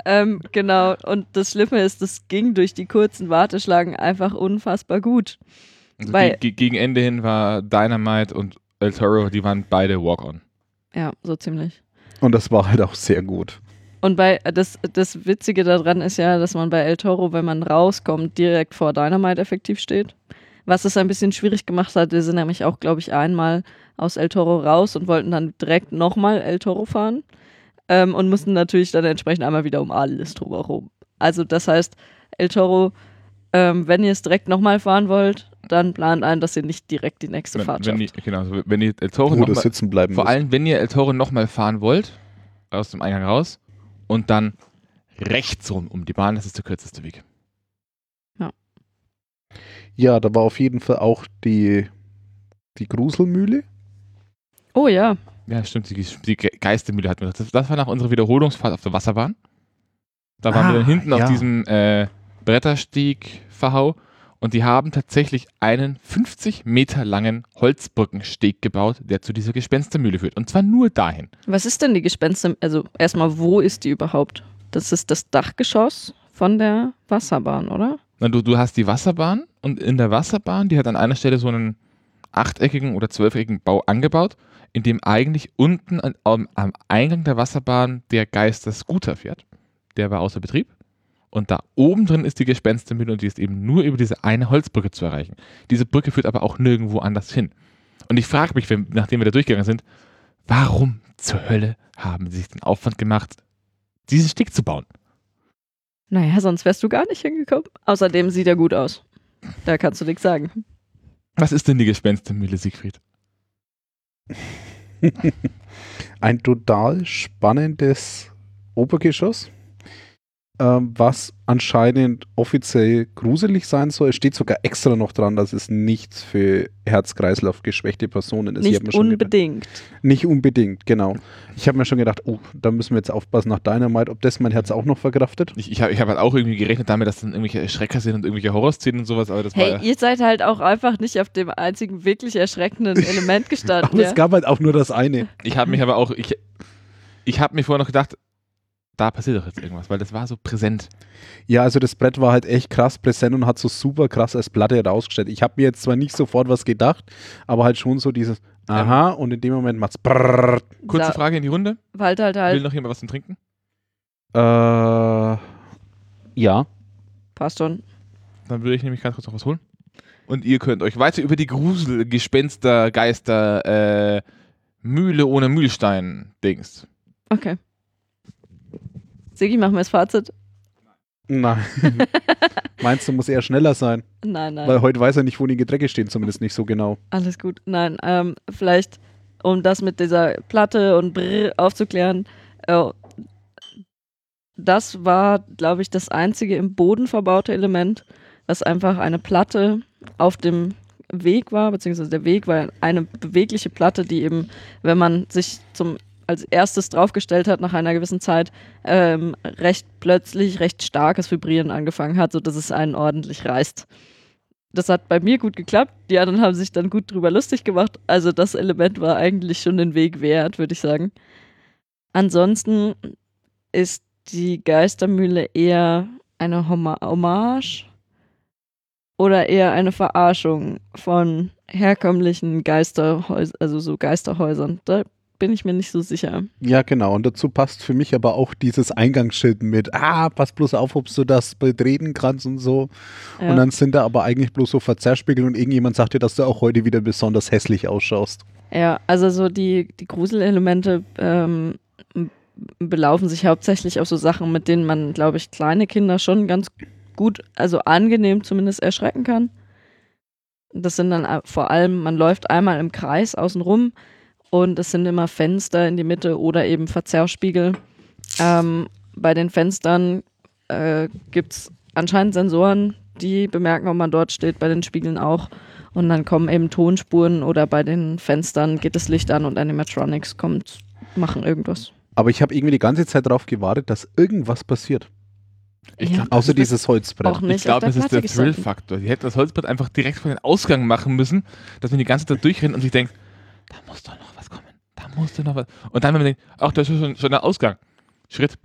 Ähm, genau, und das Schlimme ist, das ging durch die kurzen Warteschlangen einfach unfassbar gut. Also Weil- ge ge gegen Ende hin war Dynamite und El Toro, die waren beide Walk-On. Ja, so ziemlich. Und das war halt auch sehr gut. Und bei das, das Witzige daran ist ja, dass man bei El Toro, wenn man rauskommt, direkt vor Dynamite effektiv steht. Was es ein bisschen schwierig gemacht hat, wir sind nämlich auch, glaube ich, einmal aus El Toro raus und wollten dann direkt nochmal El Toro fahren. Ähm, und mussten natürlich dann entsprechend einmal wieder um alles drumherum. Also das heißt, El Toro, ähm, wenn ihr es direkt nochmal fahren wollt, dann plant ein, dass ihr nicht direkt die nächste Wenn, Fahrt wenn, schafft. die, genau, also wenn ihr El Toro noch mal, sitzen bleiben Vor allem, wenn ihr El Toro nochmal fahren wollt, aus dem Eingang raus und dann rechts rum um die Bahn, das ist der kürzeste Weg. Ja, da war auf jeden Fall auch die, die Gruselmühle. Oh ja, Ja, stimmt, die, die Ge- Geistermühle hatten wir. Das, das war nach unserer Wiederholungsfahrt auf der Wasserbahn. Da waren Ah, wir dann hinten ja. auf diesem äh, Brettersteg-Verhau und die haben tatsächlich einen 50 Meter langen Holzbrückensteg gebaut, der zu dieser Gespenstermühle führt. Und zwar nur dahin. Was ist denn die Gespenster? Also erstmal, wo ist die überhaupt? Das ist das Dachgeschoss von der Wasserbahn, oder? Na, du, du hast die Wasserbahn und in der Wasserbahn, die hat an einer Stelle so einen achteckigen oder zwölfeckigen Bau angebaut, in dem eigentlich unten am, am Eingang der Wasserbahn der Geister-Scooter fährt. Der war außer Betrieb. Und da oben drin ist die Gespenstermühle und die ist eben nur über diese eine Holzbrücke zu erreichen. Diese Brücke führt aber auch nirgendwo anders hin. Und ich frage mich, wenn, nachdem wir da durchgegangen sind, warum zur Hölle haben sie sich den Aufwand gemacht, diesen Steg zu bauen? Naja, sonst wärst du gar nicht hingekommen. Außerdem sieht er gut aus. Da kannst du nichts sagen. Was ist denn die Gespenstermühle, Siegfried? Ein total spannendes Obergeschoss, was anscheinend offiziell gruselig sein soll. Es steht sogar extra noch dran, dass es nichts für Herz-Kreislauf-geschwächte Personen ist. Nicht schon gedacht- unbedingt. Nicht unbedingt, genau. Ich habe mir schon gedacht, oh, da müssen wir jetzt aufpassen nach Dynamite, ob das mein Herz auch noch verkraftet. Ich, ich habe ich hab halt auch irgendwie gerechnet damit, dass dann irgendwelche Erschrecker sind und irgendwelche Horrorszenen und sowas, aber das Hey, war. ihr seid halt auch einfach nicht auf dem einzigen wirklich erschreckenden Element gestanden. Aber ja? es gab halt auch nur das eine. Ich habe mich aber auch. Ich, ich habe mir vorher noch gedacht, da passiert doch jetzt irgendwas, weil das war so präsent. Ja, also das Brett war halt echt krass präsent und hat so super krass als Platte rausgestellt. Ich habe mir jetzt zwar nicht sofort was gedacht, aber halt schon so dieses, Aha, und in dem Moment macht's brrrr. Kurze Sa- Frage in die Runde. Halt, halt, Will halt. noch jemand was zum Trinken? Äh, ja. Passt schon. Dann würde ich nämlich ganz kurz noch was holen. Und ihr könnt euch weiter über die Grusel, Gespenster, Geister, äh, Mühle ohne Mühlstein Dings. Okay. Sigi, machen wir das Fazit? Nein. Meinst du, muss eher schneller sein? Nein, nein. Weil heute weiß er nicht, wo die Getränke stehen, zumindest nicht so genau. Alles gut. Nein, ähm, vielleicht, um das mit dieser Platte und Brrr aufzuklären, äh, das war, glaube ich, das einzige im Boden verbaute Element, was einfach eine Platte auf dem Weg war, beziehungsweise der Weg war eine bewegliche Platte, die eben, wenn man sich zum als erstes draufgestellt hat nach einer gewissen Zeit, ähm, recht plötzlich recht starkes Vibrieren angefangen hat, sodass es einen ordentlich reißt. Das hat bei mir gut geklappt. Die anderen haben sich dann gut drüber lustig gemacht. Also das Element war eigentlich schon den Weg wert, würde ich sagen. Ansonsten ist die Geistermühle eher eine Hommage oder eher eine Verarschung von herkömmlichen Geisterhäusern, also so Geisterhäusern. Da bin ich mir nicht so sicher. Ja, genau. Und dazu passt für mich aber auch dieses Eingangsschild mit, ah, pass bloß auf, ob du das betreten kannst und so. Ja. Und dann sind da aber eigentlich bloß so Verzerrspiegel und irgendjemand sagt dir, dass du auch heute wieder besonders hässlich ausschaust. Ja, also so die, die Gruselelemente ähm, belaufen sich hauptsächlich auf so Sachen, mit denen man, glaube ich, kleine Kinder schon ganz gut, also angenehm zumindest erschrecken kann. Das sind dann vor allem, man läuft einmal im Kreis außen rum und es sind immer Fenster in die Mitte oder eben Verzerrspiegel. Ähm, bei den Fenstern äh, gibt es anscheinend Sensoren, die bemerken, ob man dort steht, bei den Spiegeln auch. Und dann kommen eben Tonspuren oder bei den Fenstern geht das Licht an und Animatronics kommt, machen irgendwas. Aber ich habe irgendwie die ganze Zeit darauf gewartet, dass irgendwas passiert. Ich Ja. glaub, Außer dieses Holzbrett. Auch nicht Ich glaube, das ist der. Thrill-Faktor. Die hätten das Holzbrett einfach direkt vor den Ausgang machen müssen, dass man die ganze Zeit durchrennt und sich denkt, da muss doch noch. Da muss doch noch was. Und dann, wenn man denkt, ach, das ist schon, schon der Ausgang. Schritt.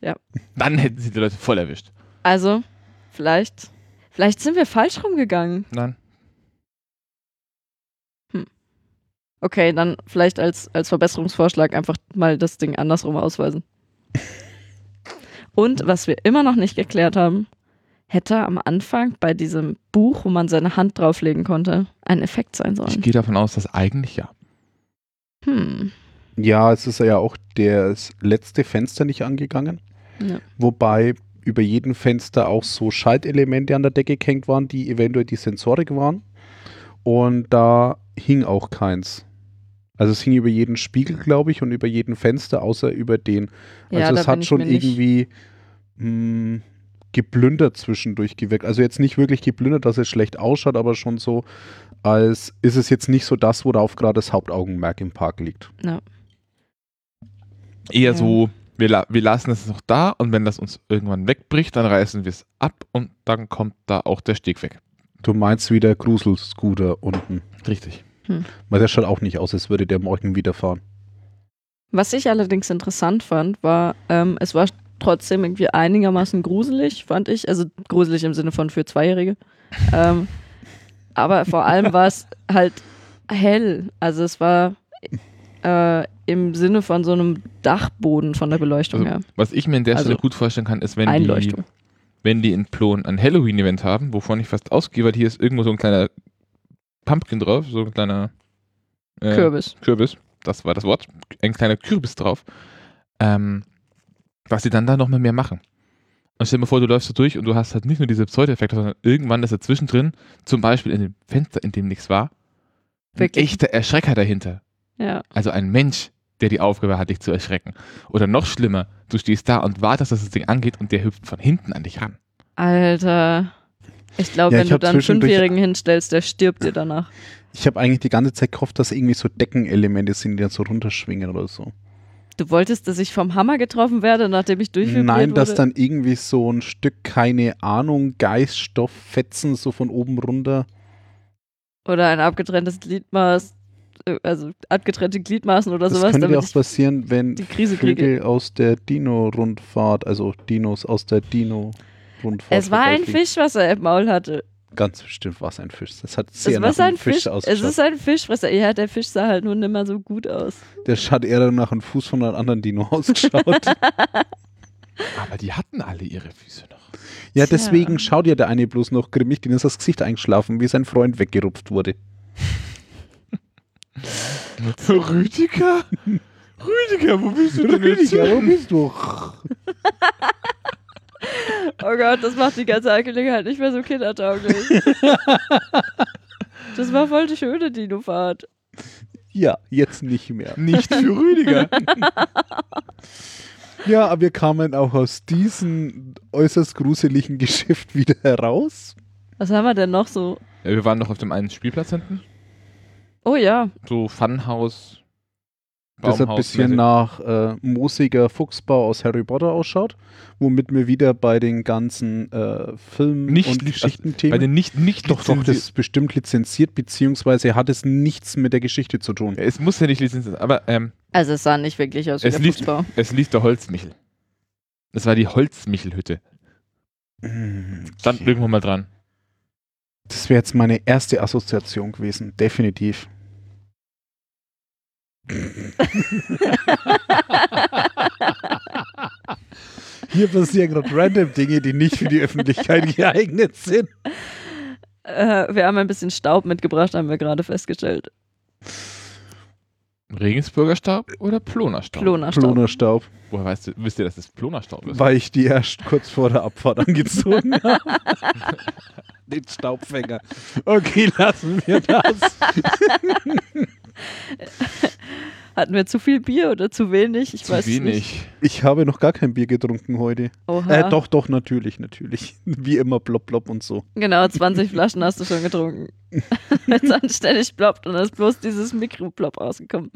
Ja. Dann hätten sie die Leute voll erwischt. Also, vielleicht, vielleicht sind wir falsch rumgegangen. Nein. Okay, dann vielleicht als, als Verbesserungsvorschlag einfach mal das Ding andersrum ausweisen. Und was wir immer noch nicht geklärt haben, hätte am Anfang bei diesem Buch, wo man seine Hand drauflegen konnte, ein Effekt sein Ich sollen. gehe davon aus, dass eigentlich ja. Hm. Ja, es ist ja auch das letzte Fenster nicht angegangen. Ja. Wobei über jedem Fenster auch so Schaltelemente an der Decke gehängt waren, die eventuell die Sensorik waren. Und da hing auch keins. Also es hing über jeden Spiegel, glaube ich, und über jeden Fenster, außer über den. Also Ja, es hat schon irgendwie mh, geplündert zwischendurch gewirkt. Also jetzt nicht wirklich geplündert, dass es schlecht ausschaut, aber schon so, als ist es jetzt nicht so das, worauf gerade das Hauptaugenmerk im Park liegt. Ja. Eher Ja. so, wir, la wir lassen es noch da und wenn das uns irgendwann wegbricht, dann reißen wir es ab und dann kommt da auch der Steg weg. Du meinst wie der Grusel-Scooter unten. Richtig. Weil der schaut auch nicht aus, als würde der morgen wieder fahren. Was ich allerdings interessant fand, war, ähm, es war trotzdem irgendwie einigermaßen gruselig, fand ich. Also gruselig im Sinne von für Zweijährige. ähm, aber vor allem war es halt hell. Also es war äh, im Sinne von so einem Dachboden von der Beleuchtung Also, her. was ich mir an der Also, Stelle gut vorstellen kann, ist, wenn die, wenn die in Plon ein Halloween-Event haben, wovon ich fast ausgehe, weil hier ist irgendwo so ein kleiner Pumpkin drauf, so ein kleiner äh, Kürbis. Kürbis, das war das Wort, ein kleiner Kürbis drauf, ähm, was sie dann da noch mal mehr machen. Und stell dir mal vor, du läufst so durch und du hast halt nicht nur diese Pseudo-Effekte, sondern irgendwann ist da zwischendrin, zum Beispiel in dem Fenster, in dem nichts war, ein echter Erschrecker dahinter. Ja. Also ein Mensch, der die Aufgabe hat, dich zu erschrecken. Oder noch schlimmer, du stehst da und wartest, dass das Ding angeht und der hüpft von hinten an dich ran. Alter. Ich glaube, Ja, wenn ich du dann einen Fünfjährigen hinstellst, der stirbt dir danach. Ich habe eigentlich die ganze Zeit gehofft, dass irgendwie so Deckenelemente sind, die dann so runterschwingen oder so. Du wolltest, dass ich vom Hammer getroffen werde, nachdem ich durchvibriert Nein, dass wurde? dann irgendwie so ein Stück, keine Ahnung, Geiststofffetzen so von oben runter. Oder ein abgetrenntes Gliedmaß, äh, also abgetrennte Gliedmaßen oder Das sowas, könnte damit auch passieren, wenn die Krise. Vögel aus der Dino-Rundfahrt, also Dinos aus der Dino-Rundfahrt. Es war ein. Fisch, was er im Maul hatte. Ganz bestimmt war es ein Fisch. Das hat sehr Es war nach einem ein Fisch. Es ausgeschaut. ist ein Fischfresser. Ja, der Fisch sah halt nur nicht mehr so gut aus. Der schaut eher nach einem Fuß von einem anderen Dino ausgeschaut. Aber die hatten alle ihre Füße noch. ja, Tja. deswegen schaut ja der eine bloß noch grimmig, den ist das Gesicht eingeschlafen, wie sein Freund weggerupft wurde. Rüdiger? Rüdiger, wo bist du denn jetzt? wo bist du? Oh Gott, das macht die ganze Angelegenheit nicht mehr so kindertauglich. das war voll die schöne Dinofahrt. Ja, jetzt nicht mehr. Nicht für Rüdiger. Ja, aber wir kamen auch aus diesem äußerst gruseligen Geschäft wieder heraus. Was haben wir denn noch so? Ja, wir waren noch auf dem einen Spielplatz hinten. Oh ja, So Funhaus. Das ein bisschen nach äh, moosiger Fuchsbau aus Harry Potter ausschaut, womit wir wieder bei den ganzen äh, Film- Nicht und Geschichtenthemen. Bei den nicht, nicht doch, doch, das ist bestimmt lizenziert, beziehungsweise hat es nichts mit der Geschichte zu tun. Es muss ja nicht lizenziert aber ähm, also es sah nicht wirklich aus wie Es der liegt- Fußbau. es lief der Holzmichel. Das war die Holzmichelhütte. Stand Okay. irgendwo mal dran. Das wäre jetzt meine erste Assoziation gewesen, definitiv. Hier passieren gerade random Dinge, die nicht für die Öffentlichkeit geeignet sind. Äh, wir haben ein bisschen Staub mitgebracht, haben wir gerade festgestellt. Regensburger Staub oder Plonerstaub? Plonerstaub. Plonerstaub, Woher weißt du, wisst ihr, dass das Plonerstaub ist? weil ich die erst kurz vor der Abfahrt angezogen habe. Den Staubfänger. Okay, lassen wir das. Hatten wir zu viel Bier oder zu wenig? Ich Zu weiß es wenig. nicht. Ich habe noch gar kein Bier getrunken heute. Oha. Äh, doch, doch, natürlich, natürlich. Wie immer, blopp, blopp und so. Genau, 20 Flaschen hast du schon getrunken. Wenn es anständig ploppt und dann ist bloß dieses Mikroplop rausgekommen.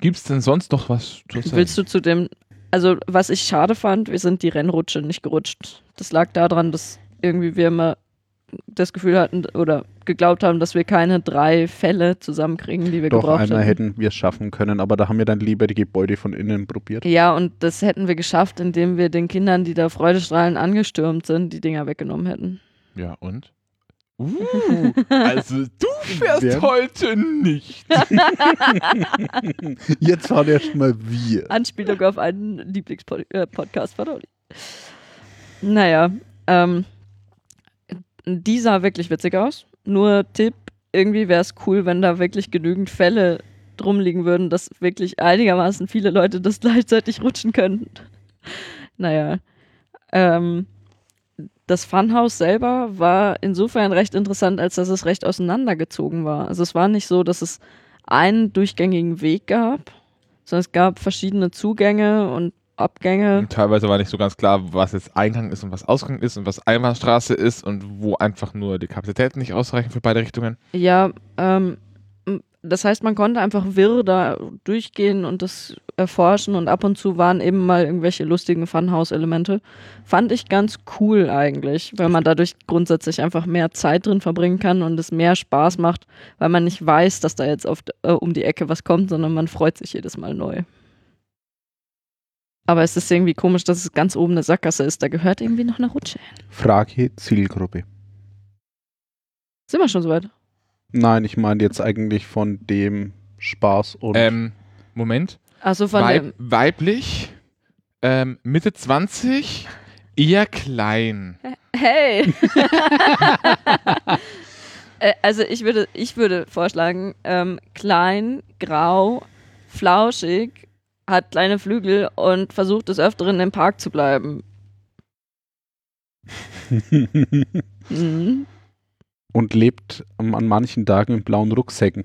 Gibt es denn sonst noch was zu sagen? Willst du zu dem, also was ich schade fand, wir sind die Rennrutsche nicht gerutscht. Das lag daran, dass irgendwie wir immer das Gefühl hatten oder geglaubt haben, dass wir keine drei Fälle zusammenkriegen, die wir Doch, gebraucht einmal hätten. hätten wir es schaffen können, aber da haben wir dann lieber die Gebäude von innen probiert. Ja, und das hätten wir geschafft, indem wir den Kindern, die da freudestrahlend angestürmt sind, die Dinger weggenommen hätten. Ja, und? Uh, also du fährst Wer- heute nicht. Jetzt fahren erstmal wir. Anspielung auf einen Lieblingspodcast von Olli. Naja, ähm, die sah wirklich witzig aus. Nur Tipp, irgendwie wäre es cool, wenn da wirklich genügend Fälle drum liegen würden, dass wirklich einigermaßen viele Leute das gleichzeitig rutschen können. Naja, ähm, das Funhaus selber war insofern recht interessant, als dass es recht auseinandergezogen war. Also es war nicht so, dass es einen durchgängigen Weg gab, sondern es gab verschiedene Zugänge und Abgänge. Und teilweise war nicht so ganz klar, was jetzt Eingang ist und was Ausgang ist und was Einbahnstraße ist und wo einfach nur die Kapazitäten nicht ausreichen für beide Richtungen. Ja, ähm, das heißt, man konnte einfach wirr da durchgehen und das erforschen und ab und zu waren eben mal irgendwelche lustigen Funhouse-Elemente. Fand ich ganz cool eigentlich, weil man dadurch grundsätzlich einfach mehr Zeit drin verbringen kann und es mehr Spaß macht, weil man nicht weiß, dass da jetzt d- äh, um die Ecke was kommt, sondern man freut sich jedes Mal neu. Aber es ist irgendwie komisch, dass es ganz oben eine Sackgasse ist. Da gehört irgendwie noch eine Rutsche hin. Frage Zielgruppe. Sind wir schon soweit? Nein, ich meine jetzt eigentlich von dem Spaß und Ähm, Moment. Also von Weib, dem, weiblich, ähm, Mitte 20, eher klein. Hey! Äh, also ich würde, ich würde vorschlagen, ähm, klein, grau, flauschig, hat kleine Flügel und versucht des Öfteren im Park zu bleiben. Mhm. und lebt an manchen Tagen in blauen Rucksäcken.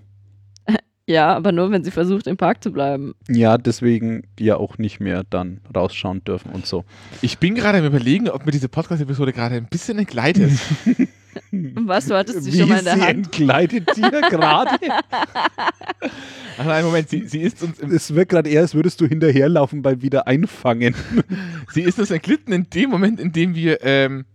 Ja, aber nur, wenn sie versucht, im Park zu bleiben. Ja, deswegen ja auch nicht mehr dann rausschauen dürfen und so. Ich bin gerade am überlegen, ob mir diese Podcast-Episode gerade ein bisschen entgleitet. Was, du hattest sie Wie schon mal in der sie Hand? entkleidet dir gerade. Ach nein, Moment, sie, sie, ist uns im, Es wirkt gerade eher, als würdest du hinterherlaufen beim Wiedereinfangen. sie ist uns entglitten in dem Moment, in dem wir ähm,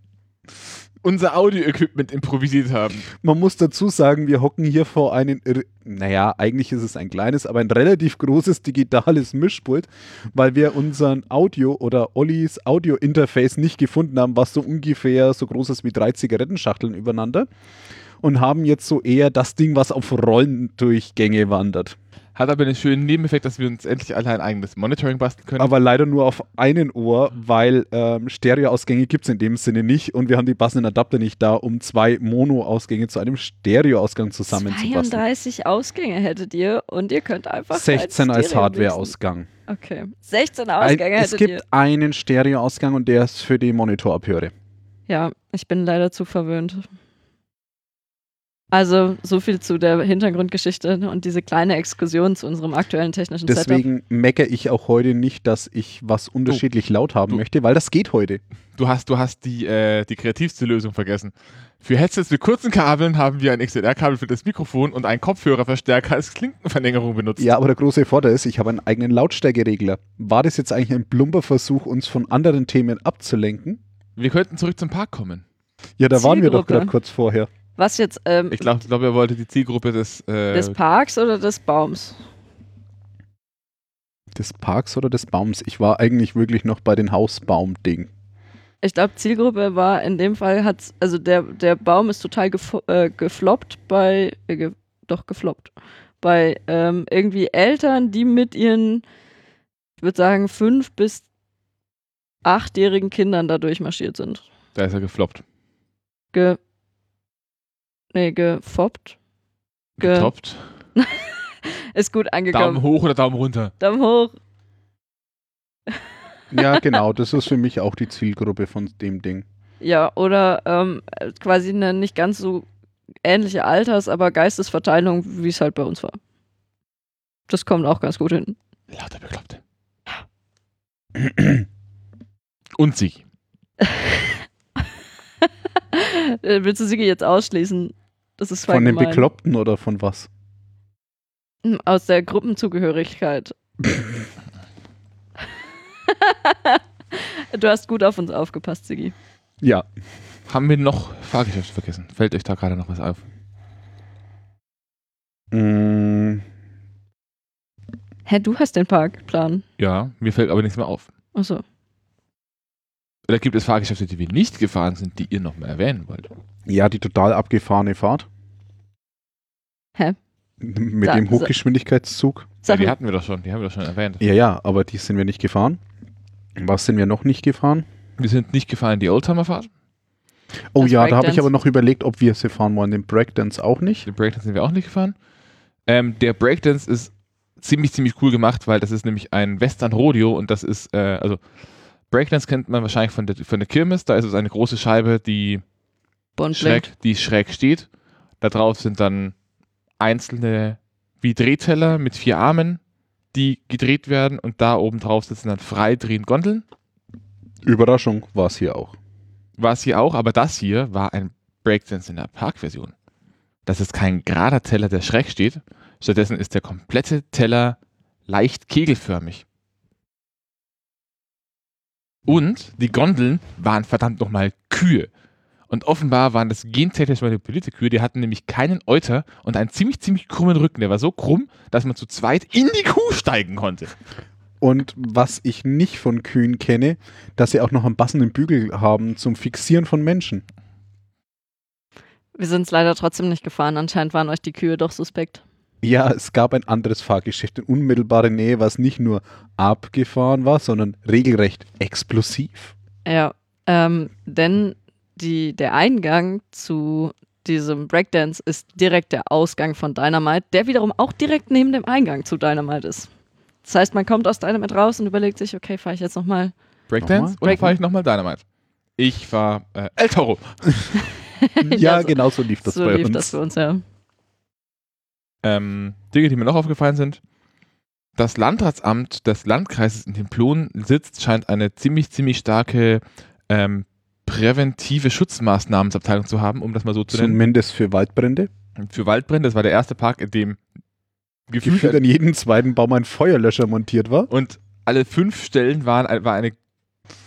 unser Audio-Equipment improvisiert haben. Man muss dazu sagen, wir hocken hier vor einem, naja, eigentlich ist es ein kleines, aber ein relativ großes digitales Mischpult, weil wir unseren Audio oder Ollis Audio-Interface nicht gefunden haben, was so ungefähr so groß ist wie drei Zigarettenschachteln übereinander. Und haben jetzt so eher das Ding, was auf Rollendurchgänge wandert. Hat aber den schönen Nebeneffekt, dass wir uns endlich alle ein eigenes Monitoring basteln können. Aber leider nur auf einen Ohr, weil ähm, Stereoausgänge gibt es in dem Sinne nicht und wir haben die passenden Adapter nicht da, um zwei Mono-Ausgänge zu einem Stereoausgang zusammenzubasteln. 32 Ausgänge hättet ihr und ihr könnt einfach 16 als Stereo Hardware-Ausgang. Okay. 16 Ein- Ausgänge Es hättet gibt ihr. einen Stereoausgang und der ist für die Monitorabhöre. Ja, ich bin leider zu verwöhnt. Also, so viel zu der Hintergrundgeschichte und diese kleine Exkursion zu unserem aktuellen technischen Setup. Deswegen meckere ich auch heute nicht, dass ich was unterschiedlich laut haben du- möchte, weil das geht heute. Du hast, du hast die, äh, die kreativste Lösung vergessen. Für Headsets mit kurzen Kabeln haben wir ein XLR-Kabel für das Mikrofon und einen Kopfhörerverstärker als Klinkenverlängerung benutzt. Ja, aber der große Vorteil ist, ich habe einen eigenen Lautstärkeregler. War das jetzt eigentlich ein plumper Versuch, uns von anderen Themen abzulenken? Wir könnten zurück zum Park kommen. Ja, da waren wir doch Zielgruppe. gerade kurz vorher. Was jetzt, ähm, Ich glaube, glaub, er wollte die Zielgruppe des, äh, des Parks oder des Baums? Des Parks oder des Baums? Ich war eigentlich wirklich noch bei den Hausbaum-Ding. Ich glaube, Zielgruppe war in dem Fall, hat's, also der, der Baum ist total gefo- äh, gefloppt bei, äh, ge, doch gefloppt, bei ähm, irgendwie Eltern, die mit ihren, ich würde sagen, fünf bis achtjährigen Kindern da durchmarschiert sind. da ist er gefloppt. Ge, nee, gefoppt. Ge, Getoppt. ist gut angekommen. Daumen hoch oder Daumen runter? Daumen hoch. Ja, genau, das ist für mich auch die Zielgruppe von dem Ding. Ja, oder ähm, quasi eine nicht ganz so ähnliche Alters-, aber Geistesverteilung, wie es halt bei uns war. Das kommt auch ganz gut hin. Lauter bekloppt. Und sie. Äh, Willst du Sigi jetzt ausschließen? Das ist Von den gemein. Bekloppten oder von was? Hm, Aus der Gruppenzugehörigkeit. du hast gut auf uns aufgepasst, Sigi. Ja. Haben wir noch Fahrgeschäfte vergessen? Fällt euch da gerade noch was auf? Mm, Hä, du hast den Parkplan. Ja, mir fällt aber nichts mehr auf. Achso. Oder gibt es Fahrgeschäfte, die wir nicht gefahren sind, die ihr noch mal erwähnen wollt? ja, die total abgefahrene Fahrt. Hä? Mit Sa- dem Hochgeschwindigkeitszug. Ja, die hatten wir doch schon, die haben wir doch schon erwähnt. Ja, ja, aber die sind wir nicht gefahren. Was sind wir noch nicht gefahren? Wir sind nicht gefahren, die Oldtimer-Fahrt. Oh Das ja, da habe ich aber noch überlegt, ob wir sie fahren wollen. Den Breakdance auch nicht. Den Breakdance sind wir auch nicht gefahren. Ähm, der Breakdance ist ziemlich, ziemlich cool gemacht, weil das ist nämlich ein Western-Rodeo und das ist, äh, also Breakdance kennt man wahrscheinlich von der, von der Kirmes. Da ist es eine große Scheibe, die Bond schräg, blinkt. die schräg steht. Da drauf sind dann einzelne wie Drehteller mit vier Armen, die gedreht werden und da oben drauf sitzen dann frei drehend Gondeln. Überraschung war es hier auch. War es hier auch, aber das hier war ein Breakdance in der Parkversion. Das ist kein gerader Teller, der schräg steht. Stattdessen ist der komplette Teller leicht kegelförmig. Und die Gondeln waren verdammt nochmal Kühe. Und offenbar waren das gentechnisch manipulierte Kühe, die hatten nämlich keinen Euter und einen ziemlich, ziemlich krummen Rücken. Der war so krumm, dass man zu zweit in die Kuh steigen konnte. Und was ich nicht von Kühen kenne, dass sie auch noch einen passenden Bügel haben zum Fixieren von Menschen. Wir sind es leider trotzdem nicht gefahren. Anscheinend waren euch die Kühe doch suspekt. Ja, es gab ein anderes Fahrgeschäft in unmittelbarer Nähe, was nicht nur abgefahren war, sondern regelrecht explosiv. Ja, ähm, denn die, der Eingang zu diesem Breakdance ist direkt der Ausgang von Dynamite, der wiederum auch direkt neben dem Eingang zu Dynamite ist. Das heißt, man kommt aus Dynamite raus und überlegt sich, okay, fahre ich jetzt nochmal. Breakdance Nochmal? oder fahre ich nochmal Dynamite? Ich war äh, El Toro. ja, so, genau so lief das so bei lief uns. das für uns, ja. Ähm, Dinge, die mir noch aufgefallen sind. Das Landratsamt des Landkreises in Templon sitzt, scheint eine ziemlich, ziemlich starke ähm, präventive Schutzmaßnahmenabteilung zu haben, um das mal so zu nennen. Zumindest für Waldbrände. Für Waldbrände, das war der erste Park, in dem gefühlt Gefühlt an jedem zweiten Baum ein Feuerlöscher montiert war. und alle fünf Stellen waren, war eine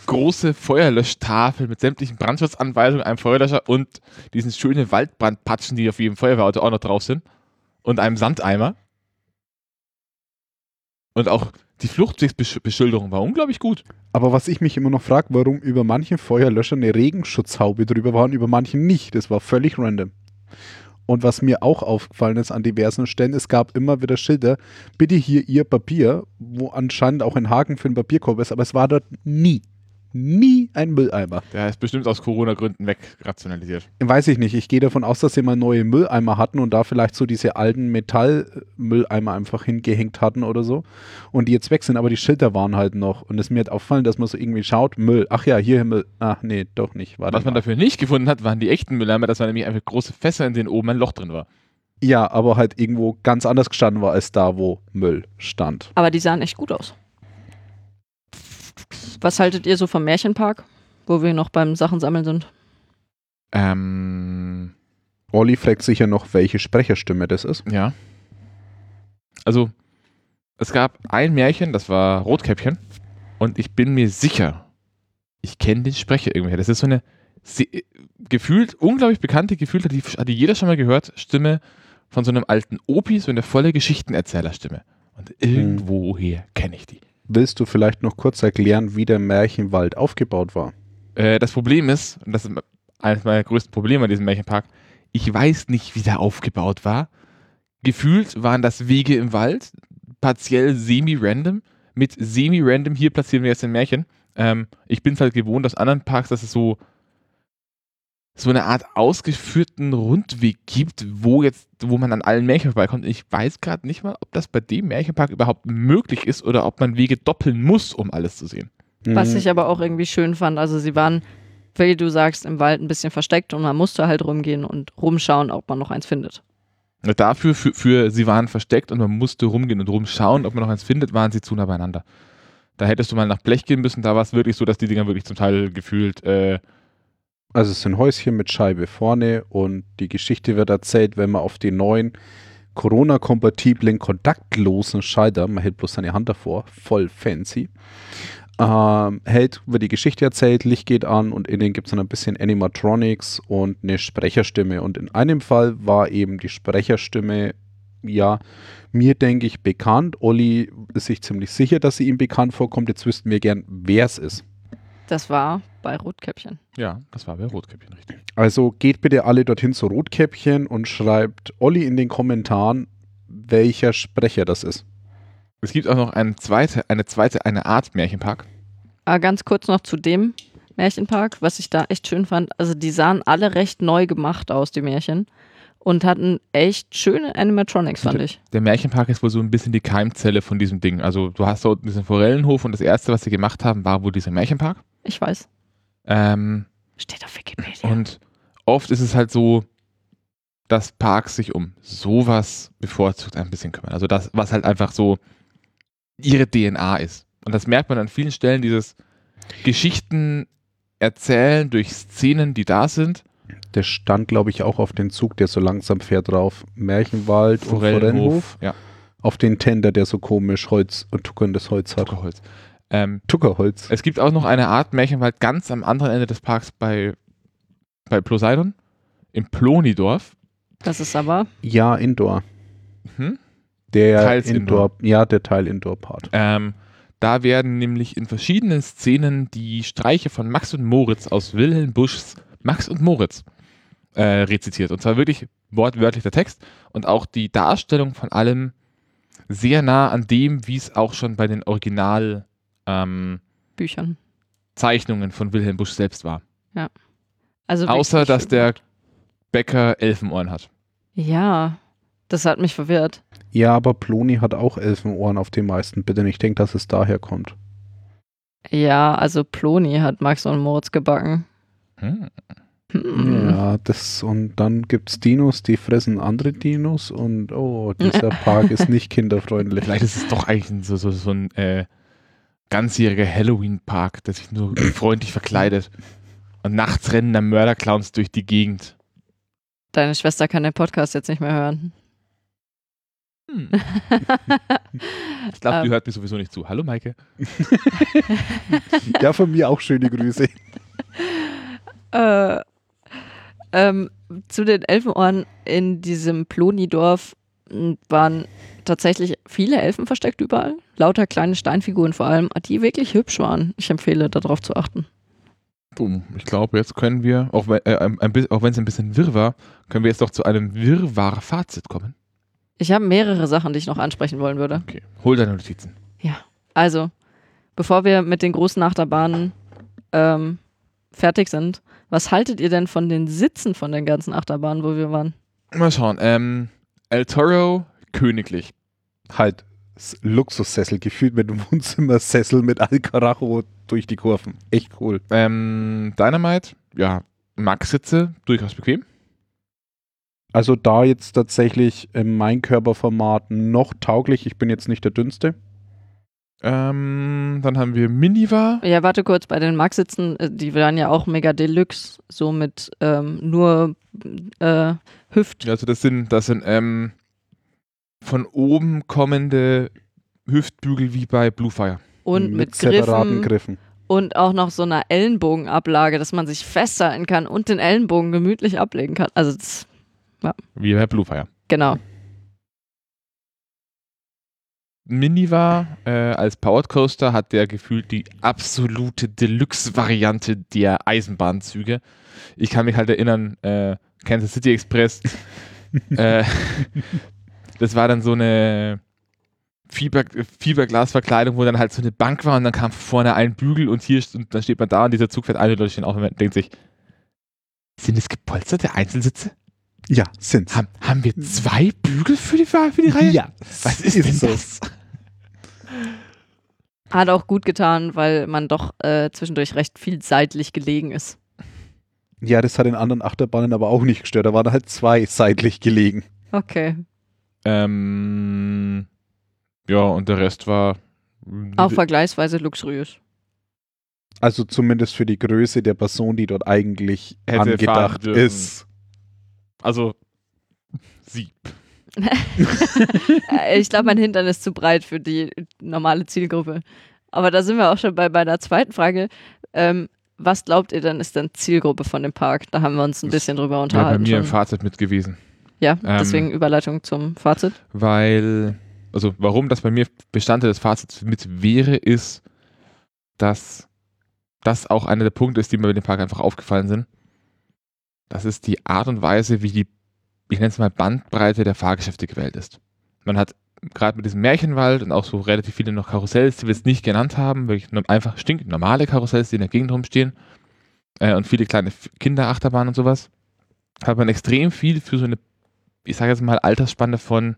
große Feuerlöschtafel mit sämtlichen Brandschutzanweisungen, einem Feuerlöscher und diesen schönen Waldbrandpatschen, die auf jedem Feuerwehrauto auch noch drauf sind. Und einem Sandeimer. Und auch die Fluchtwegsbeschilderung war unglaublich gut. Aber was ich mich immer noch frage, warum über manchen Feuerlöschern eine Regenschutzhaube drüber war und über manchen nicht, das war völlig random. Und was mir auch aufgefallen ist an diversen Stellen, es gab immer wieder Schilder, bitte hier Ihr Papier, wo anscheinend auch ein Haken für den Papierkorb ist, aber es war dort nie nie ein Mülleimer. Der ist bestimmt aus Corona-Gründen wegrationalisiert. Weiß ich nicht. Ich gehe davon aus, dass sie mal neue Mülleimer hatten und da vielleicht so diese alten Metallmülleimer einfach hingehängt hatten oder so. Und die jetzt weg sind, aber die Schilder waren halt noch. Und es mir hat auffallen, dass man so irgendwie schaut, Müll. Ach ja, hier Müll. Ach nee, doch nicht. War Was man dafür nicht gefunden hat, waren die echten Mülleimer. Das waren nämlich einfach große Fässer, in denen oben ein Loch drin war. Ja, aber halt irgendwo ganz anders gestanden war als da, wo Müll stand. Aber die sahen echt gut aus. Was haltet ihr so vom Märchenpark, wo wir noch beim Sachen sammeln sind? Ähm. Olli fragt sicher noch, welche Sprecherstimme das ist. Ja. Also, es gab ein Märchen, das war Rotkäppchen. Und ich bin mir sicher, ich kenne den Sprecher irgendwie. Das ist so eine sie, gefühlt, unglaublich bekannte, gefühlt hat die, hat die jeder schon mal gehört, Stimme von so einem alten Opi, so eine volle Geschichtenerzählerstimme. Und irgendwoher kenne ich die. Willst du vielleicht noch kurz erklären, wie der Märchenwald aufgebaut war? Äh, das Problem ist, und das ist eines meiner größten Probleme an diesem Märchenpark, ich weiß nicht, wie der aufgebaut war. Gefühlt waren das Wege im Wald, partiell semi-random. Mit semi-random, hier platzieren wir jetzt ein Märchen. Ähm, ich bin es halt gewohnt aus anderen Parks, dass es so so eine Art ausgeführten Rundweg gibt, wo jetzt, wo man an allen Märchen vorbeikommt. Ich weiß gerade nicht mal, ob das bei dem Märchenpark überhaupt möglich ist oder ob man Wege doppeln muss, um alles zu sehen. Was mhm. ich aber auch irgendwie schön fand, also sie waren, wie du sagst, im Wald ein bisschen versteckt und man musste halt rumgehen und rumschauen, ob man noch eins findet. Dafür, für, für sie waren versteckt und man musste rumgehen und rumschauen, ob man noch eins findet, waren sie zu nah beieinander. Da hättest du mal nach Blech gehen müssen, da war es wirklich so, dass die Dinger wirklich zum Teil gefühlt äh, also es sind Häuschen mit Scheibe vorne und die Geschichte wird erzählt, wenn man auf die neuen Corona-kompatiblen, kontaktlosen Schalter, man hält bloß seine Hand davor, voll fancy, ähm, hält, wird die Geschichte erzählt, Licht geht an und innen gibt es dann ein bisschen Animatronics und eine Sprecherstimme. Und in einem Fall war eben die Sprecherstimme, ja, mir denke ich bekannt. Olli ist sich ziemlich sicher, dass sie ihm bekannt vorkommt. Jetzt wüssten wir gern, wer es ist. Das war bei Rotkäppchen. Ja, das war bei Rotkäppchen, richtig. Also geht bitte alle dorthin zu Rotkäppchen und schreibt Olli in den Kommentaren, welcher Sprecher das ist. Es gibt auch noch eine zweite, eine zweite, eine Art Märchenpark. Aber ah, ganz kurz noch zu dem Märchenpark, was ich da echt schön fand. Also die sahen alle recht neu gemacht aus, die Märchen. Und hatten echt schöne Animatronics, fand ich. Der Märchenpark ist wohl so ein bisschen die Keimzelle von diesem Ding. Also du hast dort diesen Forellenhof und das erste, was sie gemacht haben, war wohl dieser Märchenpark. Ich weiß. Ähm, Steht auf Wikipedia. Und oft ist es halt so, dass Parks sich um sowas bevorzugt ein bisschen kümmern. Also das, was halt einfach so ihre DNA ist. Und das merkt man an vielen Stellen, dieses Geschichten erzählen durch Szenen, die da sind. Der stand, glaube ich, auch auf den Zug, der so langsam fährt drauf. Märchenwald Forellenhof, und Forellenhof. Ja. Auf den Tender, der so komisch Holz und tuckerndes Holz hat. Tuckerholz. Ähm, Tuckerholz. Es gibt auch noch eine Art Märchenwald ganz am anderen Ende des Parks bei, bei Poseidon, im Plonidorf. Das ist aber. Ja, Indoor. Hm? Der Teils Indoor, Indoor. Ja, der Teil Indoor-Part. Ähm, da werden nämlich in verschiedenen Szenen die Streiche von Max und Moritz aus Wilhelm Buschs Max und Moritz äh, rezitiert. Und zwar wirklich wortwörtlich der Text und auch die Darstellung von allem sehr nah an dem, wie es auch schon bei den Original ähm, Büchern. Zeichnungen von Wilhelm Busch selbst war. Ja. Also Außer, dass der Bäcker Elfenohren hat. Ja, das hat mich verwirrt. Ja, aber Ploni hat auch Elfenohren auf den meisten Bitte Ich denke, dass es daher kommt. Ja, also Ploni hat Max und Moritz gebacken. Hm. Hm. Ja, das und dann gibt es Dinos, die fressen andere Dinos und oh, dieser Park ist nicht kinderfreundlich. Vielleicht ist es doch eigentlich so, so, so ein äh, ganzjähriger Halloween-Park, der sich nur freundlich verkleidet. Und nachts rennen dann Mörderclowns durch die Gegend. Deine Schwester kann den Podcast jetzt nicht mehr hören. Hm. ich glaube, die Ähm. hört mir sowieso nicht zu. Hallo Maike. Ja, von mir auch schöne Grüße. Äh, ähm, zu den Elfenohren in diesem Plonidorf m, waren tatsächlich viele Elfen versteckt überall. Lauter kleine Steinfiguren vor allem, die wirklich hübsch waren. Ich empfehle, darauf zu achten. Boom. Ich glaube, jetzt können wir, auch wenn äh, es ein bisschen wirr war, können wir jetzt doch zu einem Wirrwarr-Fazit kommen. Ich habe mehrere Sachen, die ich noch ansprechen wollen würde. Okay. Hol deine Notizen. Also, bevor wir mit den großen Achterbahnen ähm, fertig sind, was haltet ihr denn von den Sitzen von den ganzen Achterbahnen, wo wir waren? Mal schauen. Ähm, El Toro, königlich. Halt Luxussessel, gefühlt mit einem Wohnzimmersessel mit Alcarajo durch die Kurven. Echt cool. Ähm, Dynamite, ja, Max-Sitze, durchaus bequem. Also da jetzt tatsächlich in mein Körperformat noch tauglich. Ich bin jetzt nicht der dünnste. Ähm, dann haben wir Miniva. Ja, warte kurz, bei den Max-Sitzen, äh, die waren ja auch mega deluxe, so mit ähm, nur äh, Hüft. Also das sind, das sind ähm, von oben kommende Hüftbügel wie bei Bluefire. Und mit, separaten Griffen Griffen. und auch noch so einer Ellenbogenablage, dass man sich festhalten kann und den Ellenbogen gemütlich ablegen kann. Also, das, Wie bei Bluefire. genau. Miniva äh, als Powered Coaster hat der gefühlt die absolute Deluxe-Variante der Eisenbahnzüge. Ich kann mich halt erinnern, äh, Kansas City Express, äh, das war dann so eine Fieber, Fiberglasverkleidung, wo dann halt so eine Bank war und dann kam vorne ein Bügel und hier und dann steht man da und dieser Zug fährt ein und Leute stehen auf und denkt sich, sind es gepolsterte Einzelsitze? Ja, sind's. Haben, haben wir zwei Bügel für die, für die Reihe? Ja, Was ist, denn so. das? Hat auch gut getan, weil man doch äh, zwischendurch recht viel seitlich gelegen ist. Ja, das hat den anderen Achterbahnen aber auch nicht gestört. Da waren halt zwei seitlich gelegen. Okay. Ähm, ja, und der Rest war. Auch vergleichsweise luxuriös. Also zumindest für die Größe der Person, die dort eigentlich Hätte angedacht ist. Also, Sieb. Äh, ich glaube, mein Hintern ist zu breit für die normale Zielgruppe. Aber da sind wir auch schon bei, bei der zweiten Frage. Ähm, was glaubt ihr denn, ist denn Zielgruppe von dem Park? Da haben wir uns ein Das bisschen drüber Ja, bei unterhalten. mir im schon. Fazit mit gewesen. Ja, Ähm, deswegen Überleitung zum Fazit. Weil, also, warum das bei mir Bestandteil des Fazits mit wäre, ist, dass das auch einer der Punkte ist, die mir bei dem Park einfach aufgefallen sind. Das ist die Art und Weise, wie die, ich nenne es mal, Bandbreite der Fahrgeschäfte gewählt ist. Man hat gerade mit diesem Märchenwald und auch so relativ viele noch Karussells, die wir jetzt nicht genannt haben, wirklich einfach stinknormale Karussells, die in der Gegend rumstehen äh, und viele kleine Kinderachterbahnen und sowas, hat man extrem viel für so eine, ich sage jetzt mal, Altersspanne von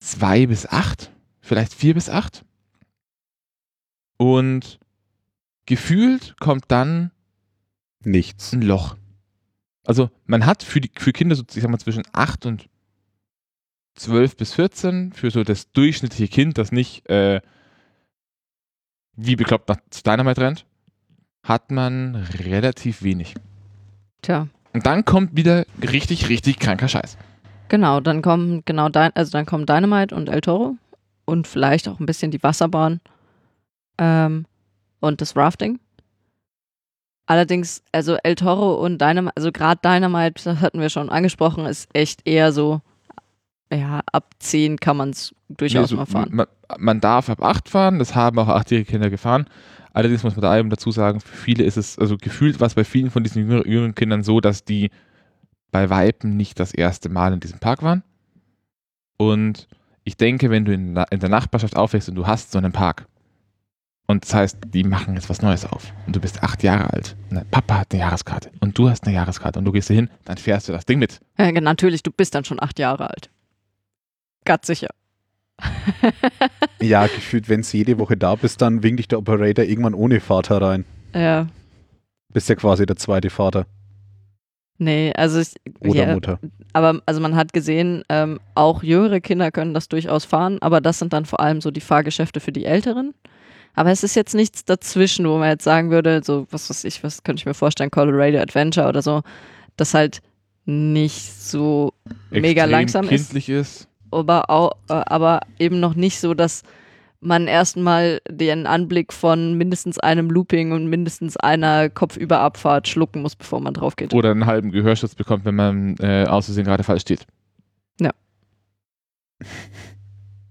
zwei bis acht, vielleicht vier bis acht. Und gefühlt kommt dann Nichts. ein Loch. Also man hat für, die, für Kinder so, ich sag mal, zwischen 8 und 12 bis 14, für so das durchschnittliche Kind, das nicht äh, wie bekloppt nach Dynamite rennt, hat man relativ wenig. Tja, Und dann kommt wieder richtig, richtig kranker Scheiß. genau, dann kommen genau dein, also dann kommen Dynamite und El Toro und vielleicht auch ein bisschen die Wasserbahn ähm, und das Rafting. Allerdings, also El Toro und Dynamite, also gerade Dynamite, das hatten wir schon angesprochen, ist echt eher so, ja, ab 10 kann man es durchaus Nee, so, mal fahren. Man, man darf ab 8 fahren, das haben auch achtjährige Kinder gefahren. Allerdings muss man da eben dazu sagen, für viele ist es, also gefühlt war es bei vielen von diesen jüngeren, Kindern so, dass die bei Weipen nicht das erste Mal in diesem Park waren. Und ich denke, wenn du in, in der Nachbarschaft aufwächst und du hast so einen Park, und das heißt, die machen jetzt was Neues auf, und du bist acht Jahre alt, und dein Papa hat eine Jahreskarte, und du hast eine Jahreskarte, und du gehst da hin, dann fährst du das Ding mit. Ja, natürlich, du bist dann schon acht Jahre alt. Ganz sicher. Ja, gefühlt, wenn du jede Woche da bist, dann winkt dich der Operator irgendwann ohne Vater rein. Ja, Bist ja quasi der zweite Vater nee, also ich, oder ja, Mutter. aber also man hat gesehen, ähm, auch jüngere Kinder können das durchaus fahren, aber das sind dann vor allem so die Fahrgeschäfte für die Älteren. Aber es ist jetzt nichts dazwischen, wo man jetzt sagen würde, so was weiß ich, was könnte ich mir vorstellen, Colorado Adventure oder so, das halt nicht so mega Extrem langsam ist kindlich ist. Aber, auch, äh, aber eben noch nicht so, dass man erstmal den Anblick von mindestens einem Looping und mindestens einer Kopfüberabfahrt schlucken muss, bevor man drauf geht. Oder einen halben Gehörschutz bekommt, wenn man äh, aus Versehen gerade falsch steht. Ja.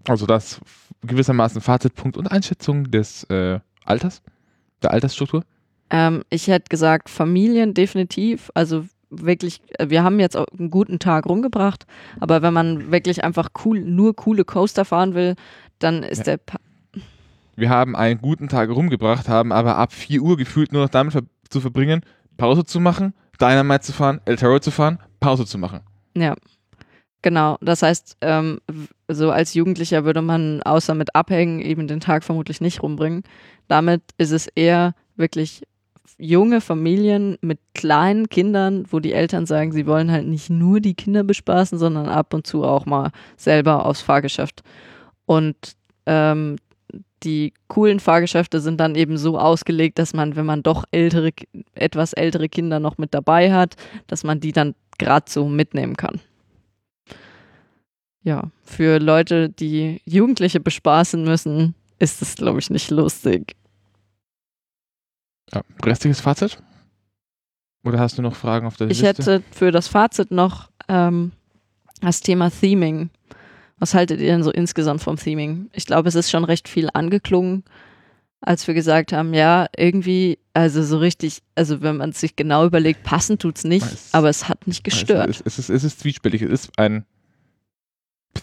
Also das gewissermaßen Fazitpunkt und Einschätzung des äh, Alters, der Altersstruktur. Ähm, ich hätte gesagt, Familien definitiv. Also wirklich, äh, wir haben jetzt auch einen guten Tag rumgebracht, aber wenn man wirklich einfach cool, nur coole Coaster fahren will, dann ist Ja. der pa Wir haben einen guten Tag rumgebracht, haben aber ab 4 Uhr gefühlt nur noch damit ver zu verbringen, Pause zu machen, Dynamite zu fahren, El Toro zu fahren, Pause zu machen. Ja, genau. Das heißt, ähm, so als Jugendlicher würde man außer mit Abhängen eben den Tag vermutlich nicht rumbringen. Damit ist es eher wirklich junge Familien mit kleinen Kindern, wo die Eltern sagen, sie wollen halt nicht nur die Kinder bespaßen, sondern ab und zu auch mal selber aufs Fahrgeschäft. Und ähm, die coolen Fahrgeschäfte sind dann eben so ausgelegt, dass man, wenn man doch ältere, etwas ältere Kinder noch mit dabei hat, dass man die dann gerade so mitnehmen kann. Ja, für Leute, die Jugendliche bespaßen müssen, ist es, glaube ich, nicht lustig. Ja. Restliches Fazit? Oder hast du noch Fragen auf der Ich Liste? hätte für das Fazit noch ähm, das Thema Theming. Was haltet ihr denn so insgesamt vom Theming? Ich glaube, es ist schon recht viel angeklungen, als wir gesagt haben, ja, irgendwie, also so richtig, also wenn man es sich genau überlegt, passend tut's nicht, Es- aber es hat nicht gestört. Es, es, ist, es ist zwiespältig. Es ist ein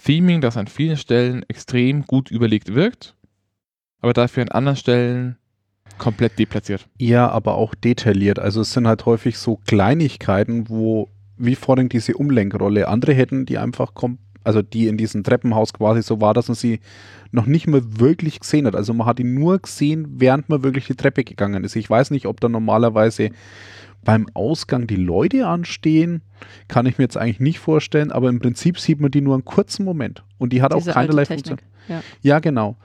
Theming, das an vielen Stellen extrem gut überlegt wirkt, aber dafür an anderen Stellen komplett deplatziert. Ja, aber auch detailliert. Also es sind halt häufig so Kleinigkeiten, wo, wie vorhin diese Umlenkrolle, andere hätten die einfach kom also die in diesem Treppenhaus quasi so war, dass man sie noch nicht mal wirklich gesehen hat. Also man hat ihn nur gesehen, während man wirklich die Treppe gegangen ist. Ich weiß nicht, ob da normalerweise beim Ausgang die Leute anstehen, kann ich mir jetzt eigentlich nicht vorstellen, aber im Prinzip sieht man die nur einen kurzen Moment. Und die hat auch Diese alte keinerlei. Funktion. Ja. Ja, genau.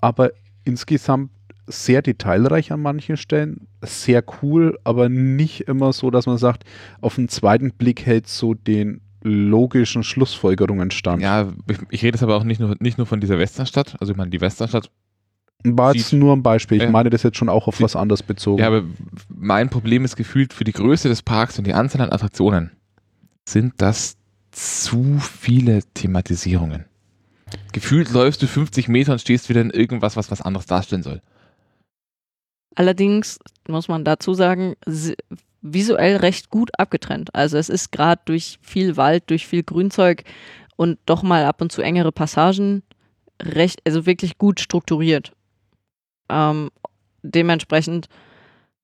Aber insgesamt sehr detailreich an manchen Stellen, sehr cool, aber nicht immer so, dass man sagt, auf den zweiten Blick hält so den logischen Schlussfolgerungen stand. Ja, ich, ich rede jetzt aber auch nicht nur, nicht nur von dieser Westernstadt. Also ich meine, die Westernstadt War jetzt nur ein Beispiel. Ich meine das jetzt schon auch auf was anderes bezogen. Ja, aber mein Problem ist gefühlt für die Größe des Parks und die Anzahl an Attraktionen sind das zu viele Thematisierungen. Gefühlt läufst du 50 Meter und stehst wieder in irgendwas, was was anderes darstellen soll. Allerdings muss man dazu sagen, visuell recht gut abgetrennt. Also es ist gerade durch viel Wald, durch viel Grünzeug und doch mal ab und zu engere Passagen recht, also wirklich gut strukturiert. Ähm, dementsprechend,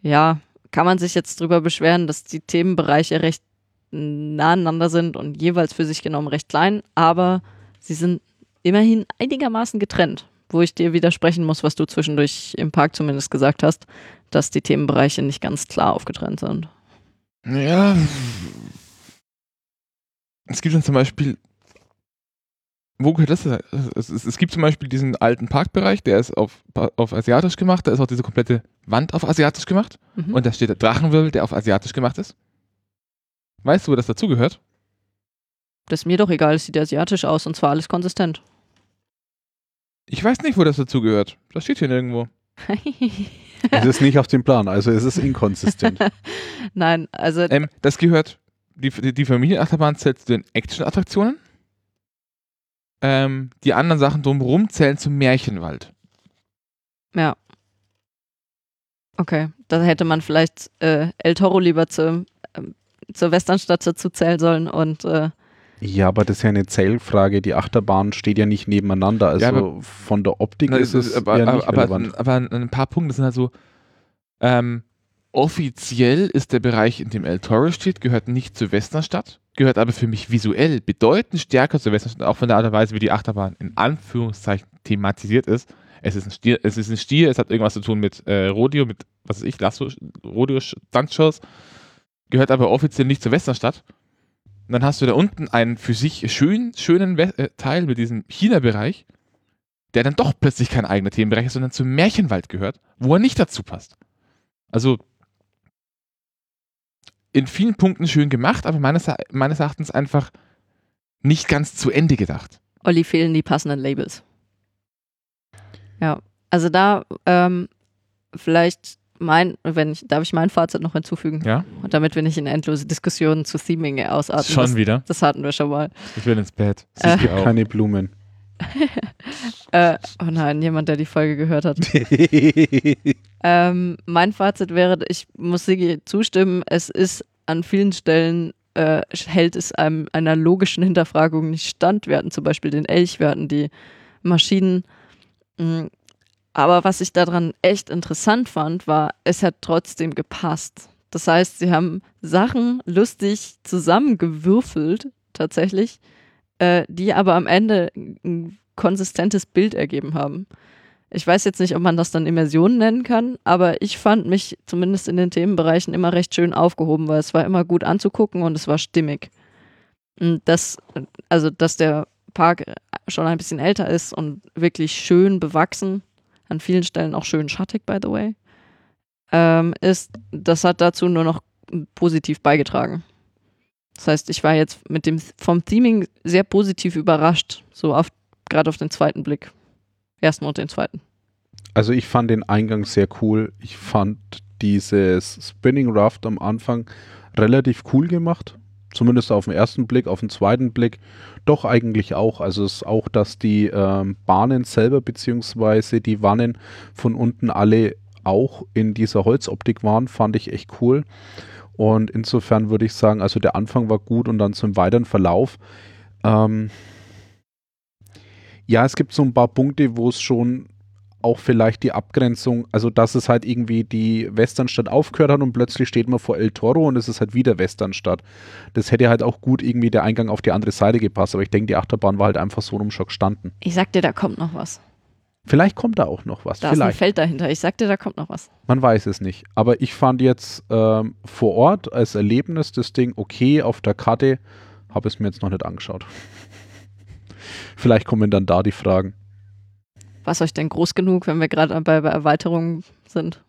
ja, kann man sich jetzt drüber beschweren, dass die Themenbereiche recht nah aneinander sind und jeweils für sich genommen recht klein, aber sie sind immerhin einigermaßen getrennt, wo ich dir widersprechen muss, was du zwischendurch im Park zumindest gesagt hast, dass die Themenbereiche nicht ganz klar aufgetrennt sind. Ja. Es gibt dann zum Beispiel. Wo gehört das? denn? Es, es, es gibt zum Beispiel diesen alten Parkbereich, der ist auf, auf asiatisch gemacht. Da ist auch diese komplette Wand auf asiatisch gemacht. Mhm. Und da steht der Drachenwirbel, der auf asiatisch gemacht ist. Weißt du, wo das dazugehört? das ist mir doch egal, es sieht asiatisch aus und zwar alles konsistent. Ich weiß nicht, wo das dazugehört. Das steht hier nirgendwo. Es ist nicht auf dem Plan, also es ist inkonsistent. Nein, also Ähm, das gehört, die, die, Familienachterbahn zählt zu den Action-Attraktionen. Ähm, die anderen Sachen drumherum zählen zum Märchenwald. Ja. Okay, da hätte man vielleicht äh, El Toro lieber zu, ähm, zur Westernstadt dazu zählen sollen und äh, ja, aber das ist ja eine Zählfrage. Die Achterbahn steht ja nicht nebeneinander. Also Ja, von der Optik Na, ist es aber, ja aber, nicht aber, relevant. aber ein paar Punkte sind halt so, ähm, offiziell ist der Bereich, in dem El Toro steht, gehört nicht zur Westernstadt, gehört aber für mich visuell bedeutend stärker zur Westernstadt, auch von der Art und Weise, wie die Achterbahn in Anführungszeichen thematisiert ist. Es ist ein Stier, es ist ein Stier, es hat irgendwas zu tun mit äh, Rodeo, mit, was weiß ich, Lasso, Rodeo, Stuntshows, gehört aber offiziell nicht zur Westernstadt. Und dann hast du da unten einen für sich schön, schönen äh, Teil mit diesem China-Bereich, der dann doch plötzlich kein eigener Themenbereich ist, sondern zum Märchenwald gehört, wo er nicht dazu passt. Also in vielen Punkten schön gemacht, aber meines, meines Erachtens einfach nicht ganz zu Ende gedacht. Olli fehlen die passenden Labels. Ja, also da ähm, vielleicht mein, wenn ich, darf ich mein Fazit noch hinzufügen? Ja? Und damit wir nicht in endlose Diskussionen zu Theming ausatmen. Schon das, wieder. das hatten wir schon mal. Ich will ins Bett. Äh. Siehst du auch. Keine Blumen. Äh, oh nein, jemand, der die Folge gehört hat. Ähm, mein Fazit wäre, ich muss Sigi zustimmen, es ist an vielen Stellen, äh, hält es einem einer logischen Hinterfragung nicht stand. Wir hatten zum Beispiel den Elch, wir hatten die Maschinen. Mm, Aber was ich daran echt interessant fand, war, es hat trotzdem gepasst. Das heißt, sie haben Sachen lustig zusammengewürfelt, tatsächlich, äh, die aber am Ende ein konsistentes Bild ergeben haben. Ich weiß jetzt nicht, ob man das dann Immersion nennen kann, aber ich fand mich zumindest in den Themenbereichen immer recht schön aufgehoben, weil es war immer gut anzugucken und es war stimmig. Und das, also dass der Park schon ein bisschen älter ist und wirklich schön bewachsen, an vielen Stellen auch schön schattig, by the way, ähm, ist, das hat dazu nur noch positiv beigetragen. Das heißt, ich war jetzt mit dem vom Theming sehr positiv überrascht, so auf gerade auf den zweiten Blick. Ersten und den zweiten. Also ich fand den Eingang sehr cool. Ich fand dieses Spinning Raft am Anfang relativ cool gemacht. Zumindest auf den ersten Blick, auf den zweiten Blick doch eigentlich auch. Also es ist auch, dass die ähm, Bahnen selber beziehungsweise die Wannen von unten alle auch in dieser Holzoptik waren, fand ich echt cool. Und insofern würde ich sagen, also der Anfang war gut und dann zum weiteren Verlauf. Ähm, ja, es gibt so ein paar Punkte, wo es schon auch vielleicht die Abgrenzung, also dass es halt irgendwie die Westernstadt aufgehört hat und plötzlich steht man vor El Toro und es ist halt wieder Westernstadt. Das hätte halt auch gut irgendwie der Eingang auf die andere Seite gepasst, aber ich denke, die Achterbahn war halt einfach so rum schon gestanden. Ich sag dir, da kommt noch was. Vielleicht kommt da auch noch was, Da ist ein vielleicht. Feld dahinter. Ich sag dir, da kommt noch was. Man weiß es nicht. Aber ich fand jetzt ähm, vor Ort als Erlebnis das Ding okay auf der Karte, habe es mir jetzt noch nicht angeschaut. vielleicht kommen dann da die Fragen. War es euch denn groß genug, wenn wir gerade bei, bei Erweiterungen sind?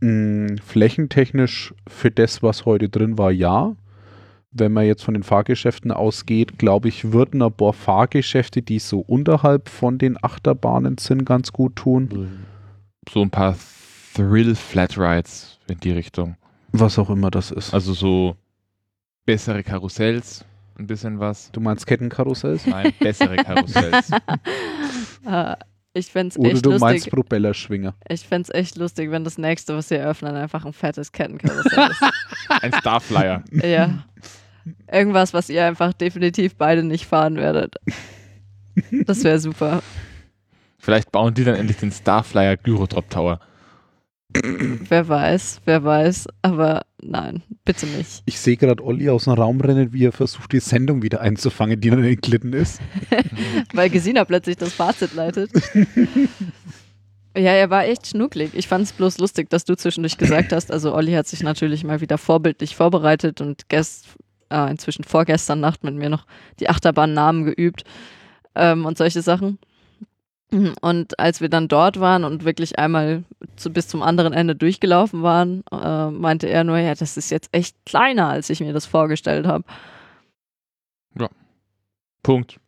Mm, flächentechnisch für das, was heute drin war, ja. Wenn man jetzt von den Fahrgeschäften ausgeht, glaube ich, würden ein paar Fahrgeschäfte, die so unterhalb von den Achterbahnen sind, ganz gut tun. So ein paar Thrill-Flatrides in die Richtung. Was auch immer das ist. Also so bessere Karussells, ein bisschen was. du meinst Kettenkarussells? Nein, bessere Karussells. Äh, ich fände es Oder echt du meinst lustig. Propellerschwinger? Ich fänd's echt lustig, wenn das nächste, was sie eröffnen, einfach ein fettes Kettenkarussell ist. Ein Starflyer. ja. Irgendwas, was ihr einfach definitiv beide nicht fahren werdet. Das wäre super. Vielleicht bauen die dann endlich den Starflyer Gyrodrop Tower. Wer weiß, wer weiß. Aber nein, bitte nicht. Ich sehe gerade Olli aus dem Raum rennen, wie er versucht, die Sendung wieder einzufangen, die dann entglitten ist. Weil Gesina plötzlich das Fazit leitet. Ja, er war echt schnucklig. Ich fand es bloß lustig, dass du zwischendurch gesagt hast, also Olli hat sich natürlich mal wieder vorbildlich vorbereitet und gest, äh, inzwischen vorgestern Nacht mit mir noch die Achterbahnnamen geübt ähm, und solche Sachen. Und als wir dann dort waren und wirklich einmal zu, bis zum anderen Ende durchgelaufen waren, äh, meinte er nur, ja, das ist jetzt echt kleiner, als ich mir das vorgestellt habe. Punkt.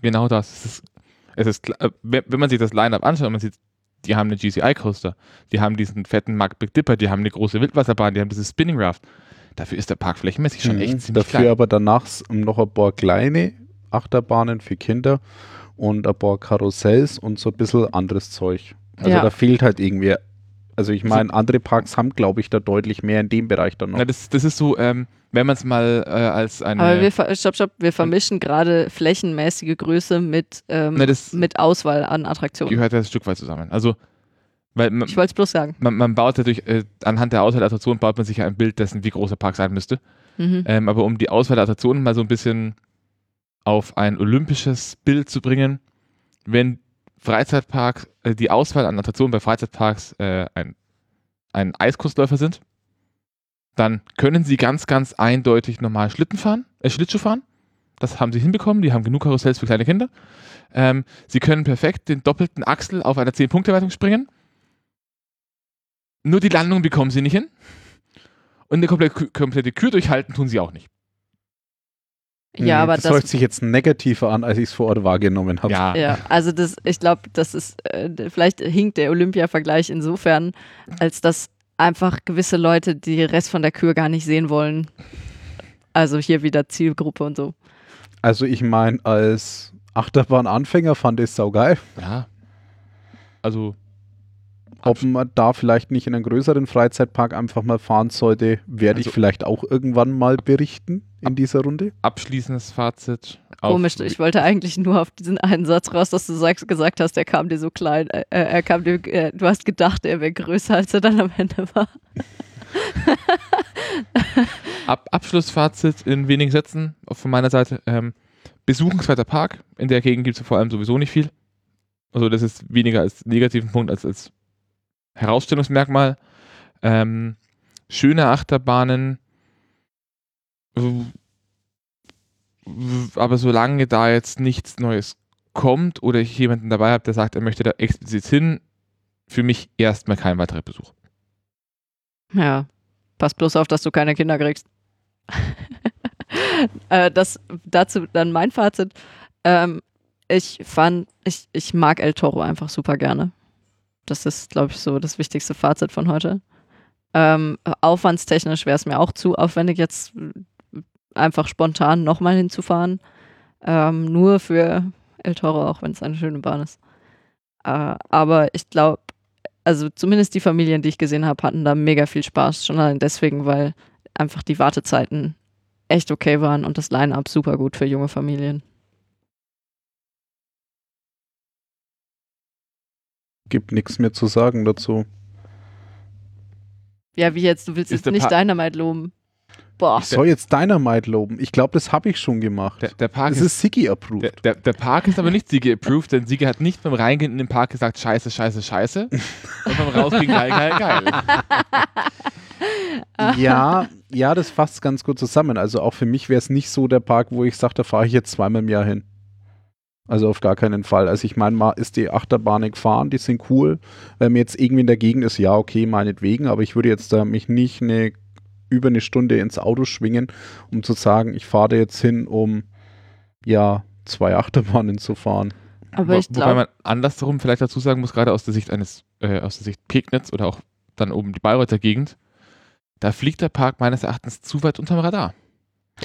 Genau das. Es ist, es ist, äh, wenn man sich das Line-Up anschaut, man sieht, die haben eine GCI-Coaster, die haben diesen fetten Mark Big Dipper, die haben eine große Wildwasserbahn, die haben dieses Spinning Raft. Dafür ist der Park flächenmäßig schon echt Mhm. ziemlich Dafür klein. aber danach noch ein paar kleine Achterbahnen für Kinder und ein paar Karussells und so ein bisschen anderes Zeug. Also Ja. da fehlt halt irgendwie. Also ich meine, andere Parks haben, glaube ich, da deutlich mehr in dem Bereich dann noch. Na, das, das ist so, ähm, wenn man es mal äh, als eine. Aber wir, ver- stopp, stopp, wir vermischen gerade flächenmäßige Größe mit, ähm, Na, das mit Auswahl an Attraktionen. gehört ja ein Stück weit zusammen. Also, weil man, Ich wollte es bloß sagen. man, man baut natürlich, äh, anhand der Auswahl der Attraktionen baut man sich ja ein Bild dessen, wie groß der Park sein müsste. Mhm. Ähm, aber um die Auswahl der Attraktionen mal so ein bisschen auf ein olympisches Bild zu bringen, wenn Freizeitpark, äh, die Auswahl an Attraktionen bei Freizeitparks äh, ein, ein Eiskunstläufer sind, dann können sie ganz, ganz eindeutig normal Schlitten fahren, äh, Schlittschuh fahren. Das haben sie hinbekommen, die haben genug Karussells für kleine Kinder. Ähm, sie können perfekt den doppelten Achsel auf einer 10-Punkte-Wertung springen. Nur die Landung bekommen sie nicht hin. Und eine komplette Kür durchhalten tun sie auch nicht. Ja, aber das, das, hört sich jetzt negativer an, als ich es vor Ort wahrgenommen habe. Ja, Ja, also das, ich glaube, das ist, äh, vielleicht hinkt der Olympia-Vergleich insofern, als dass einfach gewisse Leute die Rest von der Kür gar nicht sehen wollen. Also hier wieder Zielgruppe und so. Also ich meine, als Achterbahn-Anfänger fand ich es saugeil. ja. Also, Ob man da vielleicht nicht in einen größeren Freizeitpark einfach mal fahren sollte, werde Also- ich vielleicht auch irgendwann mal berichten in dieser Runde. abschließendes Fazit. Komisch, ich wollte eigentlich nur auf diesen einen Satz raus, dass du sagst, gesagt hast, er kam dir so klein, äh, er kam dir, äh, du hast gedacht, er wäre größer, als er dann am Ende war. Ab Abschlussfazit in wenigen Sätzen von meiner Seite. Ähm, besuchenswerter Park. In der Gegend gibt es vor allem sowieso nicht viel. Also das ist weniger als negativen Punkt als als Herausstellungsmerkmal. Ähm, schöne Achterbahnen. Aber solange da jetzt nichts Neues kommt oder ich jemanden dabei habe, der sagt, er möchte da explizit hin, für mich erstmal kein weiterer Besuch. Ja, pass bloß auf, dass du keine Kinder kriegst. äh, das dazu dann mein Fazit. Ähm, ich fand, ich, ich mag El Toro einfach super gerne. Das ist, glaube ich, so das wichtigste Fazit von heute. Ähm, aufwandstechnisch wäre es mir auch zu aufwendig, jetzt äh, einfach spontan nochmal hinzufahren. Ähm, nur für El Toro, auch wenn es eine schöne Bahn ist. Äh, aber ich glaube, also zumindest die Familien, die ich gesehen habe, hatten da mega viel Spaß. Schon allein deswegen, weil einfach die Wartezeiten echt okay waren und das Line-Up super gut für junge Familien. Gibt nichts mehr zu sagen dazu. Ja, wie jetzt? Du willst Ist jetzt nicht Pa- Dynamite loben. Boah. Ich soll jetzt Dynamite loben. Ich glaube, das habe ich schon gemacht. Der, der Park das ist ist Sigi approved. Der, der, der Park ist aber nicht Sigi approved, denn Sigi hat nicht beim Reingehen in den Park gesagt, scheiße, scheiße, scheiße. Und beim Rausgehen, geil, geil, geil. ja, ja, das fasst ganz gut zusammen. Also auch für mich wäre es nicht so der Park, wo ich sage, da fahre ich jetzt zweimal im Jahr hin. Also auf gar keinen Fall. Also ich meine, mal ist die Achterbahn gefahren, die sind cool. Wenn mir jetzt irgendwie in der Gegend ist, ja, okay, meinetwegen, aber ich würde jetzt da mich nicht eine, über eine Stunde ins Auto schwingen, um zu sagen, ich fahre da jetzt hin, um ja, zwei Achterbahnen zu fahren. Aber Wo- ich Wobei glaube, man andersrum vielleicht dazu sagen muss, gerade aus der Sicht eines, äh, aus der Sicht Pegnitz oder auch dann oben die Bayreuther Gegend, da fliegt der Park meines Erachtens zu weit unterm Radar.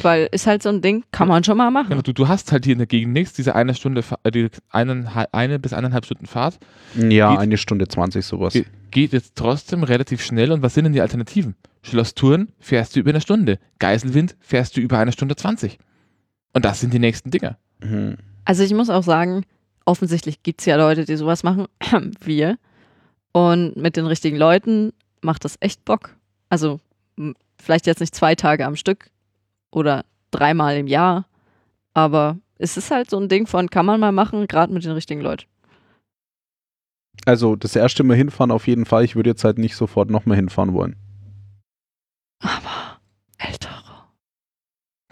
Weil ist halt so ein Ding, kann man schon mal machen. Genau, du, du hast halt hier in der Gegend nichts, diese eine Stunde, äh, die einen, eine bis eineinhalb Stunden Fahrt, Ja, Geht- eine Stunde 20 sowas. Ge geht jetzt trotzdem relativ schnell. Und was sind denn die Alternativen? Schloss Thurn fährst du über eine Stunde. Geiselwind fährst du über eine Stunde 20. Und das sind die nächsten Dinger. Mhm. Also ich muss auch sagen, offensichtlich gibt es ja Leute, die sowas machen, wir. Und mit den richtigen Leuten macht das echt Bock. Also vielleicht jetzt nicht zwei Tage am Stück oder dreimal im Jahr, aber es ist halt so ein Ding von, kann man mal machen, gerade mit den richtigen Leuten. Also das erste Mal hinfahren auf jeden Fall. Ich würde jetzt halt nicht sofort nochmal hinfahren wollen. Aber El Toro.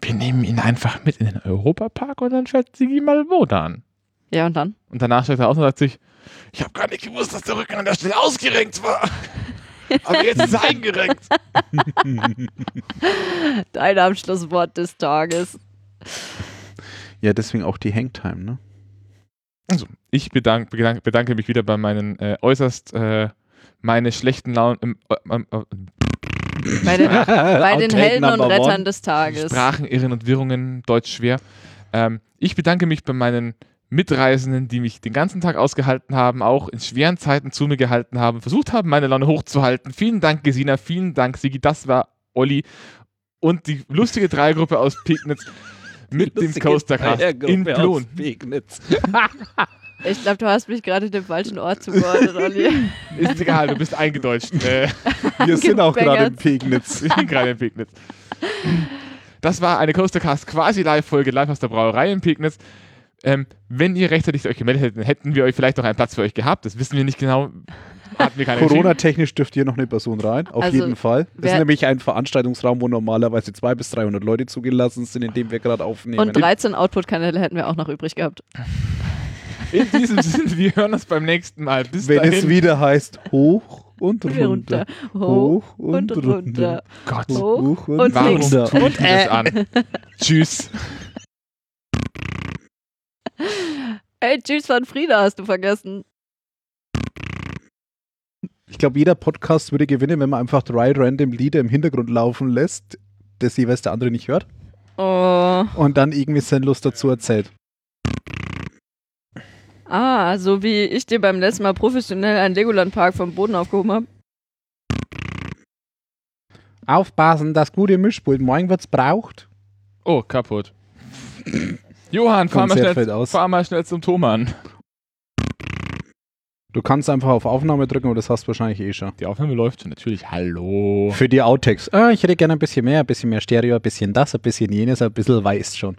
Wir nehmen ihn einfach mit in den Europapark und dann fährt Sigi mal wo an. Ja, und dann? Und danach steigt er aus und sagt sich, ich habe gar nicht gewusst, dass der Rücken an der Stelle ausgerenkt war. Aber jetzt ist er eingerenkt. Dein Abschlusswort des Tages. ja, deswegen auch die Hangtime, ne? Also, ich bedank, bedank, bedanke mich wieder bei meinen äh, äußerst äh, meine schlechten Launen äh, äh, Bei den, bei den Helden und Rettern one. des Tages. Sprachen, Irren und Wirrungen, Deutsch schwer. Ähm, ich bedanke mich bei meinen Mitreisenden, die mich den ganzen Tag ausgehalten haben, auch in schweren Zeiten zu mir gehalten haben, versucht haben, meine Laune hochzuhalten. Vielen Dank, Gesina, vielen Dank, Sigi, das war Olli und die lustige Dreiergruppe aus Pegnitz mit dem Coastercast in Plon. Ich glaube, du hast mich gerade dem falschen Ort zugeordnet, Olli. Ist egal, du bist eingedeutscht. Äh, Wir sind auch gerade in. Pegnitz. ich bin gerade in Pegnitz. Das war eine Coastercast quasi Live-Folge live aus der Brauerei in Pegnitz. Ähm, wenn ihr rechtzeitig euch gemeldet hättet, hätten wir euch vielleicht noch einen Platz für euch gehabt. Das wissen wir nicht genau. Corona-technisch dürft hier noch eine Person rein, auf Also, jeden Fall. Das ist nämlich ein Veranstaltungsraum, wo normalerweise 200 bis 300 Leute zugelassen sind, in dem wir gerade aufnehmen. Und 13 Output-Kanäle hätten wir auch noch übrig gehabt. In diesem Sinne, wir hören uns beim nächsten Mal. Bis Wenn dahin. es wieder heißt, hoch und runter. Runter, hoch und runter. Gott, Hoch und warum runter. tue ich mir das an? Tschüss. Hey, Jules van Frieda hast du vergessen. Ich glaube, jeder Podcast würde gewinnen, wenn man einfach drei random Lieder im Hintergrund laufen lässt, das jeweils der andere nicht hört. Oh. Und dann irgendwie sinnlos dazu erzählt. Ah, so wie ich dir beim letzten Mal professionell einen Legoland-Park vom Boden aufgehoben habe. Aufpassen, das gute Mischpult. Morgen wird's braucht. Oh, kaputt. Johann, fahr mal, schnell, fahr mal schnell zum Thomann. Du kannst einfach auf Aufnahme drücken, aber das hast du wahrscheinlich eh schon. Die Aufnahme läuft schon, natürlich. Hallo. Für die Outtakes. Ah, ich hätte gerne ein bisschen mehr, ein bisschen mehr Stereo, ein bisschen das, ein bisschen jenes, ein bisschen weiß schon.